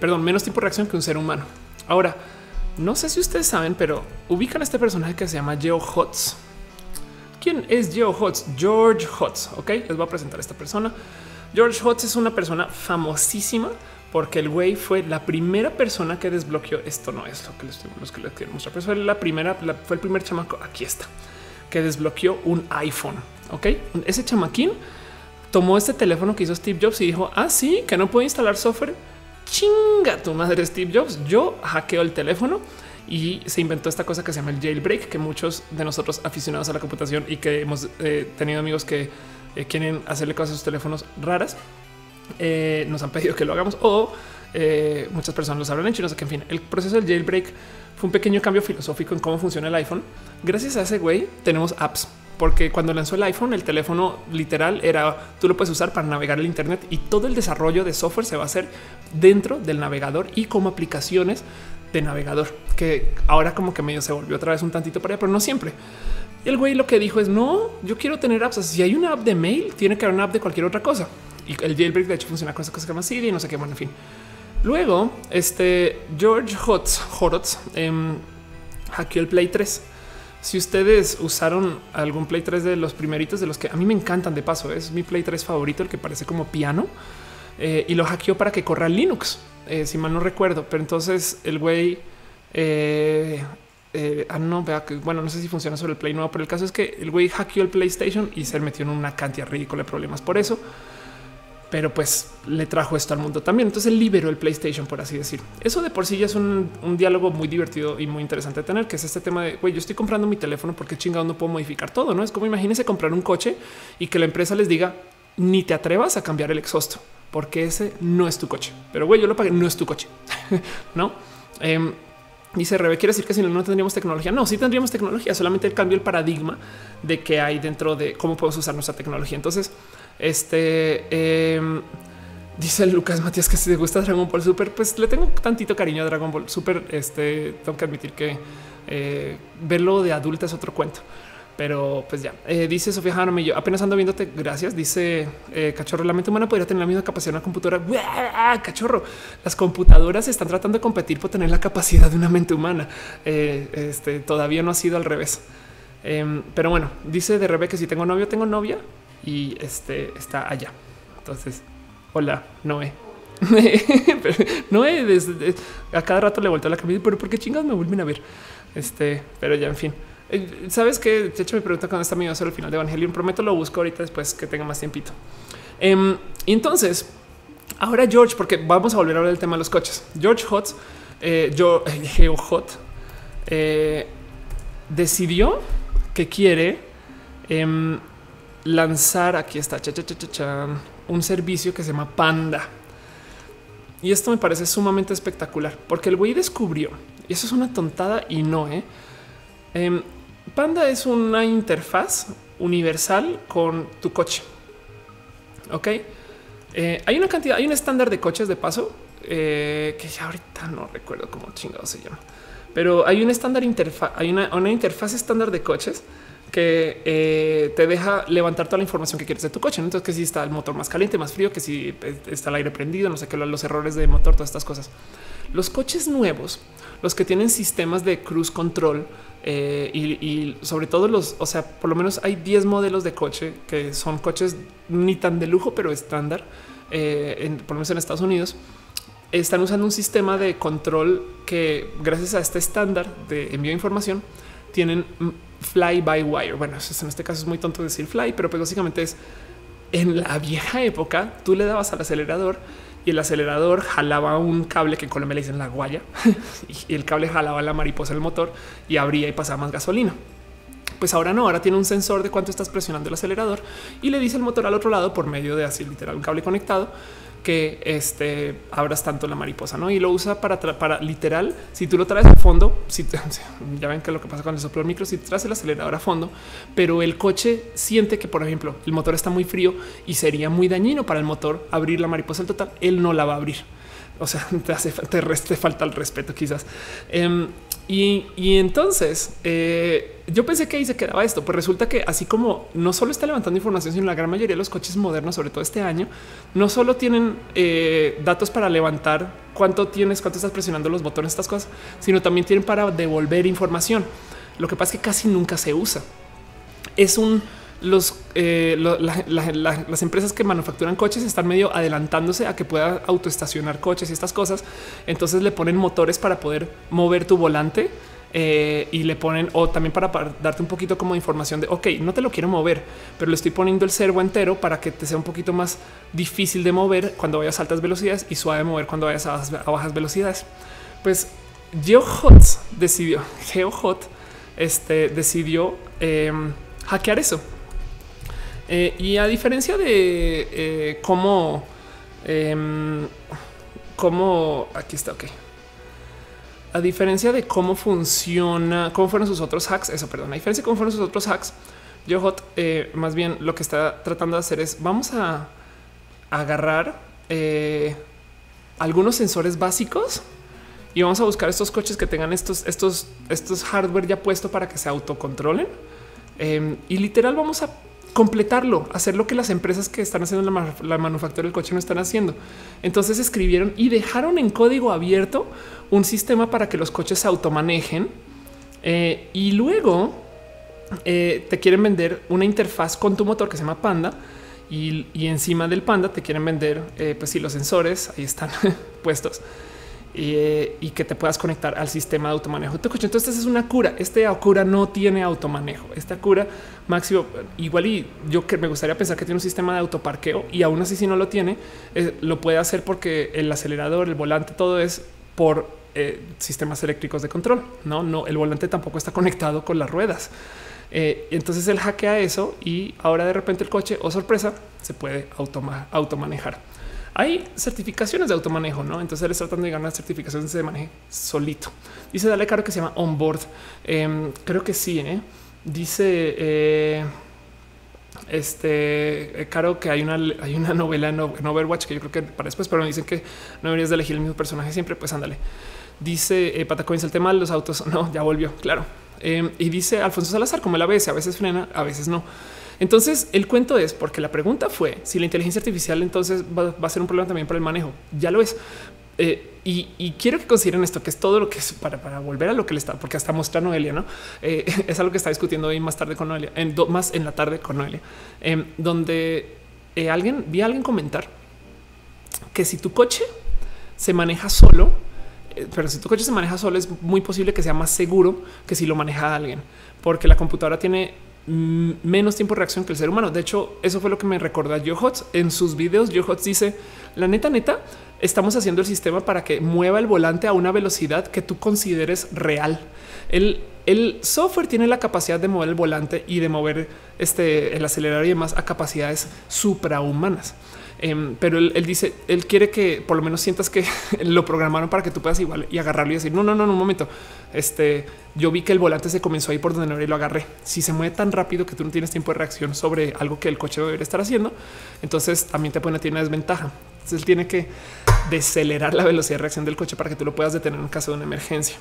perdón, menos tiempo de reacción que un ser humano. Ahora, no sé si ustedes saben, pero ubican a este personaje que se llama Geo Hotz. ¿Quién es Geo Hotz? George Hotz. Ok, les voy a presentar a esta persona. George Hotz es una persona famosísima porque el güey fue la primera persona que desbloqueó. Esto no es lo que les, que les quiero mostrar, pero fue la primera, fue el primer chamaco. Aquí está que desbloqueó un iPhone. Ok, ese chamaquín tomó este teléfono que hizo Steve Jobs y dijo: Ah, sí, que no puede instalar software chinga tu madre Steve Jobs. Yo hackeo el teléfono y se inventó esta cosa que se llama el jailbreak, que muchos de nosotros aficionados a la computación y que hemos eh, tenido amigos que eh, quieren hacerle cosas a sus teléfonos raras, eh, nos han pedido que lo hagamos o muchas personas lo sabrán hecho. No sé qué, en fin, el proceso del jailbreak fue un pequeño cambio filosófico en cómo funciona el iPhone. Gracias a ese güey tenemos apps porque cuando lanzó el iPhone, el teléfono literal era tú lo puedes usar para navegar el Internet y todo el desarrollo de software se va a hacer dentro del navegador y como aplicaciones de navegador, que ahora como que medio se volvió otra vez un tantito para allá, pero no siempre. Y el güey lo que dijo es no, yo quiero tener apps. Si hay una app de mail, tiene que haber una app de cualquier otra cosa. Y el jailbreak de hecho funciona con esa cosa que se llama Siri y no sé qué. Bueno, en fin. Luego, este George Hotz, Horotz em, hackeó el Play 3 si ustedes usaron algún Play 3 de los primeritos de los que a mí me encantan de paso, es mi Play 3 favorito, el que parece como piano eh, y lo hackeó para que corra Linux, eh, si mal no recuerdo. Pero entonces el güey, eh, ah, no, vea que bueno, no sé si funciona sobre el Play nuevo, pero el caso es que el güey hackeó el PlayStation y se metió en una cantidad ridícula de problemas por eso. pero pues le trajo esto al mundo también. Entonces liberó el PlayStation, por así decir. Eso de por sí ya es un, diálogo muy divertido y muy interesante de tener, que es este tema de, güey, yo estoy comprando mi teléfono porque chingado no puedo modificar todo, ¿no? Es como imagínense comprar un coche y que la empresa les diga, ni te atrevas a cambiar el exhausto, porque ese no es tu coche. Pero güey, yo lo pagué, no es tu coche, ¿no? Em, Dice Rebe, quiere decir que si no, no tendríamos tecnología. No, sí tendríamos tecnología, solamente el cambio el paradigma de qué hay dentro de cómo podemos usar nuestra tecnología. Entonces, este em, dice Lucas Matías que si te gusta Dragon Ball Super, pues le tengo tantito cariño a Dragon Ball Super. Este tengo que admitir que eh, verlo de adulta es otro cuento. Pero pues ya eh, dice Sofía Hanome, yo apenas ando viéndote. Gracias. Dice eh, cachorro, la mente humana podría tener la misma capacidad de una computadora. Cachorro, las computadoras están tratando de competir por tener la capacidad de una mente humana. este todavía no ha sido al revés. Em, pero bueno, dice de Rebe que si tengo novio, tengo novia y este está allá. Entonces, hola, Noé. Noé, desde, a cada rato le vuelto la camisa, pero ¿por qué chingados me vuelven a ver? Este, pero ya, en fin. Eh, Sabes que de hecho me pregunta cuando está mi video el final de Evangelion. Prometo lo busco ahorita después que tenga más tiempito. Em, y entonces, ahora George, porque vamos a volver a hablar del tema de los coches. George Hot, eh, yo, Geo Hot, eh, decidió que quiere em, lanzar, aquí está, un servicio que se llama Panda. Y esto me parece sumamente espectacular porque el güey descubrió, y eso es una tontada y no, ¿eh? Panda es una interfaz universal con tu coche. Ok, eh, hay una cantidad, hay un estándar de coches de paso eh, que ya ahorita no recuerdo cómo chingado se llama, pero hay un estándar interfaz, hay una, una interfaz estándar de coches que eh, te deja levantar toda la información que quieres de tu coche. Entonces, que si está el motor más caliente, más frío, que si está el aire prendido, no sé qué, los errores de motor, todas estas cosas. Los coches nuevos, los que tienen sistemas de cruise control eh, y, sobre todo los, o sea, por lo menos hay 10 modelos de coche que son coches ni tan de lujo, pero estándar, eh, por lo menos en Estados Unidos. Están usando un sistema de control que gracias a este estándar de envío de información tienen fly by wire. Bueno, en este caso es muy tonto decir fly, pero pues básicamente es en la vieja época tú le dabas al acelerador y el acelerador jalaba un cable que en Colombia le dicen la guaya y el cable jalaba la mariposa del motor y abría y pasaba más gasolina. Pues ahora no, ahora tiene un sensor de cuánto estás presionando el acelerador y le dice el motor al otro lado por medio de así literal un cable conectado que este abras tanto la mariposa, ¿no? Y lo usa para, literal, si tú lo traes a fondo, si ya ven que lo que pasa con el soplo micro, si traes el acelerador a fondo, pero el coche siente que, por ejemplo, el motor está muy frío y sería muy dañino para el motor abrir la mariposa al total, él no la va a abrir. O sea, te hace te falta el respeto quizás. Em, y, entonces eh, yo pensé que ahí se quedaba esto, pues resulta que así como no solo está levantando información, sino la gran mayoría de los coches modernos, sobre todo este año, no solo tienen eh, datos para levantar cuánto tienes, cuánto estás presionando los botones, estas cosas, sino también tienen para devolver información. Lo que pasa es que casi nunca se usa. Es un eh, las empresas que manufacturan coches están medio adelantándose a que pueda autoestacionar coches y estas cosas. Entonces le ponen motores para poder mover tu volante eh, y le ponen o también para, darte un poquito como información de ok, no te lo quiero mover, pero le estoy poniendo el servo entero para que te sea un poquito más difícil de mover cuando vayas a altas velocidades y suave de mover cuando vayas a, bajas velocidades. Pues GeoHot decidió, GeoHot este, decidió em, hackear eso eh, y a diferencia de eh, cómo, em, cómo aquí está, ok. A diferencia de cómo funciona, cómo fueron sus otros hacks, eso, perdón, a diferencia de cómo fueron sus otros hacks, Yohot eh, más bien lo que está tratando de hacer es vamos a, agarrar algunos sensores básicos y vamos a buscar estos coches que tengan estos, estos, estos hardware ya puesto para que se autocontrolen. Em, y literal vamos a completarlo, hacer lo que las empresas que están haciendo la, manufactura del coche no están haciendo. Entonces escribieron y dejaron en código abierto un sistema para que los coches se automanejen eh, y luego eh, te quieren vender una interfaz con tu motor que se llama Panda y, encima del Panda te quieren vender, eh, pues sí, los sensores ahí están puestos eh, y que te puedas conectar al sistema de automanejo de tu coche. Entonces es una cura. Este cura no tiene automanejo. Esta cura máximo igual y yo que me gustaría pensar que tiene un sistema de autoparqueo y aún así si no lo tiene, eh, lo puede hacer porque el acelerador, el volante, todo es por eh, sistemas eléctricos de control. No, no, el volante tampoco está conectado con las ruedas. entonces él hackea eso y ahora de repente el coche, o oh sorpresa, se puede automanejar hay certificaciones de automanejo, no? Entonces él está tratando de ganar certificaciones de manejo solito. Dice Dale Caro que se llama Onboard. Em, creo que sí. ¿eh? Dice eh, este eh, Caro que hay una, hay una novela en, Overwatch que yo creo que para después, pero me dicen que no deberías de elegir el mismo personaje siempre. Pues ándale. Dice eh, Patacoins el tema de los autos. No, ya volvió. Claro. Em, y dice Alfonso Salazar como la ABS, a veces frena, a veces no. Entonces el cuento es porque la pregunta fue si la inteligencia artificial entonces va, a ser un problema también para el manejo. Ya lo es. Eh, y, quiero que consideren esto, que es todo lo que es para, volver a lo que le está, porque hasta mostrar Noelia, no eh, es algo que está discutiendo hoy más tarde con Noelia, en más en la tarde con Noelia, em, donde eh, alguien vi a alguien comentar que si tu coche se maneja solo, pero si tu coche se maneja solo, es muy posible que sea más seguro que si lo maneja alguien, porque la computadora tiene menos tiempo de reacción que el ser humano. De hecho, eso fue lo que me recordó Johots en sus videos. Johots dice la neta, neta, estamos haciendo el sistema para que mueva el volante a una velocidad que tú consideres real. El, el software tiene la capacidad de mover el volante y de mover este, el acelerador y demás a capacidades suprahumanas. Em, pero él, dice, él quiere que por lo menos sientas que lo programaron para que tú puedas igual y agarrarlo y decir, no, no, no, un momento. Este, yo vi que el volante se comenzó ahí por donde no y lo agarré. Si se mueve tan rápido que tú no tienes tiempo de reacción sobre algo que el coche debería estar haciendo, entonces también te pone tiene una desventaja. Entonces él tiene que decelerar la velocidad de reacción del coche para que tú lo puedas detener en caso de una emergencia.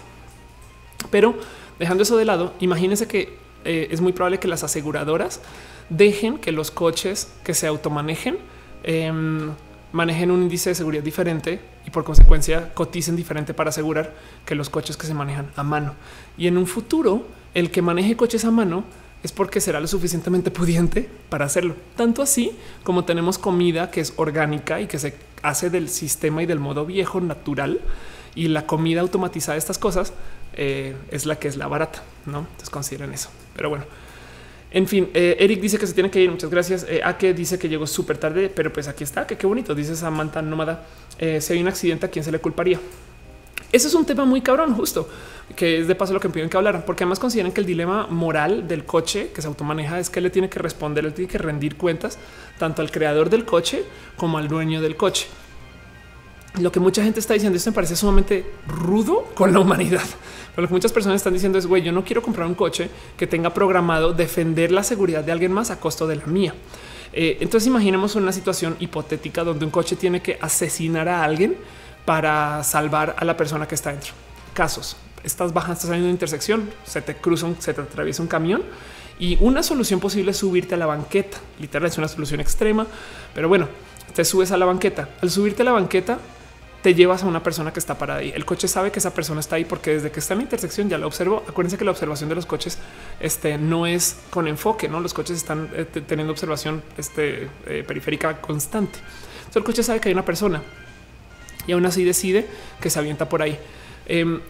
Pero dejando eso de lado, imagínense que eh, es muy probable que las aseguradoras dejen que los coches que se automanejen Em, manejen un índice de seguridad diferente y por consecuencia coticen diferente para asegurar que los coches que se manejan a mano. Y en un futuro, el que maneje coches a mano es porque será lo suficientemente pudiente para hacerlo. Tanto así como tenemos comida que es orgánica y que se hace del sistema y del modo viejo natural y la comida automatizada de estas cosas eh, es la que es la barata, ¿no? Entonces consideren eso. Pero bueno, en fin, eh, Eric dice que se tiene que ir. Muchas gracias. Eh, a que dice que llegó súper tarde, pero pues aquí está. Que qué bonito. Dice Samantha Nómada. Eh, si hay un accidente, ¿a quién se le culparía? Ese es un tema muy cabrón, justo que es de paso lo que piden que hablaran, porque además consideran que el dilema moral del coche que se automaneja es que le tiene que responder, él tiene que rendir cuentas tanto al creador del coche como al dueño del coche. Lo que mucha gente está diciendo, esto me parece sumamente rudo con la humanidad lo que muchas personas están diciendo es, güey, yo no quiero comprar un coche que tenga programado defender la seguridad de alguien más a costo de la mía. Eh, entonces imaginemos una situación hipotética donde un coche tiene que asesinar a alguien para salvar a la persona que está dentro. Casos, estás bajando, estás saliendo de una intersección, se te cruza, se te atraviesa un camión y una solución posible es subirte a la banqueta. Literal es una solución extrema, pero bueno, te subes a la banqueta. Al subirte a la banqueta, te llevas a una persona que está parada ahí. El coche sabe que esa persona está ahí porque desde que está en la intersección ya la observó. Acuérdense que la observación de los coches este, no es con enfoque, no los coches están eh, teniendo observación este, eh, periférica constante. Entonces el coche sabe que hay una persona y aún así decide que se avienta por ahí. Em,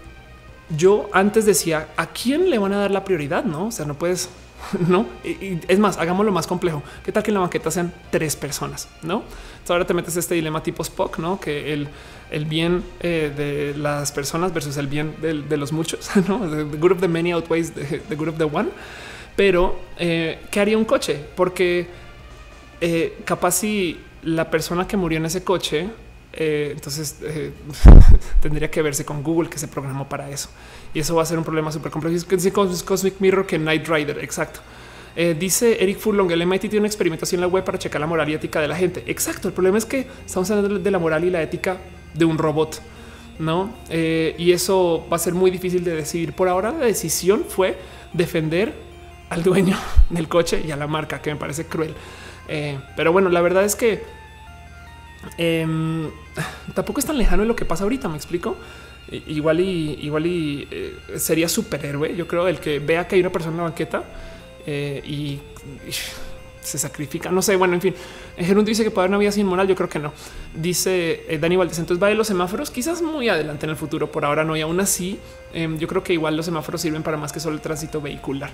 yo antes decía a quién le van a dar la prioridad, no? O sea, no puedes no? Y, es más, hagámoslo más complejo. ¿Qué tal que en la banqueta sean tres personas? No? Ahora te metes este dilema tipo Spock, no? Que el, el bien eh, de las personas versus el bien de, los muchos, no? The, good of the many outweighs the, good of the one. Pero eh, ¿qué haría un coche? Porque eh, capaz si la persona que murió en ese coche eh, entonces tendría que verse con Google que se programó para eso. Y eso va a ser un problema súper complejo. Dice Cosmic Mirror que Night Rider. Exacto. Eh, dice Eric Furlong, el MIT tiene una experimentación en la web para checar la moral y ética de la gente. Exacto. El problema es que estamos hablando de la moral y la ética de un robot, no? Eh, y eso va a ser muy difícil de decidir. Por ahora, la decisión fue defender al dueño del coche y a la marca, que me parece cruel. pero bueno, la verdad es que Em, tampoco es tan lejano de lo que pasa ahorita. Me explico. Igual y igual y eh, sería superhéroe. Yo creo el que vea que hay una persona en la banqueta eh, y, se sacrifica. No sé. Bueno, en fin, Gerundo dice que puede haber una vida sin moral. Yo creo que no. Dice eh, Dani Valdez. Entonces va de los semáforos, quizás muy adelante en el futuro. Por ahora no. Y aún así, em, yo creo que igual los semáforos sirven para más que solo el tránsito vehicular.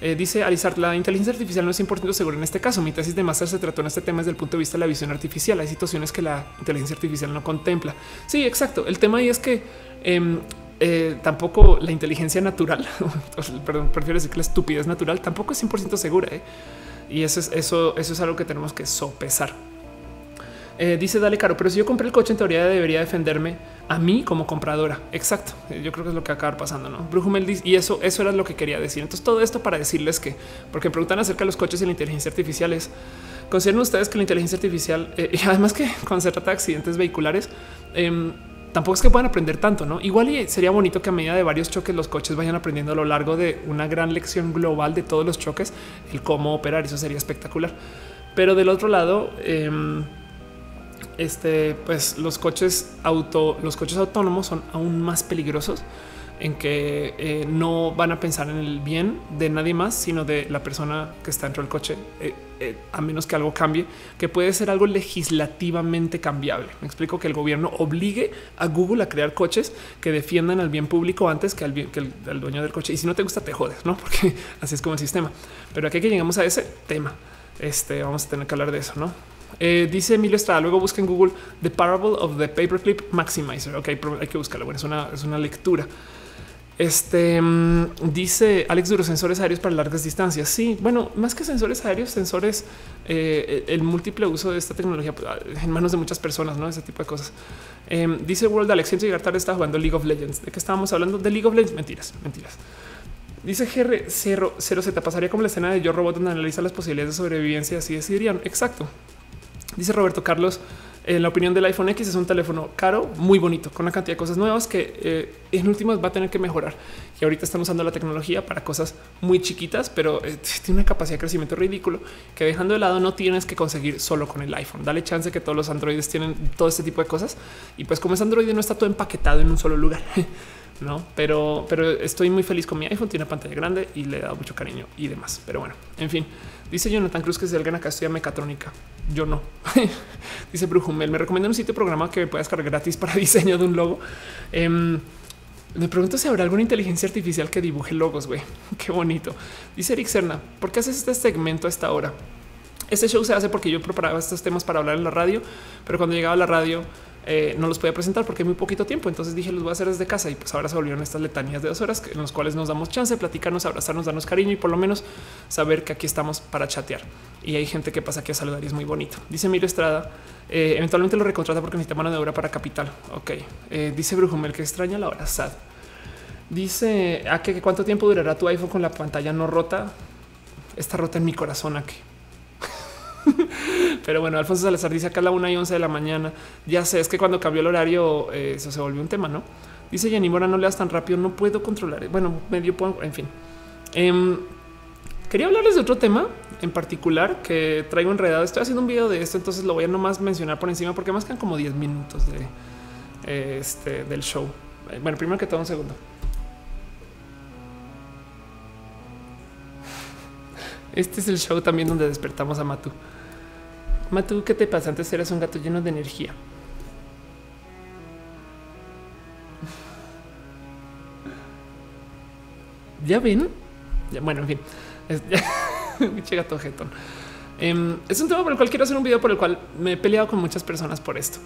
Eh, dice Alizar, la inteligencia artificial no es 100% segura en este caso. Mi tesis de máster se trató en este tema desde el punto de vista de la visión artificial. Hay situaciones que la inteligencia artificial no contempla. Sí, exacto. El tema ahí es que em, eh, tampoco la inteligencia natural, perdón, prefiero decir que la estupidez natural tampoco es 100% segura. ¿eh? Y eso es, eso, eso es algo que tenemos que sopesar. Dice Dale Caro, pero si yo compré el coche, en teoría debería defenderme a mí como compradora. Exacto. Yo creo que es lo que acaba pasando, no? Brujumel dice, y eso, eso era lo que quería decir. Entonces, todo esto para decirles que, porque preguntan acerca de los coches y la inteligencia artificial es, consideran ustedes que la inteligencia artificial, y además que cuando se trata de accidentes vehiculares, eh, tampoco es que puedan aprender tanto, ¿no? Igual sería bonito que a medida de varios choques los coches vayan aprendiendo a lo largo de una gran lección global de todos los choques, el cómo operar, eso sería espectacular. Pero del otro lado, em, este, pues los coches auto, los coches autónomos son aún más peligrosos en que eh, no van a pensar en el bien de nadie más, sino de la persona que está dentro del coche, eh, eh, a menos que algo cambie, que puede ser algo legislativamente cambiable. Me explico que el gobierno obligue a Google a crear coches que defiendan al bien público antes que al, dueño del coche. Y si no te gusta, te jodes, no? Porque así es como el sistema. Pero aquí que llegamos a ese tema, este vamos a tener que hablar de eso, no? Dice Emilio Estrada, luego busca en Google The Parable of the Paperclip Maximizer. Ok, hay que buscarlo. Bueno, es una, es una lectura. Este mm, dice Alex Duro, sensores aéreos para largas distancias. Sí, bueno, más que sensores aéreos, sensores, eh, el múltiple uso de esta tecnología pues, en manos de muchas personas, no ese tipo de cosas. Em, dice World Alex, siento llegar tarde, está jugando League of Legends. De qué estábamos hablando de League of Legends? Mentiras, mentiras. Dice GR 0, 0 Z pasaría como la escena de Yo Robot donde analiza las posibilidades de sobrevivencia. Así decidirían. Exacto. Dice Roberto Carlos. En la opinión del iPhone X es un teléfono caro, muy bonito, con una cantidad de cosas nuevas que eh, en últimas va a tener que mejorar. Y ahorita están usando la tecnología para cosas muy chiquitas, pero eh, tiene una capacidad de crecimiento ridículo que dejando de lado no tienes que conseguir solo con el iPhone. Dale chance que todos los androides tienen todo este tipo de cosas. Y pues como es Android no está todo empaquetado en un solo lugar. no, pero, pero estoy muy feliz con mi iPhone. Tiene pantalla grande y le he dado mucho cariño y demás. Pero bueno, en fin, dice Jonathan Cruz que si alguien acá estudia mecatrónica. Yo no. Dice Brujumel, me recomienda un sitio programa que me puedas cargar gratis para diseño de un logo. Em, me pregunto si habrá alguna inteligencia artificial que dibuje logos, güey. Qué bonito. Dice Eric Serna, ¿por qué haces este segmento a esta hora? Este show se hace porque yo preparaba estos temas para hablar en la radio, pero cuando llegaba a la radio eh, no los podía presentar porque hay muy poquito tiempo. Entonces dije, los voy a hacer desde casa y pues ahora se volvieron estas letanías de dos horas en las cuales nos damos chance de platicarnos, abrazarnos, darnos cariño y por lo menos saber que aquí estamos para chatear. Y hay gente que pasa aquí a saludar y es muy bonito. Dice Miro Estrada, eh, eventualmente lo recontrata porque necesita mano de obra para capital. Ok. Eh, dice Brujumel que extraña la hora sad. Dice a ah, que cuánto tiempo durará tu iPhone con la pantalla no rota. Está rota en mi corazón aquí. Pero bueno, Alfonso Salazar dice acá a la 1 y 11 de la mañana. Ya sé, es que cuando cambió el horario eh, eso se volvió un tema, ¿no? Dice Jenny Mora, no leas tan rápido, no puedo controlar. Bueno, medio puedo, en fin. Em, quería hablarles de otro tema en particular que traigo enredado. Estoy haciendo un video de esto, entonces lo voy a nomás mencionar por encima porque más quedan como 10 minutos de este del show. Eh, bueno, primero que todo, un segundo. Este es el show también donde despertamos a Matu. Matu, ¿qué te pasa? Antes eras un gato lleno de energía. ¿Ya ven? bueno, en fin. Es, gato jetón. Em, es un tema por el cual quiero hacer un video por el cual me he peleado con muchas personas por esto.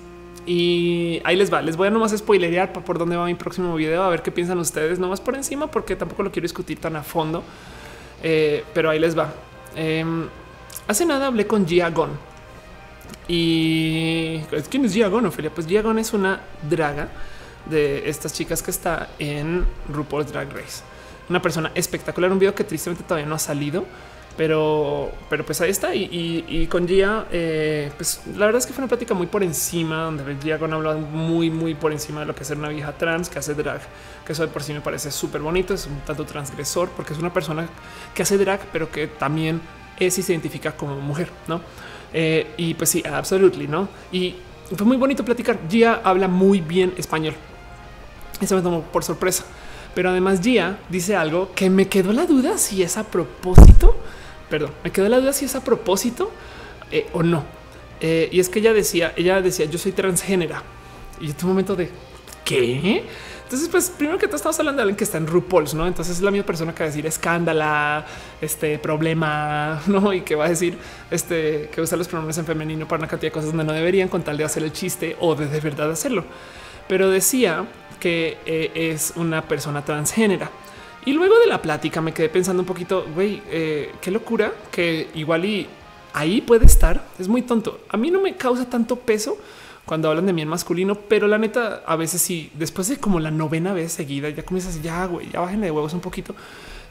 Y ahí les va. Les voy a nomás spoilerear por dónde va mi próximo video, a ver qué piensan ustedes, nomás por encima, porque tampoco lo quiero discutir tan a fondo. Eh, pero ahí les va. Em, hace nada hablé con Gia Gon. Y quién es Gia Gon, Ophelia? Pues Gia Gon es una draga de estas chicas que está en RuPaul's Drag Race. Una persona espectacular, un video que tristemente todavía no ha salido, pero, pero pues ahí está. Y, con Gia, eh, pues la verdad es que fue una plática muy por encima, donde Gia Gon habla muy, muy por encima de lo que es ser una vieja trans que hace drag, eso de por sí me parece súper bonito. Es un tanto transgresor porque es una persona que hace drag, pero que también es y se identifica como mujer, no? Eh, y pues sí, absolutely, no? Y fue muy bonito platicar. Gia habla muy bien español. Eso me tomó por sorpresa. Pero además Gia dice algo que me quedó la duda si es a propósito perdón, me quedó la duda si es a propósito eh, o no. Eh, y es que ella decía, ella decía, yo soy transgénera. Y en tu momento de qué? Entonces, pues primero que todo estamos hablando de alguien que está en RuPaul's, ¿no? Entonces es la misma persona que va a decir escándala, este problema, ¿no? Y que va a decir este que usa los pronombres en femenino para una cantidad de cosas donde no deberían con tal de hacer el chiste o de, de verdad hacerlo. Pero decía que eh, es una persona transgénera. Y luego de la plática me quedé pensando un poquito, güey, eh, qué locura que igual y ahí puede estar. Es muy tonto. A mí no me causa tanto peso cuando hablan de mí en masculino, pero la neta, a veces sí, después de como la novena vez seguida, ya comienzas, ya, güey, ya bajen de huevos un poquito.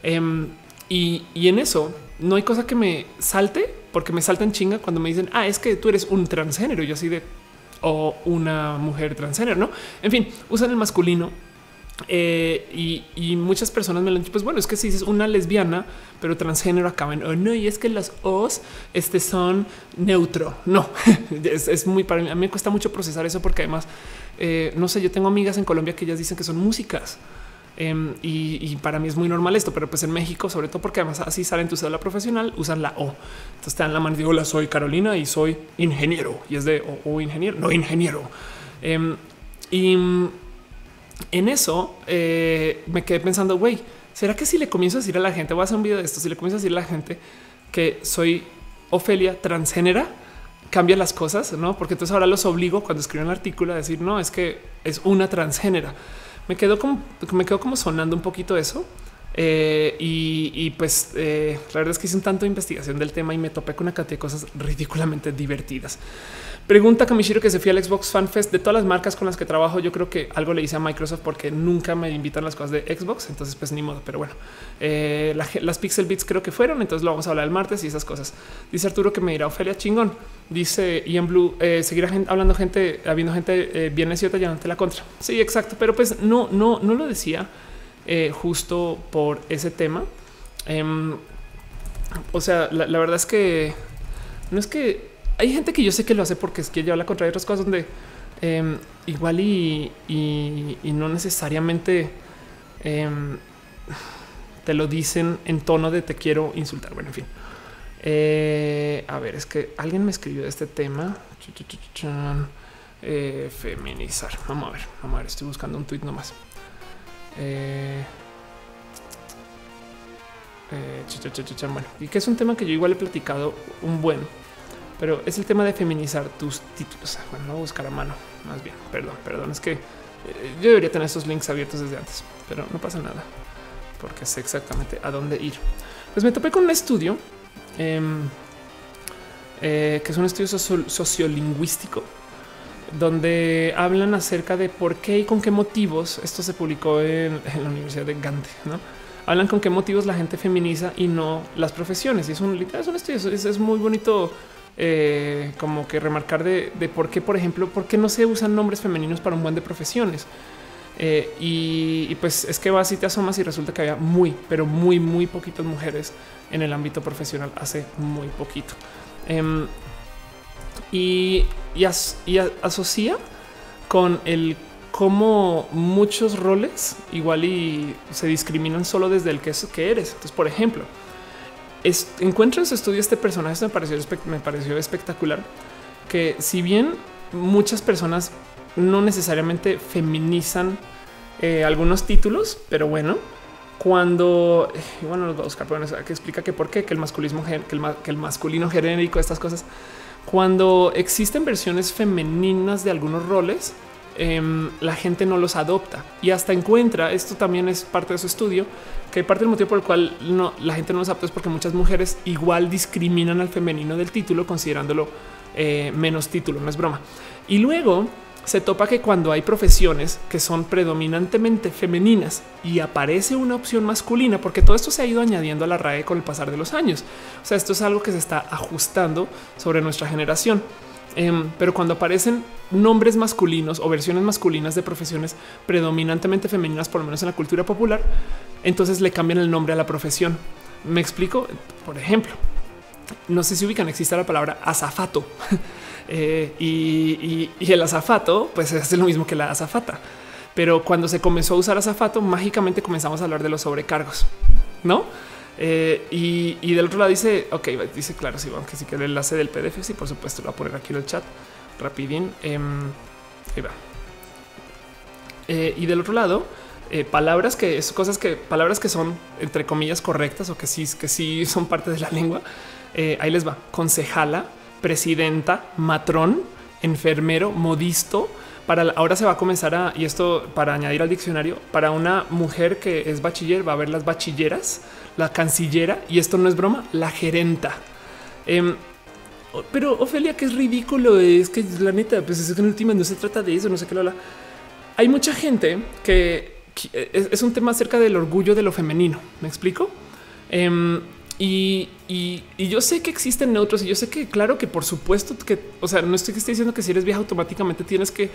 Em, y, y, en eso no hay cosa que me salte, porque me saltan chinga cuando me dicen, ah, es que tú eres un transgénero. Yo así de, o una mujer transgénero, ¿no? En fin, usan el masculino eh, y, muchas personas me lo han dicho, pues bueno, es que si es una lesbiana, pero transgénero acaban, o no, y es que las O's este son neutro. No, es, muy para mí. A mí me cuesta mucho procesar eso porque además, eh, no sé, yo tengo amigas en Colombia que ellas dicen que son músicas. Em, y, para mí es muy normal esto, pero pues en México, sobre todo porque además así salen tu cédula profesional, usan la O. Entonces te dan la mano y digo, hola, soy Carolina y soy ingeniero. Y es de o, ingeniero, no ingeniero. Em, y en eso eh, me quedé pensando, güey, ¿será que si le comienzo a decir a la gente, voy a hacer un video de esto, si le comienzo a decir a la gente que soy Ofelia transgénera, cambia las cosas, ¿no? Porque entonces ahora los obligo cuando escriben el artículo a decir, no, es que es una transgénera. Me quedó como sonando un poquito eso. Eh, y, pues eh, la verdad es que hice un tanto de investigación del tema y me topé con una cantidad de cosas ridículamente divertidas. Pregunta Kamishiro que se fue al Xbox Fan Fest de todas las marcas con las que trabajo. Yo creo que algo le hice a Microsoft porque nunca me invitan las cosas de Xbox. Entonces, pues ni modo. Pero bueno, eh, las Pixel Beats creo que fueron. Entonces lo vamos a hablar el martes y esas cosas. Dice Arturo que me dirá Ofelia chingón. Dice Ian Blue eh, seguirá hablando gente, habiendo gente eh, bien no te la contra. Sí, exacto. Pero pues no, no, no lo decía eh, justo por ese tema. Em, o sea, la verdad es que no es que hay gente que yo sé que lo hace porque es que ella habla contra otras cosas donde em, igual y, no necesariamente em, te lo dicen en tono de te quiero insultar. Bueno, en fin. Eh, a ver, es que alguien me escribió este tema. Eh, feminizar. Vamos a ver, vamos a ver. Estoy buscando un tweet nomás. Eh, bueno, y que es un tema que yo igual he platicado un buen pero es el tema de feminizar tus títulos. Bueno, no buscar a mano, más bien. Perdón, perdón. Es que eh, yo debería tener esos links abiertos desde antes, pero no pasa nada porque sé exactamente a dónde ir. Pues me topé con un estudio em, eh, que es un estudio sociolingüístico donde hablan acerca de por qué y con qué motivos esto se publicó en, la Universidad de Gante. ¿no? Hablan con qué motivos la gente feminiza y no las profesiones. Y es un, es un estudio, es muy bonito eh, como que remarcar de, por qué, por ejemplo, por qué no se usan nombres femeninos para un buen de profesiones. Eh, y, pues es que vas y te asomas y resulta que había muy, pero muy, muy poquitas mujeres en el ámbito profesional hace muy poquito. Em, y, asocia con el cómo muchos roles igual y se discriminan solo desde el que, que eres. Entonces, por ejemplo, encuentro en su estudio este personaje, me pareció, me pareció espectacular, que si bien muchas personas no necesariamente feminizan eh, algunos títulos, pero bueno, cuando eh, bueno, los voy a buscar, que explica que por qué que el masculismo, que el, el masculino genérico, estas cosas, cuando existen versiones femeninas de algunos roles, Em, la gente no los adopta y hasta encuentra, esto también es parte de su estudio, que parte del motivo por el cual no, la gente no los adopta es porque muchas mujeres igual discriminan al femenino del título considerándolo eh, menos título, no es broma. Y luego se topa que cuando hay profesiones que son predominantemente femeninas y aparece una opción masculina, porque todo esto se ha ido añadiendo a la RAE con el pasar de los años. O sea, esto es algo que se está ajustando sobre nuestra generación. Em, pero cuando aparecen nombres masculinos o versiones masculinas de profesiones predominantemente femeninas, por lo menos en la cultura popular, entonces le cambian el nombre a la profesión. Me explico. Por ejemplo, no sé si ubican, existe la palabra azafato eh, y, el azafato, pues es lo mismo que la azafata. Pero cuando se comenzó a usar azafato, mágicamente comenzamos a hablar de los sobrecargos, no? Eh, y, del otro lado dice, ok, dice claro, sí, aunque sí que el enlace del PDF, sí, por supuesto, lo voy a poner aquí en el chat rapidín. Em. Eh, y del otro lado, eh, palabras que es cosas que palabras que son entre comillas correctas o que sí, que sí son parte de la lengua. ahí les va. Concejala, presidenta, matrón, enfermero, modisto. Para ahora se va a comenzar a, y esto para añadir al diccionario, para una mujer que es bachiller va a haber las bachilleras, la cancillera, y esto no es broma, la gerenta. Em, pero Ofelia, que es ridículo, es que la neta, pues es que en última no se trata de eso, no sé qué lo. Hay mucha gente que, es, un tema acerca del orgullo de lo femenino. ¿Me explico? Em, y, yo sé que existen neutros y yo sé que, claro, que por supuesto que, o sea, no estoy, estoy diciendo que si eres vieja automáticamente tienes que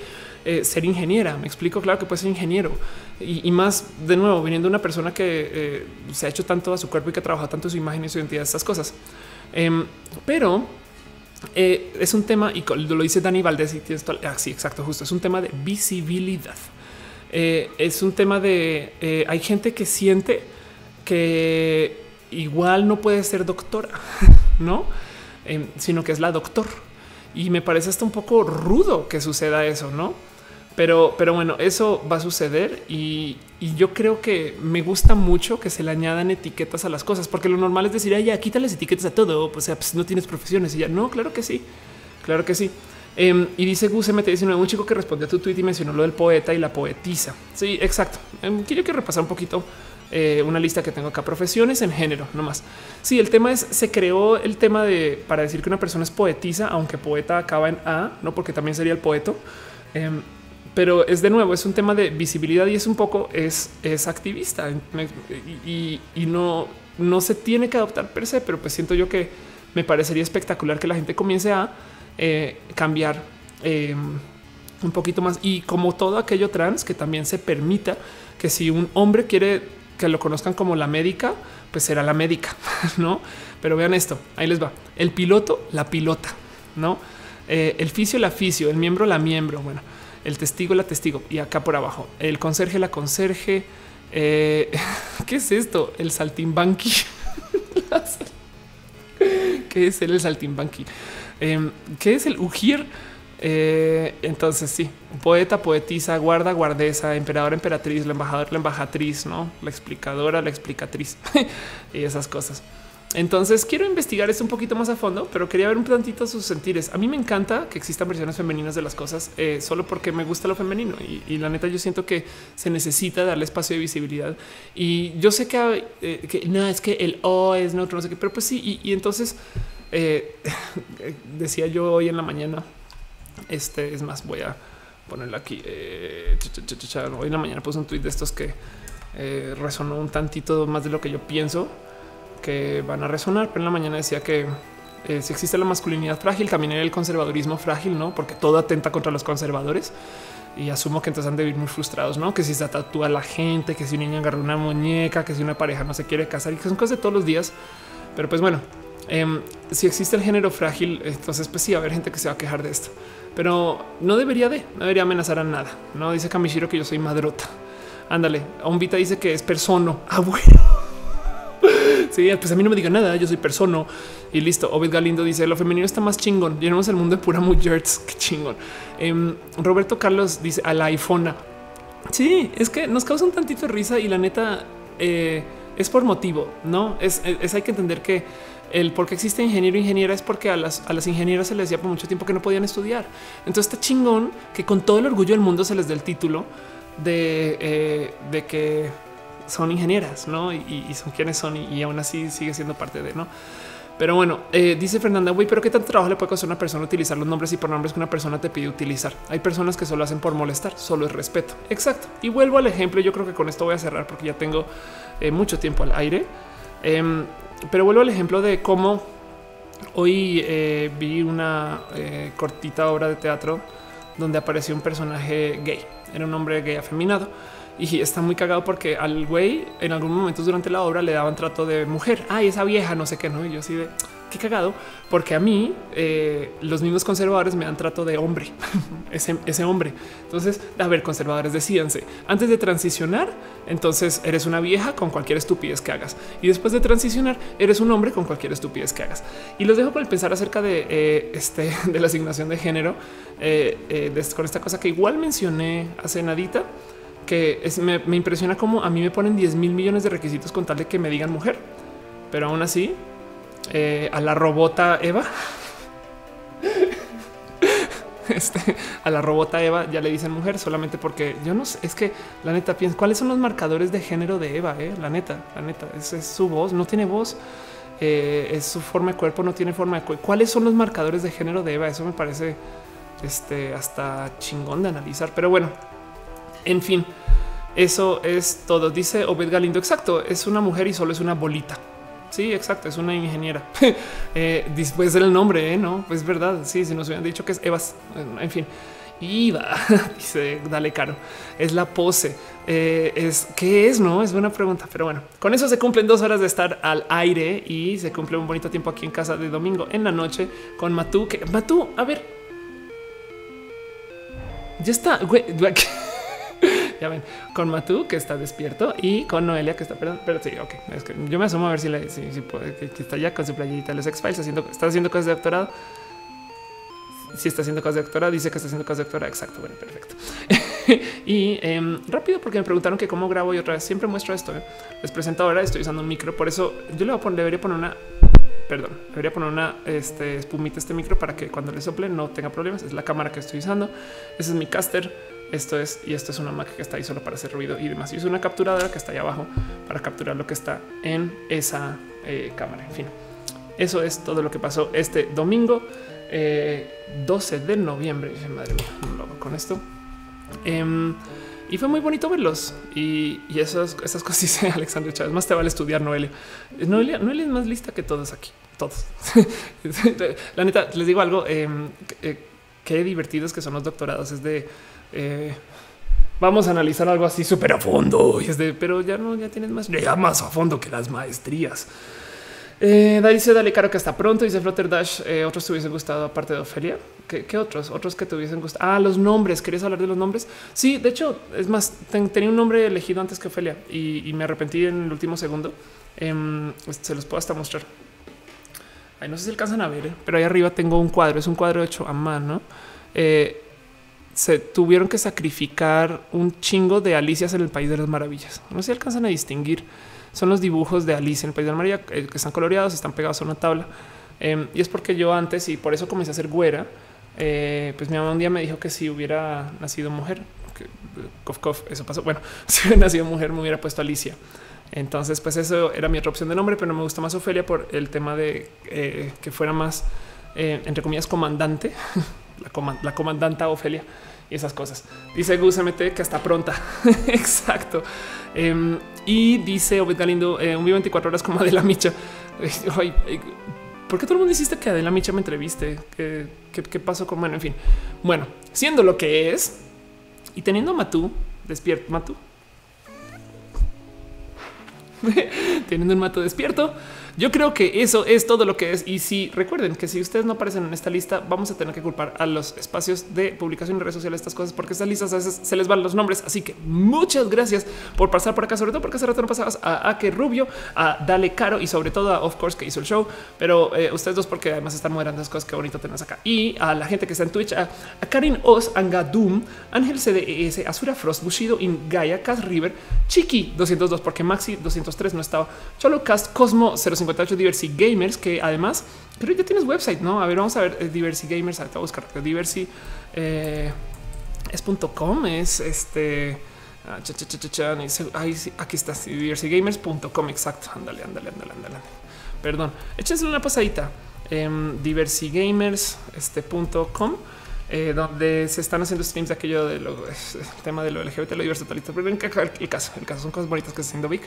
eh, ser ingeniera. Me explico, claro que puedes ser ingeniero y, más de nuevo, viniendo una persona que eh, se ha hecho tanto a su cuerpo y que trabaja tanto su imagen y su identidad, estas cosas. Em, pero eh, es un tema y lo dice Dani Valdés y tienes todo, ah, sí, exacto, justo. Es un tema de visibilidad. es un tema de hay gente que siente que igual no puede ser doctora, no, em, sino que es la doctor. Y me parece hasta un poco rudo que suceda eso, no? Pero, pero bueno, eso va a suceder y, yo creo que me gusta mucho que se le añadan etiquetas a las cosas, porque lo normal es decir, ay, ya quítales etiquetas a todo, pues, pues no tienes profesiones y ya no, claro que sí, claro que sí. Em, y dice Gus MT19, un chico que respondió a tu tweet y mencionó lo del poeta y la poetisa. Sí, exacto. Em, quiero que repasar un poquito eh, una lista que tengo acá, profesiones en género, no más. Sí, el tema es, se creó el tema de, para decir que una persona es poetisa, aunque poeta acaba en A, no porque también sería el poeto. Em, pero es de nuevo, es un tema de visibilidad y es un poco, es, es activista y, no, no se tiene que adoptar per se, pero pues siento yo que me parecería espectacular que la gente comience a eh, cambiar em, un poquito más y como todo aquello trans que también se permita que si un hombre quiere que lo conozcan como la médica, pues será la médica, no? Pero vean esto, ahí les va. El piloto, la pilota, no? Eh, el fisio, la fisio, el miembro, la miembro. Bueno, el testigo, la testigo. Y acá por abajo, el conserje, la conserje. Eh, ¿Qué es esto? El saltimbanqui. ¿Qué es el saltimbanqui? Eh, ¿Qué es el ugir? Eh, entonces sí, poeta, poetisa, guarda, guardesa, emperador, emperatriz, la embajadora, la embajatriz, no la explicadora, la explicatriz y esas cosas. Entonces quiero investigar esto un poquito más a fondo, pero quería ver un tantito sus sentires. A mí me encanta que existan versiones femeninas de las cosas eh, solo porque me gusta lo femenino y, la neta yo siento que se necesita darle espacio de visibilidad y yo sé que, eh, no es que el O es neutro, no sé qué, pero pues sí. Y, entonces decía yo hoy en la mañana este es más, voy a ponerlo aquí. Eh, hoy en la mañana puse un tweet de estos que eh, resonó un tantito más de lo que yo pienso que van a resonar, pero en la mañana decía que eh, si existe la masculinidad frágil, también hay el conservadurismo frágil, no? Porque todo atenta contra los conservadores y asumo que entonces han de vivir muy frustrados, no? Que si se tatúa la gente, que si un niño agarra una muñeca, que si una pareja no se quiere casar y que son cosas de todos los días. Pero pues bueno, em, si existe el género frágil, entonces pues sí, va a haber gente que se va a quejar de esto pero no debería de, no debería amenazar a nada. No dice Kamishiro que yo soy madrota. Ándale, Vita dice que es persona. Ah, bueno. Sí, pues a mí no me diga nada. Yo soy persona y listo. Ovid Galindo dice lo femenino está más chingón. Llenamos el mundo de pura mujeres. Qué chingón. Em, Roberto Carlos dice a la iPhone. Sí, es que nos causa un tantito de risa y la neta eh, es por motivo, no es, es, hay que entender que el por qué existe ingeniero e ingeniera es porque a las, a las ingenieras se les decía por mucho tiempo que no podían estudiar. Entonces está chingón que con todo el orgullo del mundo se les dé el título de, eh, de que son ingenieras, ¿no? Y, son quienes son y, aún así sigue siendo parte de, ¿no? Pero bueno, eh, dice Fernanda, güey, pero qué tanto trabajo le puede costar a una persona utilizar los nombres y pronombres que una persona te pide utilizar. Hay personas que solo hacen por molestar, solo es respeto. Exacto. Y vuelvo al ejemplo. Yo creo que con esto voy a cerrar porque ya tengo eh, mucho tiempo al aire. Em, pero vuelvo al ejemplo de cómo hoy eh, vi una eh, cortita obra de teatro donde apareció un personaje gay. Era un hombre gay afeminado y está muy cagado porque al güey en algún momento durante la obra le daban trato de mujer. Ay, esa vieja, no sé qué, no. Y yo así de qué cagado, porque a mí eh, los mismos conservadores me dan trato de hombre, ese, ese, hombre. Entonces, a ver, conservadores, decídanse antes de transicionar. Entonces eres una vieja con cualquier estupidez que hagas y después de transicionar eres un hombre con cualquier estupidez que hagas. Y los dejo con el pensar acerca de eh, este de la asignación de género eh, con esta cosa que igual mencioné hace nadita que me, me impresiona como a mí me ponen 10 mil millones de requisitos con tal de que me digan mujer, pero aún así eh, a la robota Eva. Este, a la robota Eva ya le dicen mujer solamente porque yo no sé, es que la neta piensa cuáles son los marcadores de género de Eva, eh? la neta, la neta, es, es su voz, no tiene voz, eh, es su forma de cuerpo, no tiene forma de cuerpo. ¿Cuáles son los marcadores de género de Eva? Eso me parece este, hasta chingón de analizar, pero bueno, en fin, eso es todo. Dice Obed Galindo, exacto, es una mujer y solo es una bolita. Sí, exacto, es una ingeniera. eh, después del nombre, ¿eh? no, pues verdad. Sí, si nos hubieran dicho que es Evas, en fin. Iba, dice, dale caro. Es la pose. Eh, es qué es, no es buena pregunta, pero bueno, con eso se cumplen dos horas de estar al aire y se cumple un bonito tiempo aquí en casa de domingo en la noche con Matú. Que Matú, a ver, ya está. Güey, ven, con Matú que está despierto y con Noelia que está, perdón, pero sí, ok, es que yo me asomo a ver si, si, si puede, que, está ya con su playita los X-Files haciendo, está haciendo cosas de doctorado. Si está haciendo cosas de doctorado, dice que está haciendo cosas de doctorado. Exacto, bueno, perfecto. y eh, rápido, porque me preguntaron que cómo grabo y otra vez siempre muestro esto. ¿eh? Les presento ahora, estoy usando un micro, por eso yo le voy a poner, debería poner una perdón, debería poner una este, espumita este micro para que cuando le sople no tenga problemas. Es la cámara que estoy usando. Ese es mi caster. Esto es y esto es una Mac que está ahí solo para hacer ruido y demás. Y es una capturadora que está ahí abajo para capturar lo que está en esa eh, cámara. En fin, eso es todo lo que pasó este domingo eh, 12 de noviembre. Madre mía, no lo hago con esto. Eh, y fue muy bonito verlos. Y, y esas, esas cosas dice Alexandre Chávez. Más te vale estudiar Noelia. Noelia, Noelia es más lista que todos aquí. Todos. La neta, les digo algo. Eh, eh, qué divertidos que son los doctorados. Es de eh, vamos a analizar algo así súper a fondo. Y es de, pero ya no, ya tienes más, ya más a fondo que las maestrías. Eh, dice Dale Caro que hasta pronto. Dice Flutter Dash. Eh, otros te hubiesen gustado aparte de Ofelia. ¿Qué, ¿Qué, otros? Otros que te hubiesen gustado. Ah, los nombres. ¿Querías hablar de los nombres? Sí, de hecho, es más, ten, tenía un nombre elegido antes que Ofelia y, y me arrepentí en el último segundo. Eh, se los puedo hasta mostrar. No sé si alcanzan a ver, eh, pero ahí arriba tengo un cuadro. Es un cuadro hecho a mano. Eh, se tuvieron que sacrificar un chingo de Alicias en el País de las Maravillas. No si alcanzan a distinguir. Son los dibujos de Alicia en el País de las Maravillas eh, que están coloreados, están pegados a una tabla. Eh, y es porque yo antes, y por eso comencé a ser güera, eh, pues mi mamá un día me dijo que si hubiera nacido mujer, que, cof, cof, eso pasó. Bueno, si hubiera nacido mujer, me hubiera puesto Alicia. Entonces, pues eso era mi otra opción de nombre, pero me gusta más Ofelia por el tema de eh, que fuera más, eh, entre comillas, comandante, la, comand la comandanta Ofelia y esas cosas. Dice Gus MT que está pronta. Exacto. Eh, y dice Obed Galindo, eh, un 24 horas como Adela Micha. Ay, ¿Por qué todo el mundo hiciste que Adela Micha me entreviste? ¿Qué, qué, qué pasó con bueno? En fin, bueno, siendo lo que es y teniendo a Matú despierto, Matú, teniendo un mato despierto. Yo creo que eso es todo lo que es. Y si recuerden que si ustedes no aparecen en esta lista, vamos a tener que culpar a los espacios de publicación en redes sociales estas cosas, porque estas listas a veces se les van los nombres. Así que muchas gracias por pasar por acá, sobre todo porque hace rato no pasabas a Ake Rubio, a Dale Caro y sobre todo a Of Course que hizo el show. Pero eh, ustedes dos, porque además están moderando las cosas que bonito tenemos acá. Y a la gente que está en Twitch, a, a Karin Oz, Angadum, Ángel CDS, Azura Frost, Bushido, Ingaya, Cas River, Chiqui 202, porque Maxi 203 no estaba, Cholo Cast, Cosmo 058 Diversity Gamers, que además creo que ya tienes website, no? A ver, vamos a ver eh, Diversity Gamers. A buscar Diversity eh, es .com, es este. Ah, cha, cha, cha, ahí, aquí está diversitygamers.com. Exacto. Ándale, ándale, ándale, ándale. Perdón, échense una pasadita. Eh, diversitygamers.com. Este, eh, donde se están haciendo streams de aquello de tema de lo LGBT, lo diverso, tal, el, el caso, el caso son cosas bonitas que está haciendo Vic.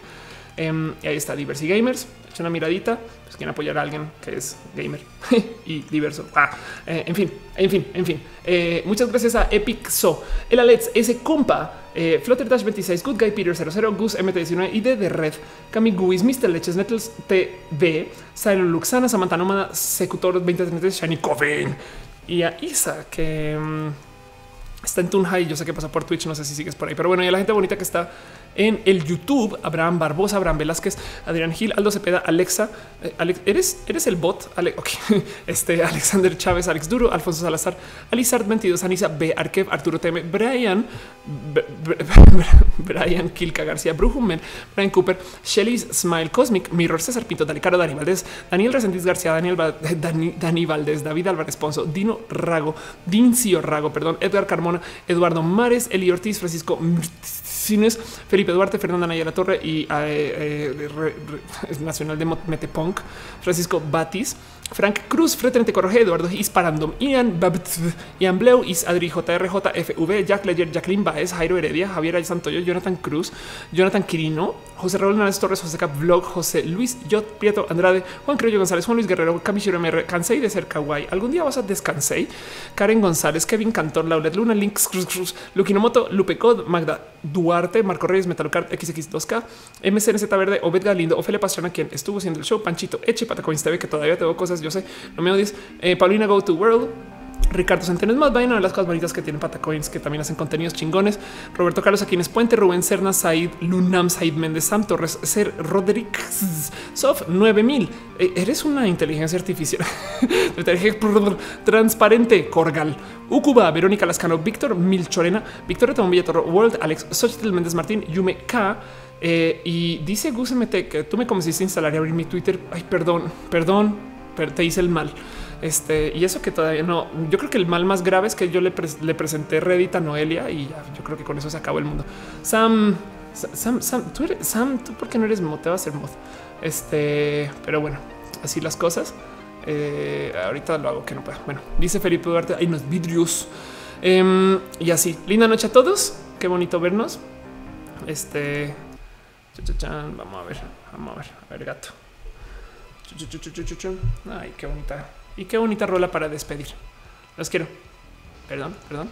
Y ahí está Diversity Gamers. Echa una miradita. Pues quieren apoyar a alguien que es gamer y diverso. Ah, eh, en fin, en fin, en fin. Eh, muchas gracias a Epic So, el Alex, ese compa eh, Flutter Dash 26, Good Guy Peter 00, Goose MT19, ID de Red, Cami Guis, Mr. Leches, Nettles TV, Silo Luxana, Samantha Nómada, Secutor 2033, Shiny Coven y a Isa que mm, está en Tunja y yo sé que pasa por Twitch, no sé si sigues por ahí, pero bueno, y a la gente bonita que está en el YouTube, Abraham Barbosa, Abraham Velázquez, Adrián Gil, Aldo Cepeda, Alexa, eh, Alex, eres, eres el bot, este Alexander Chávez, Alex Duro, Alfonso Salazar, Alizard 22, Anisa B, Arkev, Arturo Teme, Brian, Brian Kilka García, Brujumen, Brian Cooper, Shelly's Smile Cosmic, Mirror César Pinto, Dali Caro, Dani Valdés, Daniel Resendiz García, Daniel Dani, Dani Valdés, David Álvarez Ponzo, Dino Rago, Dincio Rago, perdón, Edgar Carmona, Eduardo Mares, Eli Ortiz, Francisco Cines, Felipe Duarte, Fernanda Naya La Torre y eh, eh, Nacional de Metepunk, Francisco Batis, Frank Cruz, Fred Corroje, Eduardo Isparandom, Ian Babt, Ian Bleu, Is Adri JRJ, FV, Jack Ledger, Jacqueline Baez, Jairo Heredia, Javier Santoyo, Jonathan Cruz, Jonathan Quirino, José Raúl Hernández Torres, José Cap Vlog, José Luis Yot Prieto Andrade, Juan Criollo González, Juan Luis Guerrero, Kamishiro MR, Cansei de ser kawaii. Algún día vas a descansei. Karen González, Kevin Cantor, Laulet Luna, Links Cruz Cruz, Lukinomoto, Lupe Cod, Magda Duarte, Marco Reyes, Metalocard, XX2K, MCNZ Verde, Obed Galindo, Ofelia Pastrana, quien estuvo haciendo el show, Panchito Eche, Patacoins TV, que todavía tengo cosas, yo sé, no me odies, eh, Paulina Go to World, Ricardo Centeno es más vaina de las cosas bonitas que tienen Patacoins, que también hacen contenidos chingones. Roberto Carlos Aquines Puente, Rubén Serna, Said, Lunam, Said Méndez, Sam Torres, Ser Roderick, Sof 9000. Eh, Eres una inteligencia artificial transparente. Corgal, Ucuba, Verónica Lascano, Víctor Milchorena, Victoria Tomón Villatoro, World, Alex Xochitl Méndez Martín, Yume K. eh, y dice Gus MT que tú me convenciste a instalar y abrir mi Twitter. Ay, perdón, perdón, te hice el mal. Este y eso que todavía no. Yo creo que el mal más grave es que yo le, pres- le presenté Reddit a Noelia y ya, yo creo que con eso se acabó el mundo. Sam, Sa- Sam, Sam, tú eres Sam, tú por qué no eres mod, te a ser mod. Este, pero bueno, así las cosas. Eh, ahorita lo hago que no puedo. Bueno, dice Felipe Duarte, hay unos vidrios Em, y así. Linda noche a todos. Qué bonito vernos. Este, vamos a ver, vamos a ver, a ver, gato. Ay, qué bonita. Y qué bonita rola para despedir. Los quiero. Perdón, perdón.